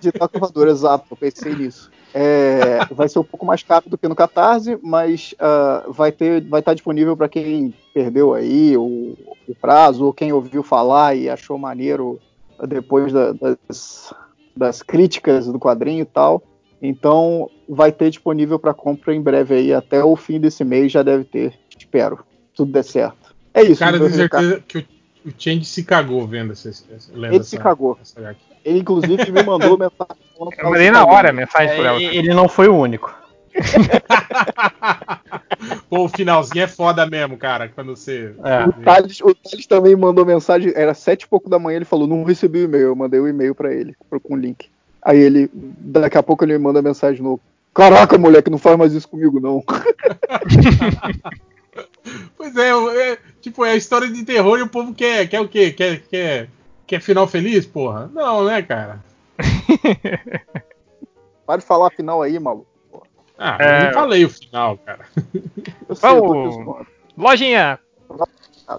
Speaker 5: Digital Cavador, exato, eu pensei nisso. É, vai ser um pouco mais caro do que no Catarse, mas ah, vai ter, vai estar disponível para quem perdeu aí o, o prazo, ou quem ouviu falar e achou maneiro depois da- das, das críticas do quadrinho e tal. Então vai ter disponível para compra em breve aí, até o fim desse mês já deve ter, espero, tudo der certo. É isso.
Speaker 1: Cara,
Speaker 5: recado.
Speaker 1: certeza que o, o Change se cagou vendo essa, essa, lendo
Speaker 5: Ele se
Speaker 1: essa-
Speaker 5: cagou.
Speaker 1: essa.
Speaker 5: Ele inclusive me mandou mensagem.
Speaker 2: Eu mandei
Speaker 5: se
Speaker 2: na hora mensagem.
Speaker 7: É, ele não foi o único.
Speaker 1: Pô, o finalzinho é foda mesmo, cara. Quando você.
Speaker 7: É.
Speaker 5: O Thales, o Thales também mandou mensagem, era sete e pouco da manhã, ele falou, não recebi o e-mail, eu mandei o e-mail pra ele, com o link. Aí ele, daqui a pouco ele me manda mensagem no Caraca, moleque, não faz mais isso comigo, não.
Speaker 1: Pois é, é, tipo, é a história de terror e o povo quer, quer o quê? Quer, quer, quer final feliz, porra? Não, né, cara?
Speaker 5: Para de falar final aí, maluco.
Speaker 1: Ah,
Speaker 2: É.
Speaker 1: eu não falei o final, cara.
Speaker 5: Eu sei,
Speaker 2: Vamos. Lojinha,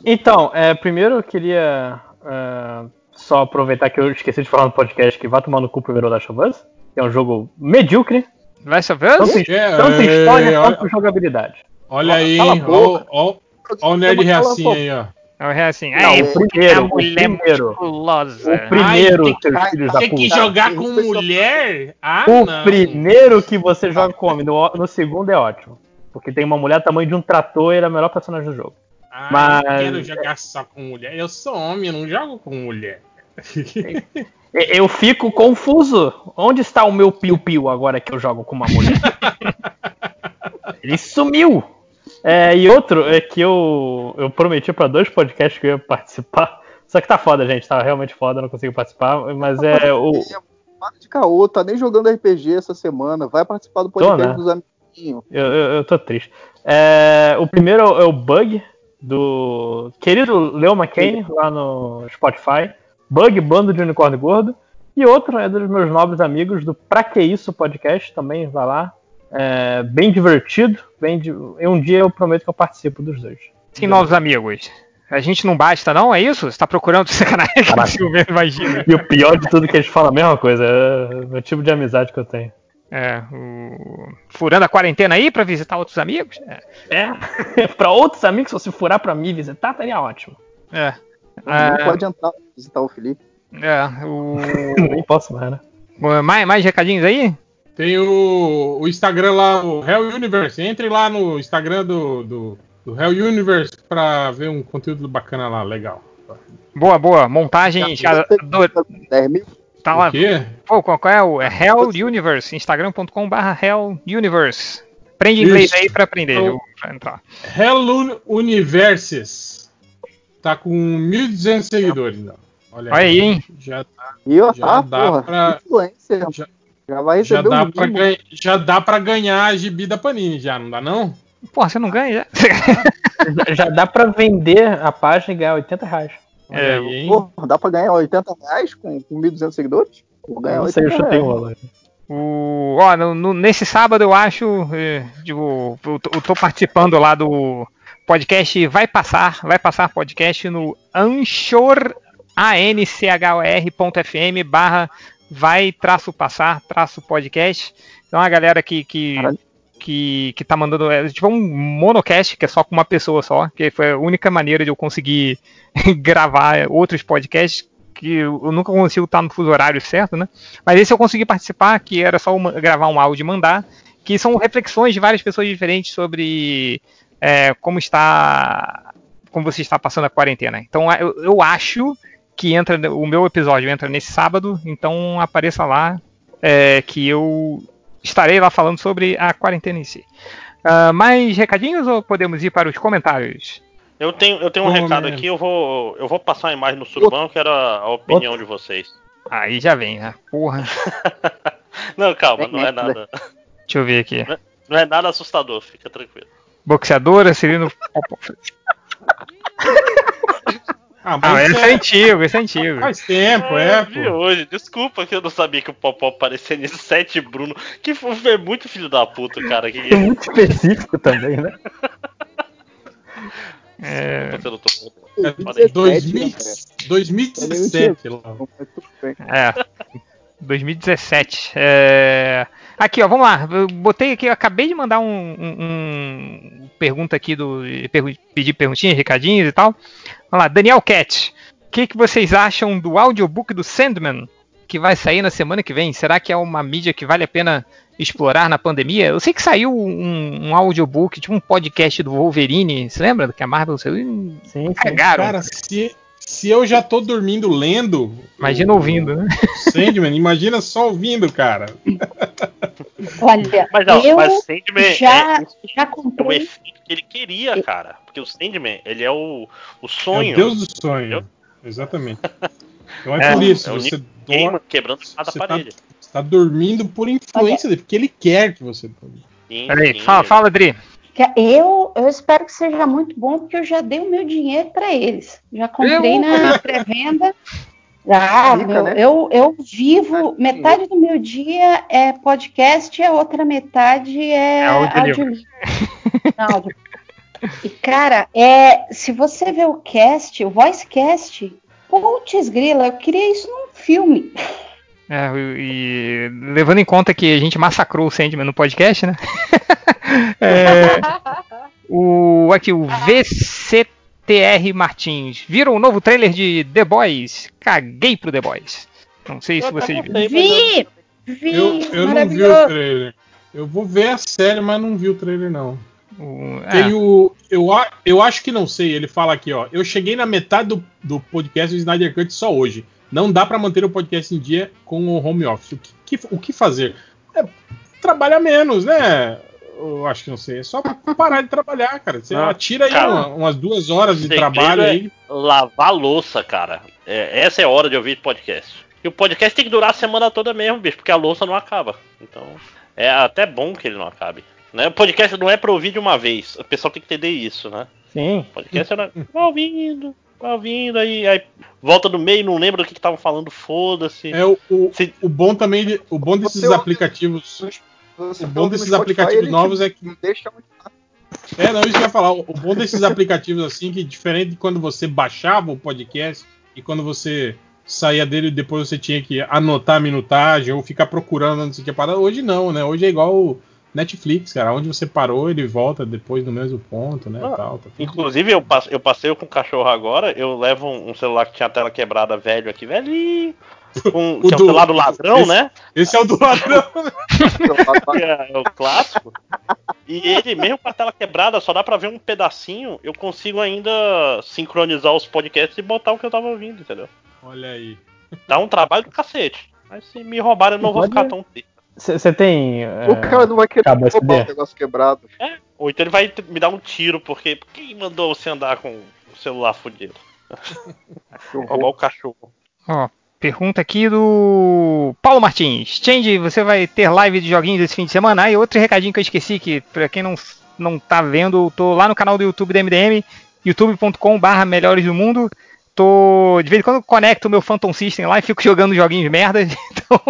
Speaker 7: Então, é, primeiro eu queria é, só aproveitar que eu esqueci de falar no podcast que vai tomar no cu primeiro Last of Us, que é um jogo medíocre,
Speaker 2: Last of Us?
Speaker 7: tanto
Speaker 1: É,
Speaker 7: tanto
Speaker 1: é,
Speaker 7: história
Speaker 1: é,
Speaker 7: quanto jogabilidade.
Speaker 1: Olha aí,
Speaker 5: Cala a
Speaker 1: hein?
Speaker 5: boca.
Speaker 1: Ó, ó, ó o nerd
Speaker 5: Cala a
Speaker 1: reacinho
Speaker 5: boca.
Speaker 1: aí, ó.
Speaker 2: É assim.
Speaker 7: Não,
Speaker 2: Ai,
Speaker 7: o primeiro,
Speaker 2: a
Speaker 7: o
Speaker 2: mulher
Speaker 7: primeiro.
Speaker 2: musculosa.
Speaker 7: O primeiro,
Speaker 1: Ai, tem
Speaker 7: filhos da
Speaker 1: Tem que jogar com
Speaker 5: Isso,
Speaker 1: mulher? Ah,
Speaker 7: O
Speaker 1: não.
Speaker 7: primeiro que você joga com homem, no, no segundo é ótimo. Porque tem uma mulher tamanho de um trator e ele é o melhor personagem do jogo.
Speaker 1: Ah,
Speaker 7: Mas-
Speaker 1: eu quero jogar só com mulher. Eu sou homem, eu não jogo com mulher.
Speaker 7: Eu fico confuso. Onde está o meu piu-piu agora que eu jogo com uma mulher? Ele sumiu. É, e outro é que eu, eu prometi para dois podcasts que eu ia participar. Só que tá foda, gente. Tá realmente foda, não consigo participar. Mas é o.
Speaker 5: Para de caô, tá nem jogando RPG essa semana. Vai participar do podcast
Speaker 7: né?
Speaker 5: dos amiguinhos.
Speaker 7: Eu, eu, eu tô triste. É, o primeiro é o Bug, do querido Leo McCain, lá no Spotify. Bug, bando de unicórnio gordo. E outro é dos meus nobres amigos do Pra Que Isso podcast, também vai lá. É, bem divertido. Bem di- e um dia eu prometo que eu participo dos dois.
Speaker 2: Sim, novos amigos. A gente não basta, não? É isso? Você tá procurando sacanagem? Silveira, imagina.
Speaker 7: E o pior de tudo é que eles falam a mesma coisa. É o tipo de amizade que eu tenho.
Speaker 2: É, o... Furando a quarentena aí pra visitar outros amigos? É.
Speaker 7: É. pra outros amigos, se você furar pra mim visitar, estaria ótimo.
Speaker 2: É.
Speaker 5: Não
Speaker 2: Ah,
Speaker 5: pode entrar pra visitar o Felipe.
Speaker 2: é o...
Speaker 7: Nem posso mais, né?
Speaker 2: mais, mais recadinhos aí?
Speaker 1: Tem o, o Instagram lá, o Hell Universe. Entre lá no Instagram do, do, do Hell Universe pra ver um conteúdo bacana lá, legal.
Speaker 2: Boa, boa. Montagem já. do-
Speaker 5: 10 mil.
Speaker 2: Tá lá. Pô, qual, qual é o? É Hell Universe. Instagram.com.br Hell Universe. Aprende inglês
Speaker 1: Isso.
Speaker 2: aí pra aprender,
Speaker 1: Então-?
Speaker 2: Pra entrar.
Speaker 1: Hell Un- Universes. Tá com 1.200 seguidores. Não. Olha,
Speaker 2: Olha aí, hein?
Speaker 1: Já,
Speaker 5: E ó,
Speaker 1: Já
Speaker 5: tá,
Speaker 1: dá
Speaker 5: porra.
Speaker 1: pra-
Speaker 5: Influencer.
Speaker 1: Já-
Speaker 5: Já, vai
Speaker 1: já, dá pra
Speaker 5: mínimo.
Speaker 1: ganha- já dá pra ganhar a gibi da Panini, já, não dá não?
Speaker 2: Porra, você não ganha?
Speaker 7: Já- Já dá pra vender a página e ganhar 80 reais.
Speaker 2: É,
Speaker 1: aí?
Speaker 5: Porra, dá pra ganhar 80 reais com, com 1.200 seguidores? Vou ganhar
Speaker 7: Não sei, eu
Speaker 5: 80
Speaker 7: chutei
Speaker 5: reais.
Speaker 7: um valor.
Speaker 2: O, ó, no- no- nesse sábado eu acho, eh, digo, eu tô, eu tô participando lá do podcast Vai Passar, Vai Passar podcast no Anchor, anchor.fm barra vai traço passar traço podcast. Então a galera que, que,
Speaker 5: Caralho.
Speaker 2: que, que tá mandando, é tipo um monocast que é só com uma pessoa só, que foi a única maneira de eu conseguir gravar outros podcasts que eu nunca consigo estar no fuso horário certo, né? Mas esse eu consegui participar, que era só uma- gravar um áudio e mandar, que são reflexões de várias pessoas diferentes sobre é, como está, como você está passando a quarentena. Então eu, eu acho que entra o meu episódio entra nesse sábado, então apareça lá é, que eu estarei lá falando sobre a quarentena em si. Ah, mais recadinhos ou podemos ir para os comentários?
Speaker 6: Eu tenho, eu tenho um
Speaker 1: Pô,
Speaker 6: recado
Speaker 1: man.
Speaker 6: aqui, eu vou, eu vou passar a imagem no surubão, eu quero a, opinião de vocês.
Speaker 2: Aí já vem, né? Porra.
Speaker 6: Não, calma, não é
Speaker 5: merda.
Speaker 6: nada.
Speaker 2: Deixa eu ver aqui.
Speaker 6: Não é nada assustador, fica tranquilo.
Speaker 2: Boxeadora, Cirino.
Speaker 1: Ah,
Speaker 2: Ah,
Speaker 1: mas
Speaker 2: esse é antigo, esse é antigo.
Speaker 1: faz tempo, é,
Speaker 6: vi
Speaker 1: pô.
Speaker 6: hoje, desculpa que eu não sabia que o Popó aparecia nesse set Bruno. Que foi foi muito filho da puta, cara. Que
Speaker 7: É muito específico também, né?
Speaker 2: É,
Speaker 6: você não tô...
Speaker 1: É,
Speaker 5: 2017,
Speaker 1: 2000
Speaker 5: né,
Speaker 1: 2017 lá.
Speaker 5: Mas tudo bem.
Speaker 2: é. 2017. É, Aqui, ó, vamos lá. Eu botei aqui, eu acabei de mandar um, um- um pergunta aqui do. pedir perguntinhas, recadinhos e tal. Vamos lá, Daniel Cat. O que, que vocês acham do audiobook do Sandman? Que vai sair na semana que vem? Será que é uma mídia que vale a pena explorar na pandemia? Eu sei que saiu um, um audiobook, tipo um podcast do Wolverine. Você lembra que a Marvel saiu?
Speaker 7: Sim, sim.
Speaker 2: Cagaram.
Speaker 1: Cara, se, se eu já tô dormindo lendo.
Speaker 2: Imagina ouvindo, né?
Speaker 1: o Sandman, imagina só ouvindo, cara.
Speaker 8: Olha,
Speaker 6: Mas não,
Speaker 8: eu
Speaker 6: mas Sandman
Speaker 8: já,
Speaker 6: é,
Speaker 8: já
Speaker 6: é o
Speaker 8: comprei.
Speaker 6: efeito que ele queria, cara. Porque o Sandman, ele é o, o
Speaker 1: É
Speaker 6: sonho.
Speaker 1: o Deus do sonho.
Speaker 6: Entendeu?
Speaker 1: Exatamente. Então é,
Speaker 2: É,
Speaker 1: por isso,
Speaker 6: é
Speaker 1: você dorme,
Speaker 6: quebrando cada
Speaker 1: você tá-
Speaker 6: parede.
Speaker 1: você tá dormindo por influência dele, porque ele quer que você dorme.
Speaker 2: Peraí, fala, fala, Adri.
Speaker 8: Eu, eu espero que seja muito bom, porque eu já dei o meu dinheiro para eles. Já comprei
Speaker 2: Eu?
Speaker 8: na pré-venda. Ah,
Speaker 5: Rica,
Speaker 8: meu,
Speaker 5: né?
Speaker 8: eu, eu vivo. Metade do meu dia é podcast, a outra metade é,
Speaker 2: É audiolivro.
Speaker 8: audio- E, cara, é, se você vê o cast, o voicecast, Putz, grila, eu queria isso num filme.
Speaker 2: É, e levando em conta que a gente massacrou o Sandman no podcast, né? É, o aqui o VCTR Martins. Viram o novo trailer de The Boys? Caguei pro The Boys. Não sei se
Speaker 6: Eu
Speaker 2: vocês viram.
Speaker 8: Vi! Vi!
Speaker 1: Eu, eu não vi o trailer. Eu vou ver a série, mas não vi o trailer, não.
Speaker 2: O- é,
Speaker 1: Tem o. Eu, a- eu acho que não sei. Ele fala aqui, ó. Eu cheguei na metade do, do podcast do Snyder Cut só hoje. Não dá pra manter o podcast em dia com o home office. O que, que- o que fazer? É, trabalha menos, né? Eu acho que não sei. É só parar de trabalhar, cara. Você
Speaker 6: Não,
Speaker 1: tira aí
Speaker 6: cara,
Speaker 1: uma- umas duas horas de trabalho
Speaker 6: é-
Speaker 1: aí.
Speaker 6: Lavar louça, cara. É, essa é a hora de ouvir podcast. E o podcast tem que durar a semana toda mesmo, bicho, porque a louça não acaba. Então, é até bom que ele não acabe. Né? O podcast não é pra ouvir de uma vez. O pessoal tem que entender isso, né?
Speaker 7: Sim.
Speaker 6: O podcast. Vai ouvindo, vai ouvindo, aí, aí volta no meio, não lembra do que que estavam falando, foda-se.
Speaker 1: É o, o,
Speaker 6: Se-
Speaker 1: o bom também, o bom desses
Speaker 5: Você
Speaker 1: aplicativos.
Speaker 5: Você
Speaker 1: O
Speaker 5: tá
Speaker 1: bom desses
Speaker 5: Spotify,
Speaker 1: aplicativos novos é que
Speaker 5: Deixa tá.
Speaker 1: É, não, isso que eu ia falar. O o bom desses aplicativos assim, que diferente de quando você baixava o podcast e quando você saía dele e depois você tinha que anotar a minutagem ou ficar procurando onde você tinha parado. Hoje não, né? Hoje é igual o Netflix, cara. Onde você parou, ele volta depois no mesmo ponto, né?
Speaker 6: Ah,
Speaker 1: tal, tá
Speaker 6: Inclusive, eu, passe- eu passeio com o cachorro agora, eu levo um, um celular que tinha a tela quebrada velho aqui, velhinho. Com,
Speaker 1: O
Speaker 6: que é o
Speaker 1: do-
Speaker 6: celular do ladrão,
Speaker 1: esse-
Speaker 6: né?
Speaker 1: Esse é o do ladrão.
Speaker 6: que é, é o clássico. E ele, mesmo com a tela quebrada, só dá pra ver um pedacinho, eu consigo ainda sincronizar os podcasts e botar o que eu tava ouvindo, entendeu?
Speaker 1: Olha aí.
Speaker 6: Dá um trabalho do cacete. Mas se me roubarem, eu não vou ficar tão triste.
Speaker 7: Você tem. é,
Speaker 5: O cara não vai querer roubar o negócio quebrado.
Speaker 6: É, ou então ele vai me dar um tiro, porque quem mandou você andar com o celular fudido? Roubar o cachorro.
Speaker 2: Ó, pergunta aqui do Paulo Martins. Change, você vai ter live de joguinhos esse fim de semana? Ah, e outro recadinho que eu esqueci, que pra quem não, não tá vendo, eu tô lá no canal do YouTube da MDM, youtube.com barra melhores do mundo. Tô, de vez em quando conecto o meu Phantom System lá e fico jogando joguinhos merda. Então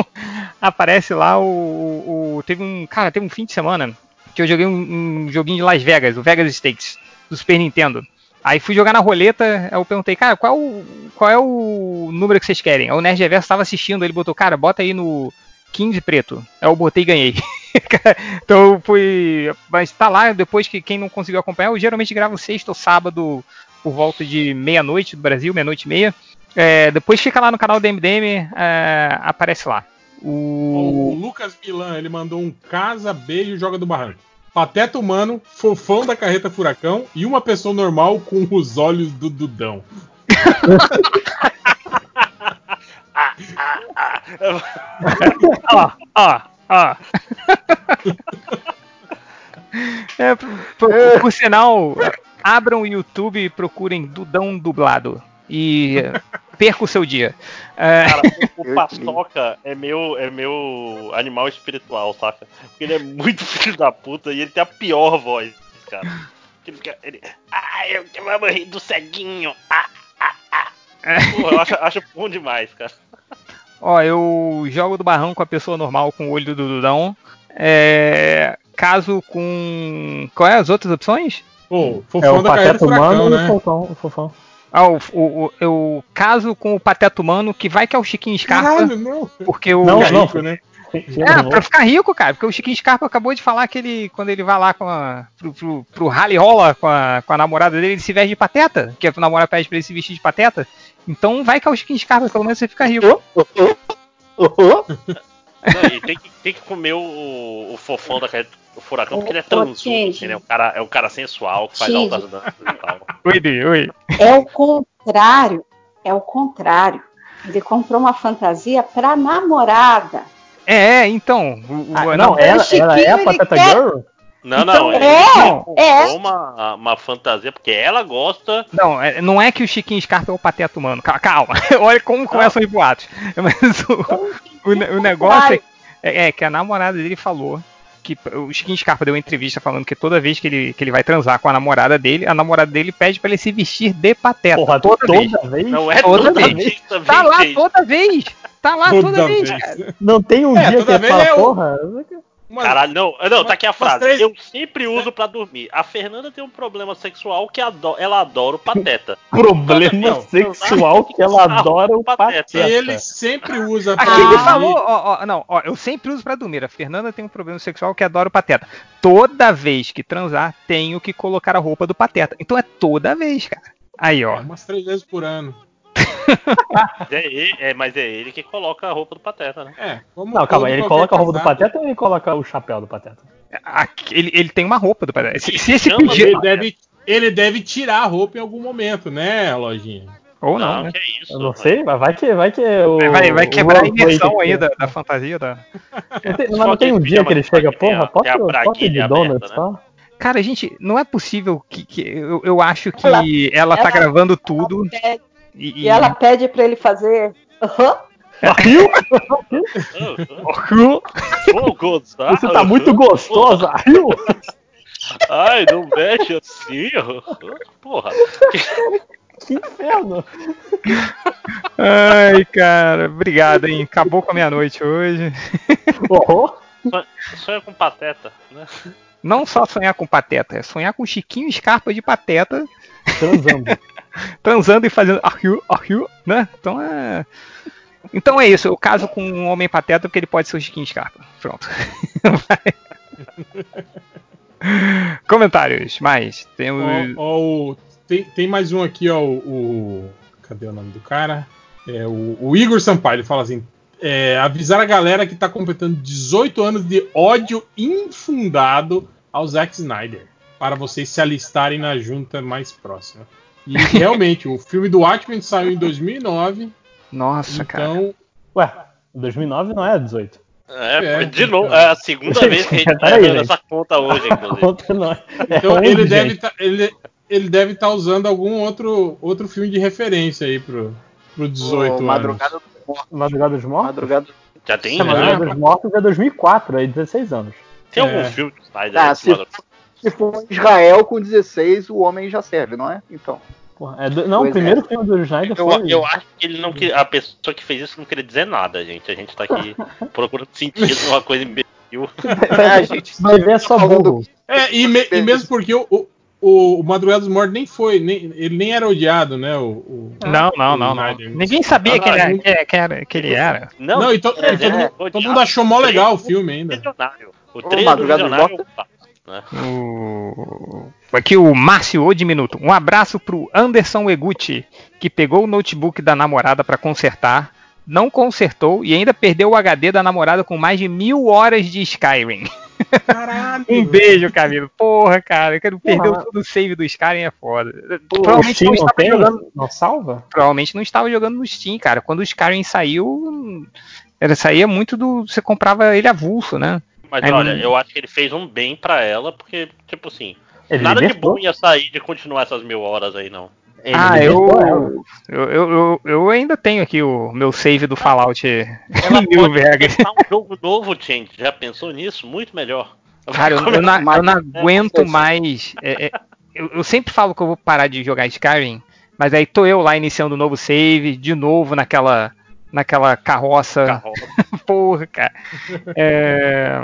Speaker 2: aparece lá o, o- Teve um. Cara, teve um fim de semana que eu joguei um, um joguinho de Las Vegas, o Vegas Stakes, do Super Nintendo. Aí fui jogar na roleta, eu perguntei, cara, qual, qual é o número que vocês querem? Aí o Nerd Reverso estava assistindo, ele botou, cara, bota aí no 15 preto. Aí eu botei e ganhei. então fui. Mas tá lá, depois que quem não conseguiu acompanhar, eu geralmente gravo sexta ou sábado por volta de meia-noite do Brasil, meia-noite e meia. É, depois fica lá no canal do MDM, é, aparece lá.
Speaker 1: O
Speaker 2: O...
Speaker 1: Lucas Milan, ele mandou um casa, beijo, joga do barranco. Pateta humano, fofão da carreta furacão e uma pessoa normal com os olhos do Dudão.
Speaker 2: Ó, ó, ó. É, por, por- por sinal, abram o YouTube e procurem Dudão dublado. E perca o seu dia. É,
Speaker 6: Cara, o, o Paçoca é meu, é meu animal espiritual, saca? Porque ele é muito filho da puta e ele tem a pior voz, cara. Ele fica. Ele, ah, eu que vamos rir do ceguinho. Ah, ah, ah. Porra, eu acho, acho bom demais, cara.
Speaker 2: Ó, eu jogo do barrão com a pessoa normal com o olho do Dudão. É, caso com. Qual é as outras opções?
Speaker 1: Pô,
Speaker 7: É
Speaker 1: fofão
Speaker 7: o
Speaker 1: da carreta
Speaker 7: Pateta Humano
Speaker 1: furacão,
Speaker 7: e o
Speaker 1: né?
Speaker 7: Fofão. O fofão.
Speaker 2: Ah, o, o, o- eu caso com o Pateta Humano, que vai que é o Chiquinho Scarpa,
Speaker 1: Caralho, não.
Speaker 2: porque o.
Speaker 7: Não, não.
Speaker 1: rico, né?
Speaker 2: É, pra ficar rico, cara, porque o Chiquinho Scarpa acabou de falar que ele, quando ele vai lá com a, pro, pro, pro rally rola com a, com a namorada dele, ele se veste de pateta, que a namorada pede pra ele se vestir de pateta. Então vai que é o Chiquinho Scarpa, pelo menos você fica rico.
Speaker 6: Não, e tem que, tem que comer o, o fofão da carreta do furacão, porque ele é transudo, né? É um cara, é um cara sensual que faz altas danças e tal.
Speaker 2: Oi.
Speaker 8: É o contrário. É o contrário. Ele comprou uma fantasia pra namorada.
Speaker 2: É, é, então. o- o-
Speaker 7: Ah,
Speaker 2: não,
Speaker 7: não, ela, ela é a
Speaker 8: ele
Speaker 7: Pateta
Speaker 8: quer-
Speaker 7: Girl?
Speaker 6: Não,
Speaker 2: Então,
Speaker 6: não, ele
Speaker 8: é,
Speaker 6: comprou
Speaker 8: é.
Speaker 6: Uma, uma fantasia, porque ela gosta.
Speaker 2: não, é- não é que o Chiquinho Scarpa é o pateta humano. Ca- Calma, olha como começam os boatos. Mas o, o, o negócio é, é- que a namorada dele falou que o Chiquinho Scarpa deu uma entrevista falando que toda vez que ele, que ele vai transar com a namorada dele, a namorada dele pede pra ele se vestir de pateta.
Speaker 7: Porra,
Speaker 2: toda,
Speaker 7: toda,
Speaker 2: vez.
Speaker 7: vez?
Speaker 6: Não é
Speaker 2: Toda
Speaker 6: toda,
Speaker 2: vez.
Speaker 6: vez
Speaker 2: Tá lá toda vez. Tá lá toda, vez. cara.
Speaker 7: Não tem um
Speaker 1: É,
Speaker 7: dia
Speaker 1: toda
Speaker 7: que ele
Speaker 1: vez
Speaker 7: fala,
Speaker 1: é
Speaker 7: porra.
Speaker 1: Uma-
Speaker 6: Caralho, não, não, tá aqui a frase.
Speaker 1: três-
Speaker 6: Eu sempre uso pra dormir. A Fernanda tem um problema sexual que ado- ela adora o pateta.
Speaker 7: Problema
Speaker 6: Não,
Speaker 7: sexual que ela adora o pateta.
Speaker 1: Ele sempre usa pra
Speaker 2: Aqui ele
Speaker 1: dormir.
Speaker 2: falou, ó, ó, não, ó, eu sempre uso pra dormir. A Fernanda tem um problema sexual que adora o pateta. Toda vez que transar, tenho que colocar a roupa do pateta. Então é toda vez, cara. Aí, ó.
Speaker 1: umas três vezes por ano.
Speaker 6: É ele- é, mas é ele que coloca a roupa do pateta, né?
Speaker 1: É, como
Speaker 7: Não, calma, ele coloca a roupa do pateta ou ele coloca o chapéu do pateta?
Speaker 2: Aqui- ele, ele tem uma roupa do pateta. Se, se esse
Speaker 6: Chama
Speaker 2: pedir.
Speaker 1: Ele deve, ele deve tirar a roupa em algum momento, né, lojinha?
Speaker 2: Ou não, né?
Speaker 6: que isso.
Speaker 7: Eu não sei, mas vai que, vai que o.
Speaker 2: Vai, vai
Speaker 7: o
Speaker 2: quebrar a imersão aí da, da fantasia da.
Speaker 7: Não tem, mas não tem um dia que ele chega, porra, posso, posso
Speaker 6: braguilha
Speaker 7: de donuts,
Speaker 6: né?
Speaker 7: tá?
Speaker 2: Cara, gente, não é possível que. que- eu, eu acho que
Speaker 8: Ela-
Speaker 2: ela, tá
Speaker 8: ela-
Speaker 2: gravando tudo.
Speaker 8: Ela pede-
Speaker 2: E,
Speaker 8: E ela pede pra ele fazer. Aham.
Speaker 6: Ô, Gonçalo.
Speaker 7: Você tá muito gostosa, viu?
Speaker 6: Ai, não mexe assim. Porra.
Speaker 7: Que inferno.
Speaker 2: Ai, cara, obrigado, hein? Acabou com a minha noite hoje.
Speaker 7: Oh,
Speaker 6: Sonha com pateta, né?
Speaker 2: Não só sonhar com pateta, é sonhar com Chiquinho Scarpa de pateta,
Speaker 7: transando.
Speaker 2: Transando e fazendo arru, arru, né? Então é. Então é isso, eu caso com um homem pateta porque ele pode ser o Chiquinho Scarpa. Pronto. Comentários, mais. Tem o.
Speaker 1: Ó, ó, o- tem, tem mais um aqui, ó. O, o- cadê o nome do cara? É, o, o Igor Sampaio, ele fala assim: é, avisar a galera que tá completando 18 anos de ódio infundado ao Zack Snyder. Para vocês se alistarem na junta mais próxima. E realmente, o filme do Watchmen saiu em 2009.
Speaker 2: Nossa, cara.
Speaker 1: Então,
Speaker 7: Ué, 2009 não é 18.
Speaker 6: É,
Speaker 1: É,
Speaker 6: de novo, é a segunda vez que a gente tá errando
Speaker 7: gente.
Speaker 6: essa conta hoje, inclusive.
Speaker 7: Outra não é.
Speaker 1: então
Speaker 7: é
Speaker 1: ele, deve tá, ele, ele deve estar usando algum outro, outro filme de referência aí pro, pro 18
Speaker 5: Ô,
Speaker 1: anos.
Speaker 5: Madrugada,
Speaker 7: Madrugada dos Mortos?
Speaker 5: madrugada.
Speaker 6: Já tem,
Speaker 7: É,
Speaker 6: né?
Speaker 7: Madrugada dos Mortos é 2004, é 16 anos.
Speaker 6: Tem
Speaker 1: É.
Speaker 6: algum filme do Snyder
Speaker 5: Ah,
Speaker 6: aí,
Speaker 5: se? Se for Israel com 16, o homem já serve, não é? Então.
Speaker 7: Porra, é do- não,
Speaker 5: Pois
Speaker 7: o primeiro filme do Snyder
Speaker 6: Eu,
Speaker 7: foi.
Speaker 6: eu acho que ele não que a pessoa que fez isso não queria dizer nada, gente. A gente tá aqui procurando sentido numa coisa imbecil.
Speaker 5: a gente
Speaker 7: Vai ver é só
Speaker 5: falando-
Speaker 7: burro.
Speaker 1: É, e, me- e mesmo porque o, o, o Madrugada dos Mortos nem foi, nem, ele nem era odiado, né? O, o-
Speaker 2: Não, não, não, não.
Speaker 1: Snyder.
Speaker 2: Ninguém sabia
Speaker 6: Ah,
Speaker 2: quem, ele,
Speaker 1: não.
Speaker 2: era- que, era- que ele era.
Speaker 6: Não,
Speaker 1: Não, e to-
Speaker 6: é,
Speaker 1: todo,
Speaker 6: é,
Speaker 1: mundo- todo mundo achou mó legal o filme ainda.
Speaker 6: O
Speaker 5: Ô,
Speaker 6: 3 do
Speaker 5: Madrugada dos
Speaker 6: Visionário.
Speaker 2: O... Aqui o Márcio O Diminuto. Um abraço pro Anderson Eguchi, que pegou o notebook da namorada pra consertar, não consertou e ainda perdeu o HD da namorada com mais de mil horas de Skyrim.
Speaker 1: Caralho!
Speaker 2: Um beijo, Camilo. Porra, cara, que perdeu
Speaker 7: mas-
Speaker 2: todo o save do Skyrim é foda.
Speaker 7: O
Speaker 2: Provavelmente
Speaker 7: Steam
Speaker 2: não,
Speaker 7: não
Speaker 2: estava
Speaker 7: tem?
Speaker 2: jogando,
Speaker 7: Não salva?
Speaker 2: provavelmente não estava jogando no Steam, cara. Quando o Skyrim saiu, era, saía muito do. Você comprava ele avulso, né?
Speaker 6: Mas
Speaker 2: Aí
Speaker 6: olha, eu acho que ele fez um bem pra ela, porque, tipo assim,
Speaker 7: Ele
Speaker 6: nada de
Speaker 7: libertou.
Speaker 6: bom ia sair de continuar essas mil horas aí, não.
Speaker 7: Ele
Speaker 2: ah, eu, eu, eu, eu, ainda tenho aqui o meu save do Fallout
Speaker 6: Ela
Speaker 2: New Vegas.
Speaker 6: começar um jogo novo, gente. Já pensou nisso? Muito melhor.
Speaker 2: Cara, eu, eu não, eu não aguento
Speaker 5: É,
Speaker 2: mais. é, é, eu, eu sempre falo que eu vou parar de jogar Skyrim, mas aí tô eu lá iniciando um novo save, de novo naquela, naquela carroça.
Speaker 6: Carroça.
Speaker 2: Porra, cara. É,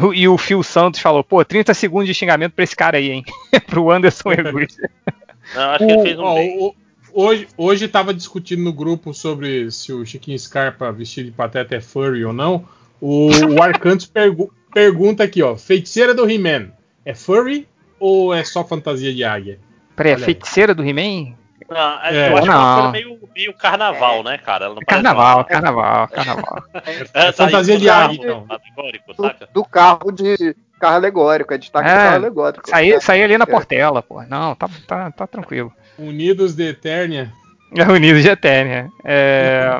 Speaker 2: o- E o Phil Santos falou, pô, 30 segundos de xingamento pra esse cara aí, hein? Pro Anderson Eguchi.
Speaker 6: Não, acho que ele fez um
Speaker 1: Ó, o- hoje, hoje tava discutindo no grupo sobre se o Chiquinho Scarpa vestido de pateta é furry ou não. O, o Arcantos pergu- pergunta aqui, ó. Feiticeira do He-Man, é furry ou é só fantasia de águia?
Speaker 2: Peraí,
Speaker 1: aí.
Speaker 2: feiticeira do He-Man?
Speaker 6: Não,
Speaker 1: É.
Speaker 6: eu acho que é uma
Speaker 2: Não.
Speaker 6: coisa meio, meio carnaval, né, cara? Ela não
Speaker 2: É
Speaker 6: parece
Speaker 2: carnaval,
Speaker 6: uma-
Speaker 2: carnaval, carnaval.
Speaker 6: É,
Speaker 1: fantasia de
Speaker 6: é
Speaker 1: águia,
Speaker 6: um
Speaker 1: então.
Speaker 6: alegórico,
Speaker 5: Do,
Speaker 6: saca?
Speaker 5: do carro de carro alegórico, é destaque
Speaker 2: É,
Speaker 5: do carro alegórico.
Speaker 2: Saí, saí ali na
Speaker 5: É.
Speaker 2: Portela, pô. Não, tá, tá, tá tranquilo.
Speaker 1: Unidos de Eternia.
Speaker 2: É Unidos de Eternia. É,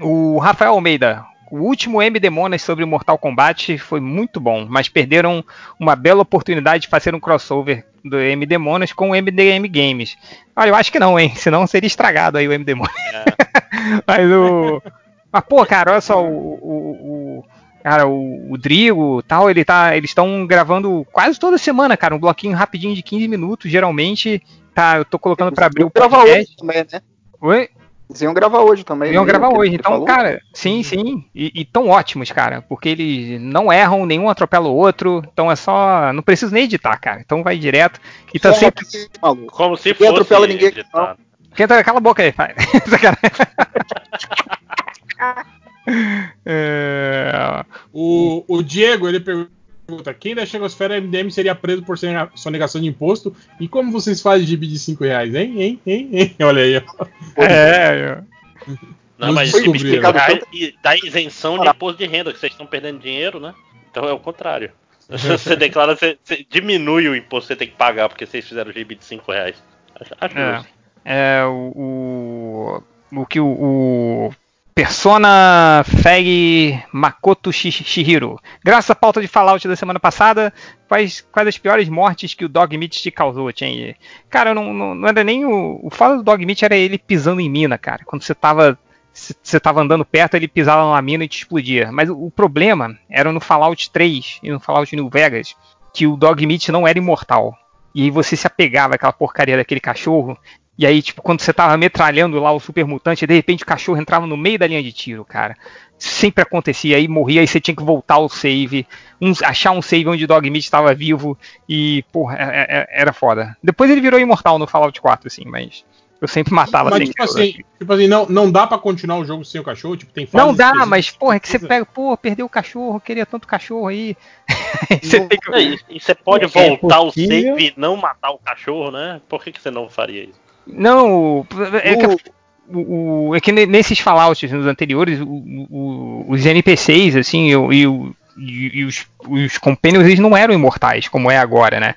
Speaker 2: o Rafael Almeida. O último MD Monas sobre Mortal Kombat foi muito bom, mas perderam uma bela oportunidade de fazer um crossover do MD Monas com o MDM Games. Olha, eu acho que não, hein? Senão seria estragado aí o MD Monas. mas o. Mas, pô, cara, olha só, o. o- o- cara, o, o Drigo tal, ele tá. Eles estão gravando quase toda semana, cara, um bloquinho rapidinho de 15 minutos. Geralmente, tá, eu tô colocando pra abrir o podcast.
Speaker 5: hoje também, né?
Speaker 2: Oi?
Speaker 5: Eles iam gravar hoje também.
Speaker 2: Iam
Speaker 5: né?
Speaker 2: gravar hoje. Então,
Speaker 5: falou.
Speaker 2: cara, sim, sim. E, e tão ótimos, cara. Porque eles não erram, nenhum atropela o outro. Então é só. Não preciso nem editar, cara. Então vai direto. E tá
Speaker 5: Só
Speaker 2: sempre.
Speaker 5: aqui, maluco.
Speaker 6: Como se fosse
Speaker 5: atropela ninguém,
Speaker 6: editado.
Speaker 2: Tenta, cala a boca aí, pai. É,
Speaker 1: O, o Diego, ele pergunta: quem da Chegosfera MDM seria preso por sone- sonegação de imposto? E como vocês fazem gibi de 5 reais, hein? Hein? Hein? Hein? Olha aí, ó.
Speaker 2: É,
Speaker 6: Não, mas
Speaker 1: descobriram.
Speaker 6: dá, e dá isenção de imposto de renda, que vocês estão perdendo dinheiro, né? Então é o contrário. Você declara, você, você diminui o imposto que você tem que pagar porque vocês fizeram gibi de 5 reais. Acho, acho
Speaker 2: É. é o, o, o que o, o Persona Feg Makoto Shi- Shihiro. Graças à pauta de Fallout da semana passada, quais, quais as piores mortes que o Dog Meat te causou, Chen? Cara, não, não, não era nem o. O foda do Dog Meat era ele pisando em mina, cara. Quando você tava. Você tava andando perto, ele pisava numa mina e te explodia. Mas o, o problema era no Fallout 3 e no Fallout New Vegas, que o Dog Meat não era imortal. E aí você se apegava àquela porcaria daquele cachorro. E aí, tipo, quando você tava metralhando lá o super mutante, de repente o cachorro entrava no meio da linha de tiro, cara. Sempre acontecia, aí morria, aí você tinha que voltar ao save, um- achar um save onde o Dog Meat estava vivo, e, porra, é- é- era foda. Depois ele virou imortal no Fallout 4, assim, mas eu sempre matava
Speaker 1: Mas,
Speaker 2: sem
Speaker 1: tipo assim, tipo assim não, não dá pra continuar o jogo sem o cachorro? Tipo, tem
Speaker 2: Não dá, mas, porra, é que você pega, pô, perdeu o cachorro, queria tanto cachorro aí. você tem que.
Speaker 6: É, E, você pode
Speaker 7: É
Speaker 6: voltar o
Speaker 7: possível.
Speaker 6: save e não matar o cachorro, né? Por que, que você não faria isso?
Speaker 2: Não, o- é que,
Speaker 5: O-
Speaker 2: o, é que ne- nesses Fallouts nos anteriores, os NPCs, assim, e, e e- e os, os Companions, eles não eram imortais, como é agora, né?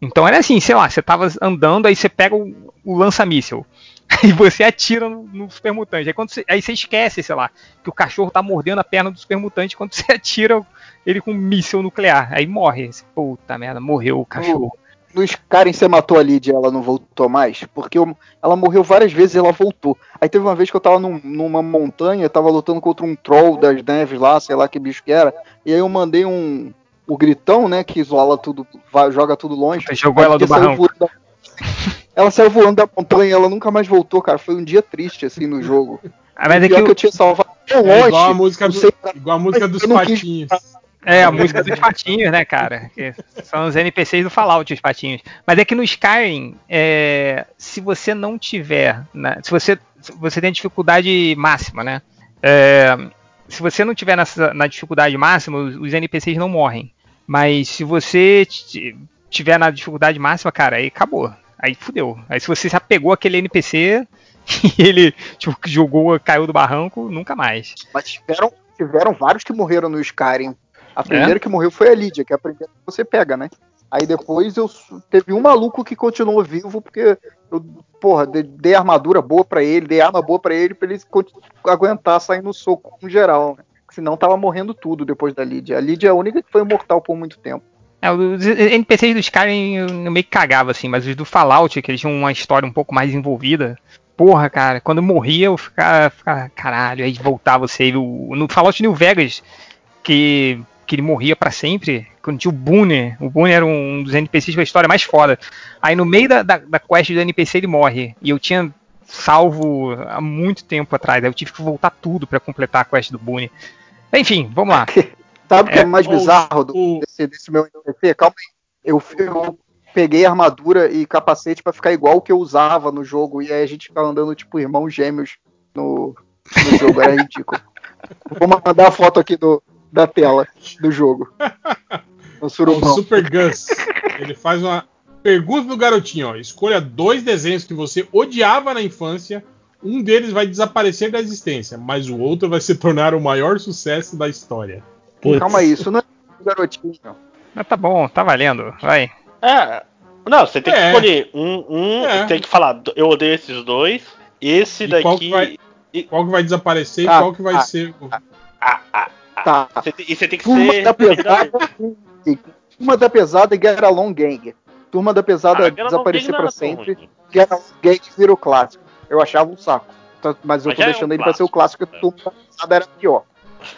Speaker 2: Então era assim, sei lá, você tava andando, aí você pega o, o lança-míssel. Aí você atira no, no super mutante. Aí, quando você, aí você esquece, sei lá, que o cachorro tá mordendo a perna do super mutante quando você atira ele com um míssil nuclear. Aí morre. Puta merda, morreu o cachorro.
Speaker 5: No Skyrim você matou a Lydia e ela não voltou mais? Porque eu- ela morreu várias vezes e ela voltou. Aí teve uma vez que eu tava num- numa montanha, tava lutando contra um troll das neves lá, sei lá que bicho que era. E aí eu mandei um. O gritão, né? Que isola tudo, vai- joga tudo longe.
Speaker 2: Você jogou ela do barranco.
Speaker 5: voando da- Ela saiu voando da montanha e ela nunca mais voltou, cara. Foi um dia triste, assim, no jogo.
Speaker 2: Ah, mas
Speaker 5: O
Speaker 2: é que o-
Speaker 5: que eu tinha salvado tão
Speaker 1: É
Speaker 5: longe.
Speaker 1: igual a música, do-
Speaker 5: sei
Speaker 1: igual a música dos
Speaker 5: eu não quis-
Speaker 1: patinhos.
Speaker 2: É, a música dos patinhos, né, cara? Que são os NPCs do Fallout, os patinhos. Mas é que no Skyrim, é, se você não tiver. na- se você, você tem dificuldade máxima, né? É, se você não tiver nessa, na dificuldade máxima, os, os NPCs não morrem. Mas se você tiver na dificuldade máxima, cara, aí acabou. Aí fudeu. Aí se você se apegou àquele NPC e ele tipo, jogou, caiu do barranco, nunca mais.
Speaker 5: Mas tiveram, tiveram vários que morreram no Skyrim.
Speaker 2: É?
Speaker 5: A primeira que morreu foi a Lydia, que é a primeira que você pega, né? Aí depois eu teve um maluco que continuou vivo porque eu, porra, de- dei armadura boa pra ele, dei arma boa pra ele pra ele aguentar sair no soco no geral, né? Senão tava morrendo tudo depois da Lydia. A Lydia é a única que foi imortal por muito tempo.
Speaker 2: É, os NPCs do Skyrim eu meio que cagava, assim, mas os do Fallout, que eles tinham uma história um pouco mais envolvida. Porra, cara, quando eu morria eu ficava, ficava caralho, aí voltava o save. No Fallout New Vegas, que, que ele morria pra sempre, quando tinha o Boone, o Boone era um dos NPCs com a história mais foda. Aí no meio da, da, da quest do NPC ele morre, e eu tinha salvo há muito tempo atrás, aí eu tive que voltar tudo pra completar a quest do Boone. Enfim, vamos lá.
Speaker 5: Sabe o que é,
Speaker 2: É,
Speaker 5: mais
Speaker 1: o-
Speaker 5: bizarro do-
Speaker 1: o-
Speaker 5: desse, desse meu NPC? Calma aí. Eu, eu peguei armadura e capacete pra ficar igual o que eu usava no jogo. E aí a gente ficava andando tipo irmãos gêmeos no, no jogo. Era ridículo. Vou mandar a foto aqui do, da tela do jogo. No
Speaker 1: O
Speaker 5: surubão.
Speaker 1: Super Gus. Ele faz uma pergunta pro garotinho, ó. Escolha dois desenhos que você odiava na infância. Um deles vai desaparecer da existência, mas o outro vai se tornar o maior sucesso da história.
Speaker 7: Putz.
Speaker 5: Calma aí, isso não é do garotinho.
Speaker 2: Mas tá bom, tá valendo, vai.
Speaker 6: É. Não, você tem que
Speaker 1: É.
Speaker 6: escolher um, um
Speaker 1: É.
Speaker 6: tem que falar, eu odeio esses dois. Esse
Speaker 1: E qual
Speaker 6: daqui.
Speaker 1: que vai- Qual que vai desaparecer
Speaker 5: Ah,
Speaker 1: e qual que vai
Speaker 5: ah,
Speaker 1: ser o.
Speaker 6: Ah, ah,
Speaker 5: Tá.
Speaker 6: e você tem que
Speaker 5: Turma
Speaker 6: ser.
Speaker 5: da pesada. Turma da pesada e Get Along Gang. Turma da pesada
Speaker 6: Ah,
Speaker 5: desaparecer
Speaker 6: tão
Speaker 5: sempre.
Speaker 6: ruim.
Speaker 5: Get Along Gang virou clássico. Eu achava um saco. Tá- Mas eu
Speaker 6: Mas
Speaker 5: tô
Speaker 6: é
Speaker 5: deixando
Speaker 6: um
Speaker 5: ele pra ser o
Speaker 6: clássico,
Speaker 5: porque Turma da pesada era pior.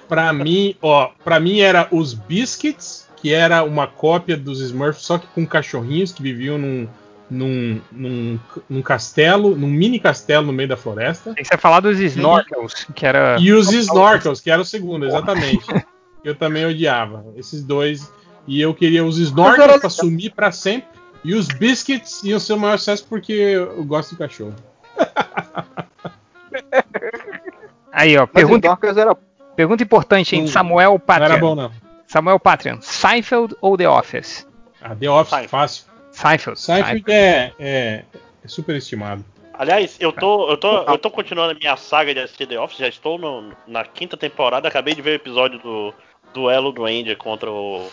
Speaker 1: Pra mim, ó, pra mim era os Biscuits, que era uma cópia dos Smurfs, só que com cachorrinhos que viviam num, num, num, num castelo, num mini castelo no meio da floresta.
Speaker 2: Tem que você falar dos snorkels, que era.
Speaker 1: E os snorkels, que era o segundo, exatamente. eu também odiava. Esses dois. E eu queria os snorkels pra sumir pra sempre. E os biscuits iam ser o maior sucesso porque eu gosto de cachorro.
Speaker 2: Aí, ó, pergunta,
Speaker 5: era
Speaker 2: pergunta importante, hein?
Speaker 1: Não-
Speaker 2: Samuel
Speaker 1: Não era bom, não.
Speaker 2: Samuel Patreon. Seinfeld ou The Office?
Speaker 1: Ah, The Office,
Speaker 6: Seinfeld.
Speaker 1: fácil.
Speaker 2: Seinfeld.
Speaker 1: Seinfeld é, é, é super estimado.
Speaker 6: Aliás, eu tô, eu tô, eu tô continuando a minha saga de assistir The Office, já estou no- na quinta temporada, acabei de ver o episódio do duelo do Andy contra o,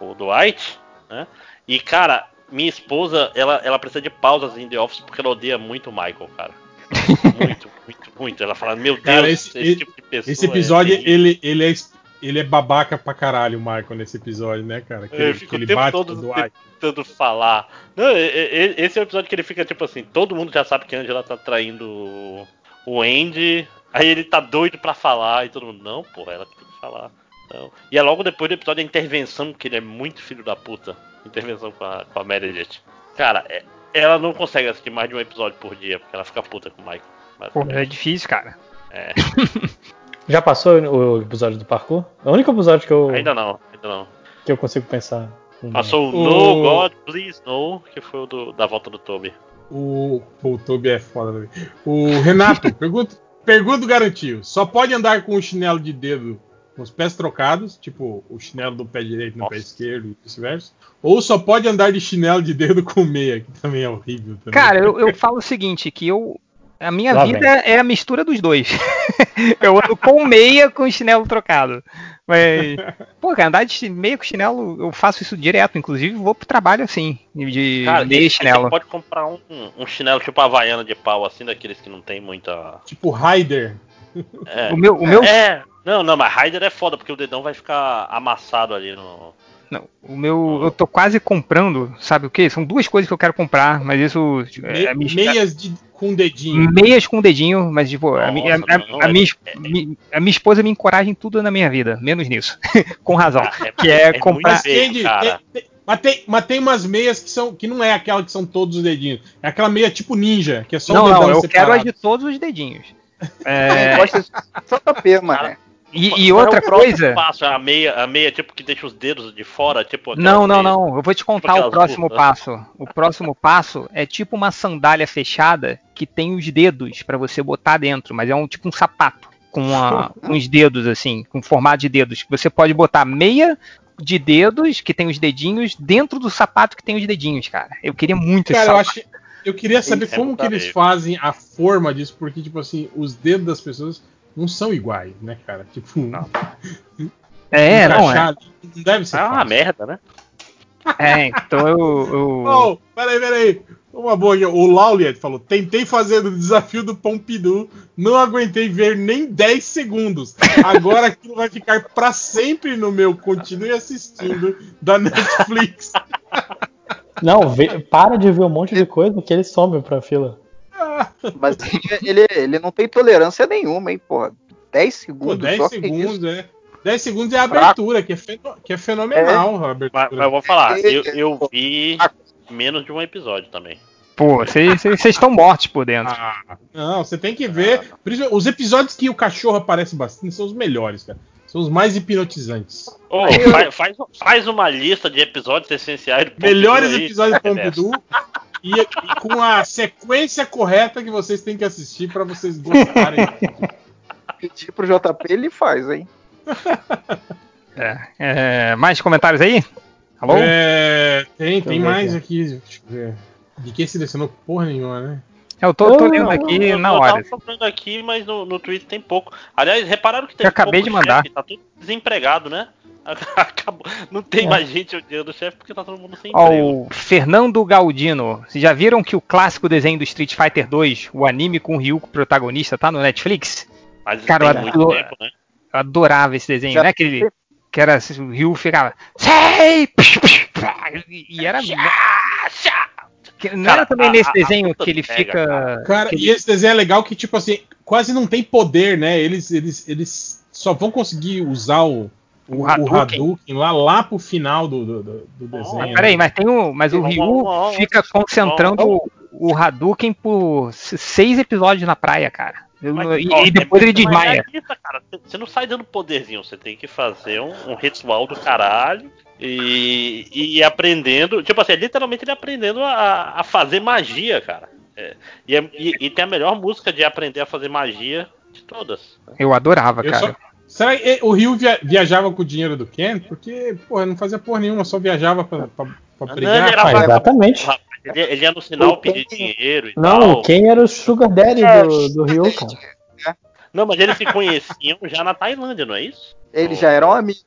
Speaker 6: o Dwight, né? E cara, minha esposa, ela, ela precisa de pausas em The Office porque ela odeia muito o Michael, cara. Muito, muito, muito. Ela fala, meu Deus,
Speaker 1: Cara,
Speaker 6: esse,
Speaker 1: esse-
Speaker 6: tipo de pessoa.
Speaker 1: Esse episódio,
Speaker 6: é terrível."
Speaker 1: ele, ele, é, ele é babaca pra caralho, o Michael, nesse episódio, né, cara? Que,
Speaker 6: Eu
Speaker 1: ele- que ele
Speaker 6: o tempo
Speaker 1: bate
Speaker 6: todo
Speaker 1: no Dwight.
Speaker 6: tentando falar. Não, esse é o episódio que ele fica tipo assim, todo mundo já sabe que a Angela tá traindo o- o Andy, aí ele tá doido pra falar e todo mundo, não, porra, ela tem que falar. Não. E é logo depois do episódio da intervenção, que ele é muito filho da puta. Intervenção com a, com a Meredith. Cara, é- ela não consegue assistir mais de um episódio por dia, porque ela fica puta com o Michael. Mas-
Speaker 2: Pô, é difícil, cara.
Speaker 6: é,
Speaker 7: Já passou o episódio do parkour? É o único episódio que eu,
Speaker 6: ainda não, ainda não.
Speaker 7: que eu consigo pensar.
Speaker 6: Passou o
Speaker 1: O-
Speaker 6: No God Please No, que foi o do- da volta do Toby.
Speaker 1: O, o Toby é foda. também. O Renato, pergunta, pergunta garantiu. Só pode andar com o chinelo de dedo com os pés trocados, tipo o chinelo do pé direito no
Speaker 6: Nossa.
Speaker 1: pé esquerdo e vice-versa. Ou só pode andar de chinelo de dedo com meia, que também é horrível. Também.
Speaker 2: Cara, eu, eu falo o seguinte, que eu. A minha
Speaker 7: Lá
Speaker 2: vida é a mistura dos dois. eu ando com meia com chinelo trocado. Mas, pô, cara, andar de meia com chinelo, eu faço isso direto. Inclusive, vou pro trabalho assim, de
Speaker 6: Cara,
Speaker 2: meia e
Speaker 6: você
Speaker 2: chinelo.
Speaker 6: pode comprar um, um chinelo tipo Havaiana de pau, assim, daqueles que não tem muita.
Speaker 1: Tipo Raider.
Speaker 6: É,
Speaker 2: O meu, o meu,
Speaker 6: é. Não, não, mas Raider é foda, porque o dedão vai ficar amassado ali no.
Speaker 2: Não, o meu, eu tô quase comprando, sabe o que? São duas coisas que eu quero comprar, mas isso
Speaker 1: Me-
Speaker 2: é, me-
Speaker 1: meias de, com dedinho.
Speaker 2: meias com dedinho, mas tipo, a, mi- a-
Speaker 6: Nossa,
Speaker 2: a-
Speaker 6: não,
Speaker 2: a
Speaker 6: é-
Speaker 2: minha,
Speaker 6: é-
Speaker 2: mi- a minha esposa me encoraja em tudo na minha vida, menos nisso. com razão.
Speaker 6: Ah, é-
Speaker 2: que é,
Speaker 6: é
Speaker 2: comprar.
Speaker 1: mas, tem, mas tem umas meias que são que não é aquela que são todos os dedinhos. É aquela meia tipo ninja, que é só
Speaker 2: Não,
Speaker 1: o dedão
Speaker 2: não, eu
Speaker 1: separado.
Speaker 2: quero as de todos os dedinhos. É,
Speaker 5: só JP, mano.
Speaker 2: E, e
Speaker 6: é
Speaker 2: outra
Speaker 6: o próximo
Speaker 2: coisa.
Speaker 6: passo? É a meia, a meia tipo que deixa os dedos de fora, tipo
Speaker 2: Não, não,
Speaker 6: meias.
Speaker 2: não. Eu vou te contar
Speaker 6: Aquelas
Speaker 2: o próximo
Speaker 6: curvas.
Speaker 2: passo. O próximo passo é tipo uma sandália fechada que tem os dedos pra você botar dentro, mas é um tipo um sapato com uma- uns dedos assim, com formato de dedos. Você pode botar meia de dedos que tem os dedinhos dentro do sapato que tem os dedinhos, cara. Eu queria muito esse
Speaker 1: Cara, eu
Speaker 2: sapato.
Speaker 1: acho. Eu queria saber
Speaker 6: é
Speaker 1: como
Speaker 6: muito
Speaker 1: que eles fazem a forma disso, porque, tipo assim, os dedos das pessoas não são iguais, né, cara? Tipo,
Speaker 2: É, não é.
Speaker 1: encaixar ali não deve ser.
Speaker 6: É uma
Speaker 1: fácil.
Speaker 6: merda, né?
Speaker 2: É, então eu. eu-
Speaker 1: Oh, peraí, peraí. Uma boa aqui. O Lauliet falou: tentei fazer o desafio do Pompidou, não aguentei ver nem 10 segundos. Agora aquilo vai ficar pra sempre no meu continue assistindo da Netflix.
Speaker 7: Não, vê- para de ver um monte de coisa que ele some pra fila.
Speaker 5: Mas ele, ele não tem tolerância nenhuma, hein, porra. 10
Speaker 1: Pô,
Speaker 5: segundos
Speaker 1: 10
Speaker 5: só
Speaker 1: segundos, é. 10 segundos é a abertura, que é, que é fenomenal a
Speaker 6: Mas,
Speaker 1: abertura.
Speaker 6: mas eu vou falar,
Speaker 5: É,
Speaker 6: eu, eu vi menos de um episódio também.
Speaker 2: Pô, vocês vocês estão mortos por dentro.
Speaker 1: Ah, não, você tem que ver. Principalmente Os episódios que o cachorro aparece bastante são os melhores, cara. São os mais hipnotizantes.
Speaker 6: Ô, fa- faz, faz uma lista de episódios essenciais do Pompidou
Speaker 1: Melhores
Speaker 6: aí,
Speaker 1: episódios do
Speaker 6: cara,
Speaker 1: Pompidou. E, e com a sequência correta que vocês têm que assistir pra vocês gostarem.
Speaker 5: Pedir pro JP, ele faz, hein?
Speaker 2: É, é, mais comentários aí? Alô?
Speaker 1: É, tem, tem
Speaker 7: eu
Speaker 1: mais
Speaker 7: aqui.
Speaker 1: aqui. Deixa eu ver. De quem selecionou porra nenhuma, né?
Speaker 2: Eu tô, tô lendo aqui
Speaker 6: Eu,
Speaker 2: na
Speaker 6: eu
Speaker 2: hora.
Speaker 6: tava procurando aqui, mas no, no Twitter tem pouco. Aliás, repararam que tem
Speaker 2: Eu acabei de mandar.
Speaker 6: Tá tudo desempregado, né? Acabou. Não tem
Speaker 7: É.
Speaker 6: mais gente odiando o chefe porque tá todo mundo sem
Speaker 2: Ó,
Speaker 6: emprego.
Speaker 2: o Fernando Galdino. Vocês já viram que o clássico desenho do Street Fighter 2, o anime com o Ryu protagonista, tá no Netflix?
Speaker 6: Mas
Speaker 2: cara, eu
Speaker 6: tempo, né?
Speaker 2: Eu adorava esse desenho,
Speaker 5: Já
Speaker 2: né? Aquele que era assim, o Ryu ficava sei e era que não
Speaker 6: Cara,
Speaker 2: era também
Speaker 6: a-
Speaker 2: nesse
Speaker 6: a-
Speaker 2: desenho que ele
Speaker 6: pega,
Speaker 2: fica
Speaker 6: cara.
Speaker 1: E esse desenho é legal que, tipo assim, quase não tem poder, né? Eles, eles, eles só vão conseguir usar o o, o
Speaker 2: Hadouken.
Speaker 1: Lá, lá pro final do, do, do- desenho.
Speaker 2: Mas peraí, mas tem o. Mas o Ryu fica concentrando o- o Hadouken por seis episódios na praia, cara.
Speaker 6: Mas,
Speaker 2: e,
Speaker 6: ó,
Speaker 2: e depois
Speaker 6: é
Speaker 2: ele desmaia.
Speaker 6: realista, cara. Você não sai dando poderzinho, você tem que fazer um, um ritual do caralho e, e ir aprendendo. Tipo assim, é literalmente ele aprendendo a, a fazer magia, cara. É, e, é- e- e tem a melhor música de aprender a fazer magia de todas.
Speaker 2: Eu adorava,
Speaker 1: Eu
Speaker 2: cara.
Speaker 1: só- Será que o Rio via- viajava com o dinheiro do Ken? Porque, porra, não fazia porra nenhuma, só viajava pra, pra, pra
Speaker 6: Não,
Speaker 1: brigar.
Speaker 6: ele era
Speaker 1: pai.
Speaker 7: Ah, exatamente.
Speaker 6: Rapaz, Ele, ele ia no sinal pedir dinheiro e
Speaker 7: Não,
Speaker 6: tal.
Speaker 7: quem era o Sugar Daddy do, do Ryu, cara?
Speaker 6: Não, mas eles se conheciam já na Tailândia, não é isso?
Speaker 5: Eles já eram amigos.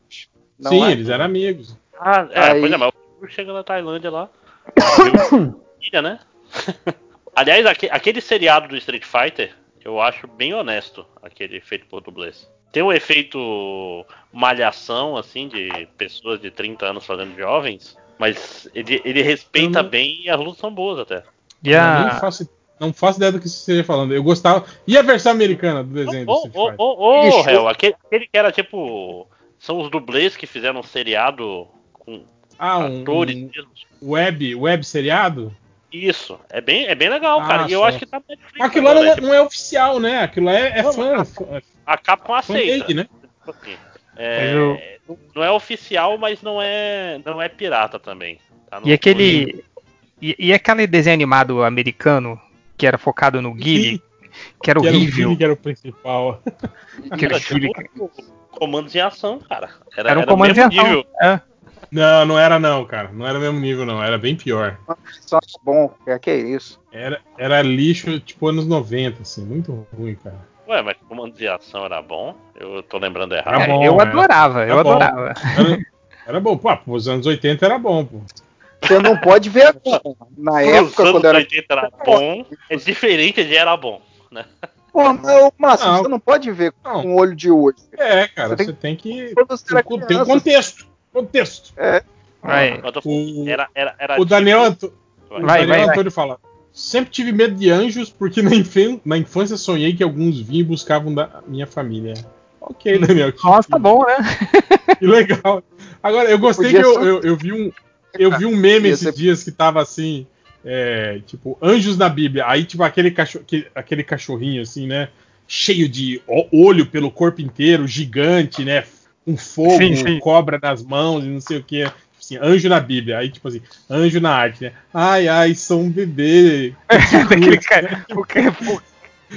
Speaker 5: não
Speaker 1: Sim,
Speaker 5: é?
Speaker 1: eles eram amigos.
Speaker 6: Ah, é,
Speaker 5: Aí-
Speaker 6: pois é, mas o chega na Tailândia lá. Filha, né? Aliás, aque- aquele seriado do Street Fighter, eu acho bem honesto, aquele feito por dublês. Tem um efeito malhação, assim, de pessoas de 30 anos fazendo jovens, mas ele, ele respeita
Speaker 1: não-
Speaker 6: bem e as lutas são boas até.
Speaker 2: E a-
Speaker 1: nem faço, não faço ideia do que você esteja falando. Eu gostava. E a versão americana do desenho do
Speaker 6: ô,
Speaker 1: Fighter?
Speaker 6: ô, ô,
Speaker 5: Bicho.
Speaker 6: Hel, aquele, aquele que era tipo. São os dublês que fizeram um seriado com
Speaker 1: Ah, um,
Speaker 6: atores
Speaker 1: um
Speaker 6: mesmo.
Speaker 1: web, web seriado?
Speaker 6: Isso, é bem, é bem legal,
Speaker 1: Ah,
Speaker 6: cara. E eu acho que tá
Speaker 1: Mas aquilo lá não, é- não é oficial, né? Aquilo lá é, é
Speaker 6: Não,
Speaker 1: fã,
Speaker 6: a-
Speaker 1: fã,
Speaker 6: A Capcom aceita.
Speaker 1: né?
Speaker 6: Tipo assim, é, Não é oficial, mas não é, não é pirata também. tá? Não-
Speaker 2: E aquele. E, e aquele desenho animado americano que era focado no Guile, que era
Speaker 1: Que era o
Speaker 2: horrível.
Speaker 1: Billy que era o principal.
Speaker 2: que era
Speaker 6: tipo comandos em ação, cara. Era,
Speaker 2: Era um
Speaker 6: era o
Speaker 2: comando
Speaker 6: mesmo
Speaker 2: ação.
Speaker 6: nível.
Speaker 2: É.
Speaker 1: Não, não era não, cara. Não era o mesmo nível, não. Era bem pior.
Speaker 5: Só bom, é que é isso.
Speaker 1: Era, era lixo, tipo, anos 90, assim. Muito ruim, cara.
Speaker 6: Ué, mas comandos de ação era bom? Eu tô lembrando
Speaker 1: Era
Speaker 6: errado.
Speaker 2: É,
Speaker 1: bom,
Speaker 2: eu
Speaker 1: é.
Speaker 2: adorava, eu
Speaker 1: Era bom.
Speaker 2: adorava.
Speaker 1: Era, era bom. Pô, pros anos 80 era bom, pô.
Speaker 5: Você não pode ver agora. Na época,
Speaker 6: anos
Speaker 5: quando era.
Speaker 6: 80 era bom, é diferente de era bom.
Speaker 5: Pô, não, Márcio,
Speaker 1: Não.
Speaker 5: você não pode ver
Speaker 1: Não.
Speaker 5: com o olho de hoje.
Speaker 1: É, cara,
Speaker 5: Você tem-
Speaker 1: você tem que. Tem, tem um
Speaker 5: criança,
Speaker 1: contexto. Contexto.
Speaker 2: Vai.
Speaker 6: Eu tô
Speaker 1: O-
Speaker 6: era, era, era
Speaker 1: O Daniel, Anto-
Speaker 6: tipo-
Speaker 1: o
Speaker 2: Vai,
Speaker 1: Daniel
Speaker 2: vai, vai.
Speaker 1: Antônio fala. Sempre tive medo de anjos porque na, infan- na infância sonhei que alguns vinham e buscavam da minha família. Ok, Daniel. Que,
Speaker 2: Nossa, tá bom, né?
Speaker 1: que legal. Agora, eu gostei que
Speaker 5: Podia
Speaker 1: eu,
Speaker 5: ser-
Speaker 1: eu, eu vi um. Eu vi um meme
Speaker 5: Podia
Speaker 1: esses
Speaker 5: ser-
Speaker 1: dias que tava assim. é, tipo, anjos na Bíblia. Aí, tipo, aquele, cachorro, aquele, aquele cachorrinho, assim, né? Cheio de olho pelo corpo inteiro, gigante, né? Com fogo,
Speaker 2: Sim, sim.
Speaker 1: cobra nas mãos e não sei o que. Assim, anjo na Bíblia. Aí, tipo assim, anjo na arte, né? Ai, ai, sou um bebê.
Speaker 2: Daquele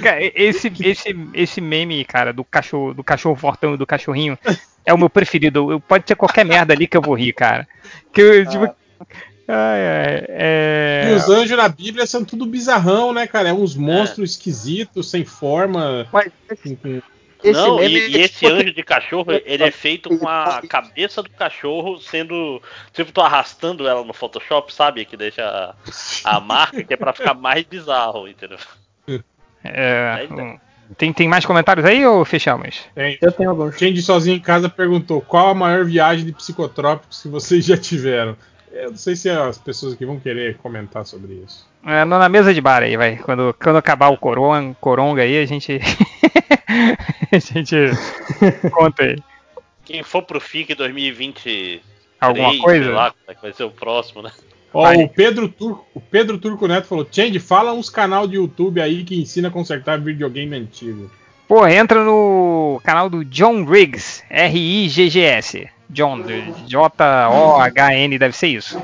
Speaker 2: cara, esse, esse, esse meme, cara, do cachorro, do cachorro fortão e do cachorrinho, é o meu preferido. Eu- Pode ter qualquer merda ali que eu vou rir, cara. Que eu, tipo, ai, ai, é...
Speaker 1: E os anjos na Bíblia são tudo bizarrão, né, cara? É uns monstros esquisitos, sem forma.
Speaker 5: Mas
Speaker 1: com-
Speaker 5: esse
Speaker 6: não,
Speaker 5: meme
Speaker 6: e,
Speaker 5: é
Speaker 6: e esse
Speaker 5: tipo-
Speaker 6: anjo de cachorro, ele é feito com a cabeça do cachorro sendo. Tipo, tô arrastando ela no Photoshop, sabe? Que deixa a, a marca, que é pra ficar mais bizarro, entendeu?
Speaker 2: é, tem, tem mais comentários aí ou fechamos?
Speaker 1: Tem.
Speaker 7: Eu tenho alguns.
Speaker 1: Change sozinho em casa perguntou qual a maior viagem de psicotrópicos que vocês já tiveram. Eu não sei se as pessoas aqui vão querer comentar sobre isso.
Speaker 2: É, na mesa de bar aí, vai. Quando, quando acabar o coron, coronga aí, a gente. a gente conta aí.
Speaker 6: Quem for pro FIC 2020.
Speaker 2: Alguma coisa?
Speaker 6: Sei lá, é que vai ser o próximo, né?
Speaker 1: Ó, o Pedro Turco, o Pedro Turco Neto falou: Change, fala uns canal de YouTube aí que ensina a consertar videogame antigo.
Speaker 2: Pô, entra no canal do John Riggs, R-I-G-G-S. John, J-O-H-N, deve ser isso.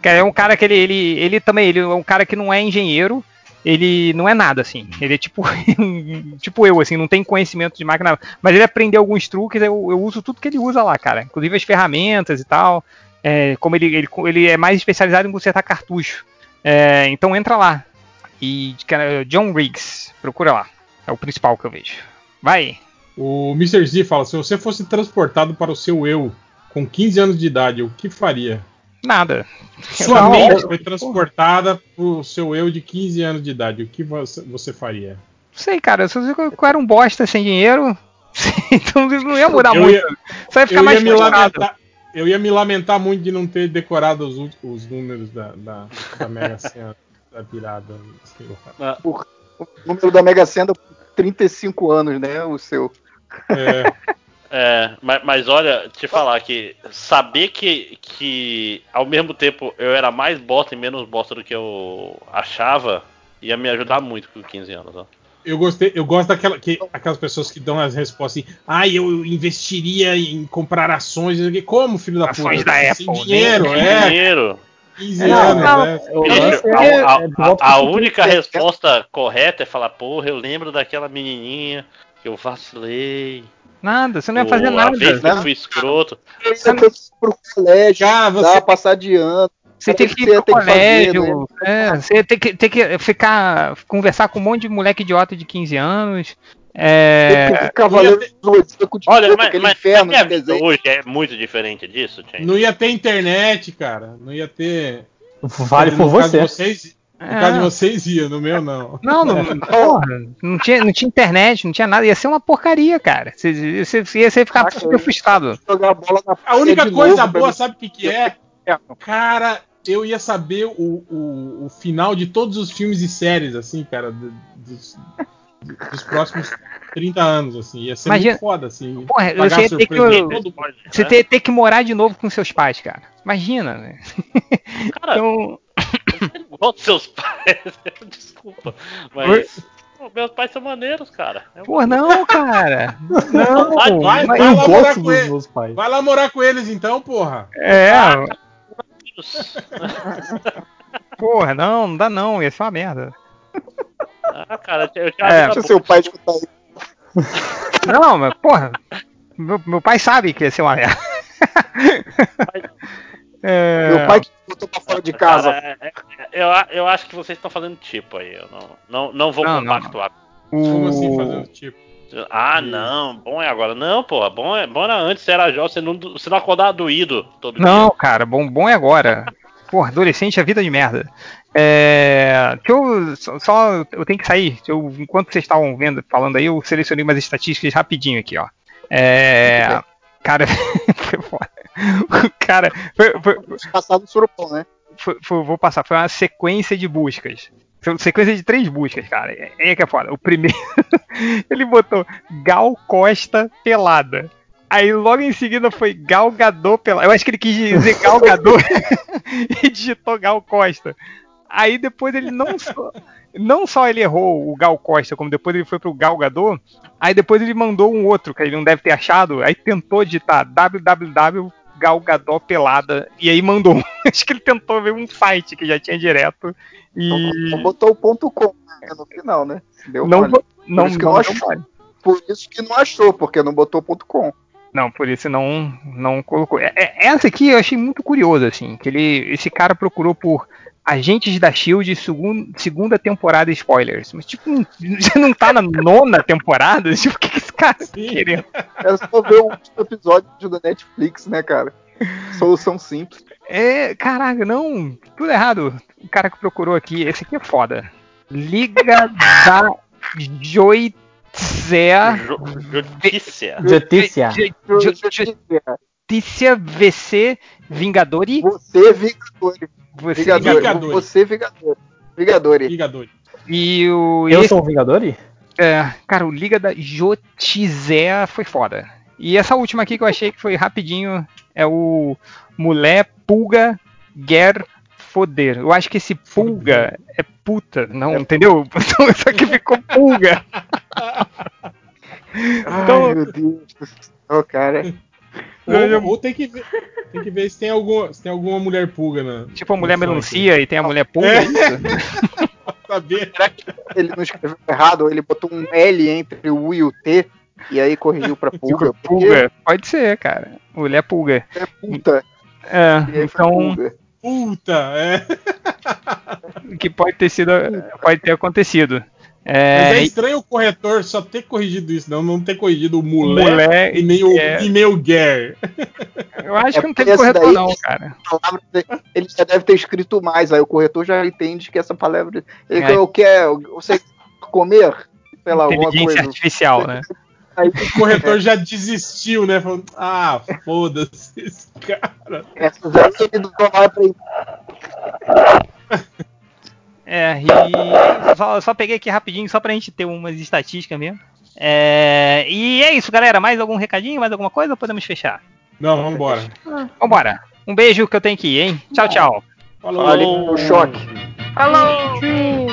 Speaker 2: Cara, É um cara que ele, ele, ele também, ele é um cara que não é engenheiro, ele não é nada, assim. Ele é tipo, tipo eu, assim, não tem conhecimento de máquina, mas ele aprendeu alguns truques, eu, eu uso tudo que ele usa lá, cara. Inclusive as ferramentas e tal. É, como ele, ele, ele é mais especializado em consertar cartucho. É, então entra lá. E cara, John Riggs, procura lá. É o principal que eu vejo. Vai.
Speaker 1: O Mr. Z fala: se você fosse transportado para o seu eu com 15 anos de idade, o que faria?
Speaker 2: Nada.
Speaker 1: Sua
Speaker 2: Não,
Speaker 1: mente
Speaker 2: eu-
Speaker 1: foi transportada para o seu eu de 15 anos de idade, o que você, você faria?
Speaker 2: Não sei, cara. Se eu, eu era um bosta sem dinheiro, então não ia mudar
Speaker 1: Eu
Speaker 2: muito.
Speaker 1: ia-
Speaker 2: Só ia ficar
Speaker 1: Eu ia,
Speaker 2: mais frustrado.
Speaker 1: lamentar, eu ia me lamentar muito de não ter decorado os, os números da, da, da Mega Sena da virada. lá.
Speaker 5: O número da Mega Sena por 35 anos, né? O seu.
Speaker 1: É,
Speaker 6: É, mas, mas olha, te falar que saber que, que ao mesmo tempo eu era mais bosta e menos bosta do que eu achava ia me ajudar muito com 15 anos. Ó.
Speaker 1: Eu gostei, eu gosto daquela que aquelas pessoas que dão as respostas assim, ah, eu investiria em comprar ações, não sei o quê." como filho da
Speaker 2: Ações
Speaker 1: puta?
Speaker 2: da
Speaker 1: Sem
Speaker 2: Apple,
Speaker 1: dinheiro,
Speaker 6: Tem
Speaker 1: é,
Speaker 6: dinheiro.
Speaker 1: 15
Speaker 7: Não,
Speaker 1: anos,
Speaker 7: não,
Speaker 1: né?
Speaker 6: Bicho, a,
Speaker 7: é-
Speaker 6: a-
Speaker 7: é voto
Speaker 6: a
Speaker 7: com
Speaker 6: única resposta correta é falar, porra, eu lembro daquela menininha que eu vacilei.
Speaker 2: Nada, você não ia fazer nada.
Speaker 6: vez que
Speaker 5: né?
Speaker 6: eu fui escroto.
Speaker 5: Você foi pro colégio,
Speaker 1: Ah, você
Speaker 5: passar de ano.
Speaker 2: Você tem que ir pro
Speaker 5: tem que fazer,
Speaker 2: colégio, é, você tem que, tem que ficar, conversar com um monte de moleque idiota de 15 anos. É,
Speaker 5: Tem que Cavaleiro Zodíaco de
Speaker 6: Olha, mas,
Speaker 5: aquele
Speaker 6: mas,
Speaker 5: inferno
Speaker 6: mas minha hoje é muito diferente disso, Chen.
Speaker 1: Não ia ter internet, cara. Não ia ter.
Speaker 7: Vale
Speaker 1: no
Speaker 7: por você.
Speaker 1: vocês. No
Speaker 2: É.
Speaker 1: caso de vocês ia, no meu não.
Speaker 2: Não, não, porra, não tinha, não tinha internet, não tinha nada, ia ser uma porcaria, cara. Você, você, você ia ficar
Speaker 5: Caraca,
Speaker 2: super frustrado.
Speaker 5: Jogar bola na
Speaker 1: A única coisa
Speaker 5: novo
Speaker 1: boa, sabe o que, que é? Cara, eu ia saber o, o, o final de todos os filmes e séries, assim, cara, do- dos, dos próximos 30 anos, assim. Ia ser
Speaker 2: Imagina-
Speaker 1: muito foda, assim.
Speaker 2: Porra, você ia ter que,
Speaker 1: mundo.
Speaker 2: você ter, ter que morar de novo com seus pais, cara. Imagina, né?
Speaker 6: Cara,
Speaker 2: Então,
Speaker 6: igual dos seus pais. Desculpa. Mas. pô, meus pais são maneiros, cara. É um-
Speaker 2: pô, não, cara. Não,
Speaker 6: Vai, vai,
Speaker 1: vai
Speaker 7: Eu
Speaker 1: lá morar
Speaker 7: gosto
Speaker 1: com
Speaker 7: dos
Speaker 1: ele.
Speaker 7: meus pais.
Speaker 1: Vai lá morar com eles então, porra.
Speaker 2: É. Porra, não, não dá não, ia ser uma merda.
Speaker 6: Ah, cara, eu já
Speaker 2: É.
Speaker 5: Deixa seu pai escutar aí.
Speaker 2: Não, mas, porra, meu, meu pai sabe que ia ser uma merda. É,
Speaker 5: Meu pai que botou pra fora de casa.
Speaker 6: Cara, é- é- eu, eu acho que vocês estão fazendo tipo aí. Eu não, não, não vou
Speaker 2: Não, não,
Speaker 6: compactuar.
Speaker 1: Como
Speaker 2: o-
Speaker 1: assim fazer o tipo?
Speaker 6: Ah, não, bom é agora. Não, pô, bom, é, bom era antes, você era jovem, você não, você não acordava doído todo
Speaker 2: Não,
Speaker 6: dia.
Speaker 2: cara, bom, bom é agora. Porra, adolescente é vida de merda. É, deixa eu, só, eu tenho que sair. Eu, enquanto vocês estavam vendo, falando aí, eu selecionei umas estatísticas rapidinho aqui, ó. É, cara. O cara, foi- foi-
Speaker 5: Passado surupão, né?
Speaker 2: foi- foi- vou passar, foi uma sequência de buscas. Sequência de três buscas, cara. É, é que é foda. O primeiro, ele botou Gal Costa pelada. Aí logo em seguida foi Gal Gadot pelada. Eu acho que ele quis dizer Gal Gadot e digitou Gal Costa. Aí depois ele não só, não só ele errou o Gal Costa, como depois ele foi pro Gal Gadot, aí depois ele mandou um outro que ele não deve ter achado, aí tentou digitar www Gal Gadot pelada e aí mandou. Acho que ele tentou ver um site que já tinha direto e
Speaker 5: Não botou o ponto com né, no final, né? Deu
Speaker 2: não bo- não, não,
Speaker 5: eu
Speaker 2: deu
Speaker 5: acho-
Speaker 2: mole.
Speaker 5: Por isso que não achou, porque não botou ponto com.
Speaker 2: Não, por isso não não colocou. É- é- Essa aqui eu achei muito curioso assim, que ele esse cara procurou por Agentes da Shield segun, segunda temporada spoilers. Mas tipo, já não tá na nona temporada? Tipo, o que, que esse cara tá querendo?
Speaker 5: É só ver o último episódio da Netflix, né, cara? Solução simples.
Speaker 2: É, caraca, não, tudo errado. O cara que procurou aqui, esse aqui é foda. Liga da Joitzea
Speaker 6: Jo- Justiça.
Speaker 7: Letícia.
Speaker 2: VC Vingadori.
Speaker 5: Você, Vingador.
Speaker 2: Você
Speaker 5: Vingador.
Speaker 1: Vingadores.
Speaker 5: Você, Vingador. Vingador.
Speaker 1: Ligador.
Speaker 2: E o
Speaker 7: Eu
Speaker 2: esse-
Speaker 7: sou o Vingador?
Speaker 2: é, cara, o Liga da Jotizea foi foda. E essa última aqui que eu achei que foi rapidinho é o Mulher Pulga Ger Foder. Eu acho que esse pulga é puta, não, entendeu? Então isso aqui ficou pulga. Então-
Speaker 5: Ai, meu Deus do céu, cara.
Speaker 1: Ou, ou tem que ver, tem que ver se tem alguma, se tem alguma mulher pulga na.
Speaker 2: Tipo a mulher melancia e tem a mulher pulga.
Speaker 1: É.
Speaker 2: é isso?
Speaker 1: pra saber.
Speaker 5: Ele não escreveu errado, ele botou um L entre o U e o T, e aí corrigiu pra pulga. Porque
Speaker 2: Pulga. Pode ser, cara. Mulher pulga.
Speaker 5: é puta.
Speaker 2: É, então,
Speaker 5: pulga.
Speaker 1: Puta, é.
Speaker 2: que pode ter sido, pode ter acontecido.
Speaker 1: Mas
Speaker 2: É,
Speaker 1: é estranho o corretor só ter corrigido isso, não, não ter corrigido o mulher,
Speaker 2: mulher
Speaker 1: e nem o,
Speaker 2: é.
Speaker 1: e nem o Ger.
Speaker 2: Eu acho
Speaker 5: É
Speaker 2: que não teve
Speaker 5: essa
Speaker 2: corretor,
Speaker 5: daí-
Speaker 2: não, cara.
Speaker 5: ele já deve ter escrito mais, aí o corretor já entende que essa palavra. Ele
Speaker 2: É.
Speaker 5: é. quer. Você comer? Sei lá, alguma
Speaker 2: Inteligência
Speaker 5: coisa.
Speaker 2: artificial, né?
Speaker 5: Aí
Speaker 1: O corretor já desistiu, né? Falando, ah, foda-se esse cara.
Speaker 5: essas aí ele não vai pra
Speaker 2: É, e só, só peguei aqui rapidinho, só pra gente ter umas estatísticas mesmo. É, e é isso, galera. Mais algum recadinho? Mais alguma coisa? Ou podemos fechar?
Speaker 1: Não, vambora.
Speaker 2: Vambora. Um beijo que eu tenho que ir, hein? Tchau, tchau.
Speaker 1: Falou.
Speaker 5: O choque.
Speaker 4: Falou!